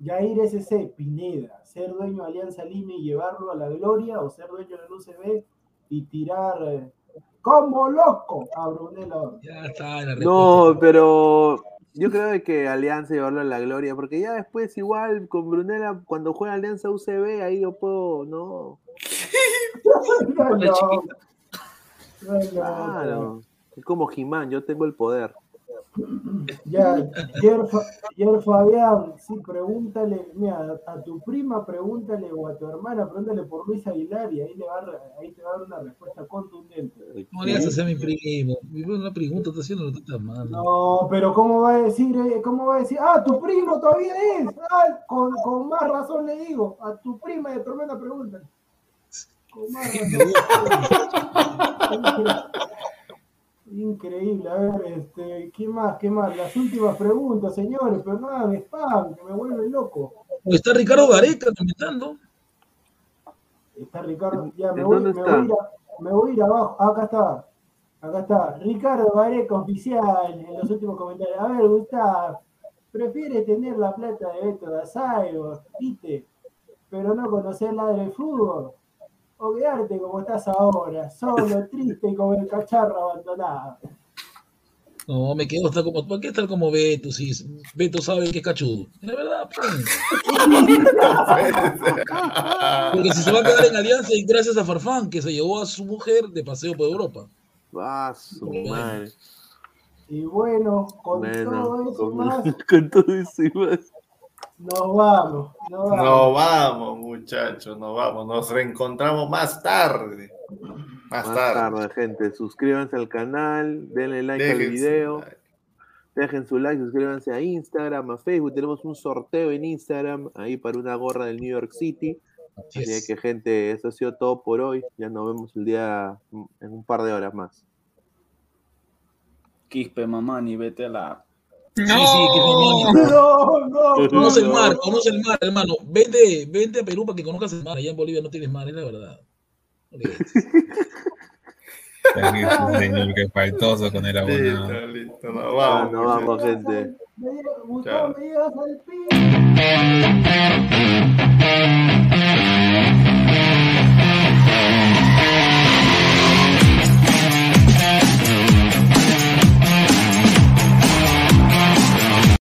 Jair SC, Pineda, ser dueño de Alianza Lima y llevarlo a la gloria o ser dueño del UCB y tirar eh, como loco a Brunella Horta? Ya está la respuesta. No, pero yo creo de que Alianza llevarlo a la gloria, porque ya después igual con Brunella, cuando juega Alianza UCB, ahí yo puedo, no, no, Claro. Es como Jimán, yo tengo el poder. Ya, Yer, Fa- Yer Fabián, sí, pregúntale, mira, a tu prima pregúntale o a tu hermana pregúntale por Luis Aguilar y ahí, le va, ahí te va a dar una respuesta contundente. No le hagas a mi primo. Mi primo Una pregunta está haciendo lo está mal. No, pero ¿cómo va a decir, eh, cómo va a decir, ah, tu primo todavía es? Ah, con, con más razón le digo, a tu prima de tremenda pregunta. Con más razón. Increíble, a ver, este, ¿qué más? ¿Qué más? Las últimas preguntas, señores, pero no hagan spam, que me vuelve loco. Está Ricardo Gareca comentando. Está Ricardo, ya me ¿En voy, me, voy a me voy a ir abajo, acá está, acá está, Ricardo Gareca oficial en los últimos comentarios. A ver, Gustavo, prefiere tener la plata de Beto Dazayo, viste, pero no conocer la del fútbol, o quedarte como estás ahora, solo, triste y como el cacharro abandonado. No, me quedo hasta como. ¿Por qué estar como Beto? Si Beto sabe que es cachudo. Es verdad, pues. Porque si se va a quedar en alianza y gracias a Farfán, que se llevó a su mujer de paseo por Europa. Ah, su madre. Y bueno, con Bueno, todo eso con, más, con todo eso y más. Nos vamos, nos vamos. Nos vamos, muchachos, nos vamos. Nos reencontramos más tarde. Más, Más tarde. tarde, gente. Suscríbanse al canal, denle like al Dejen video, like. dejen su like, suscríbanse a Instagram, a Facebook. Tenemos un sorteo en Instagram ahí para una gorra del New York City. Así que, gente, eso ha sido todo por hoy. Ya nos vemos el día en un par de horas más. Quispe, mamá, ni vete a la. Sí, sí, que No, no, no, Conoce el no. mar, conoce el mar, hermano. Vente, vente a Perú para que conozcas el mar. Allá en Bolivia no tienes mar, es la verdad. Señor, que faltoso con el abonado. Listo, listo, Ah, vamos. nos muchachos. vamos, gente. Chao.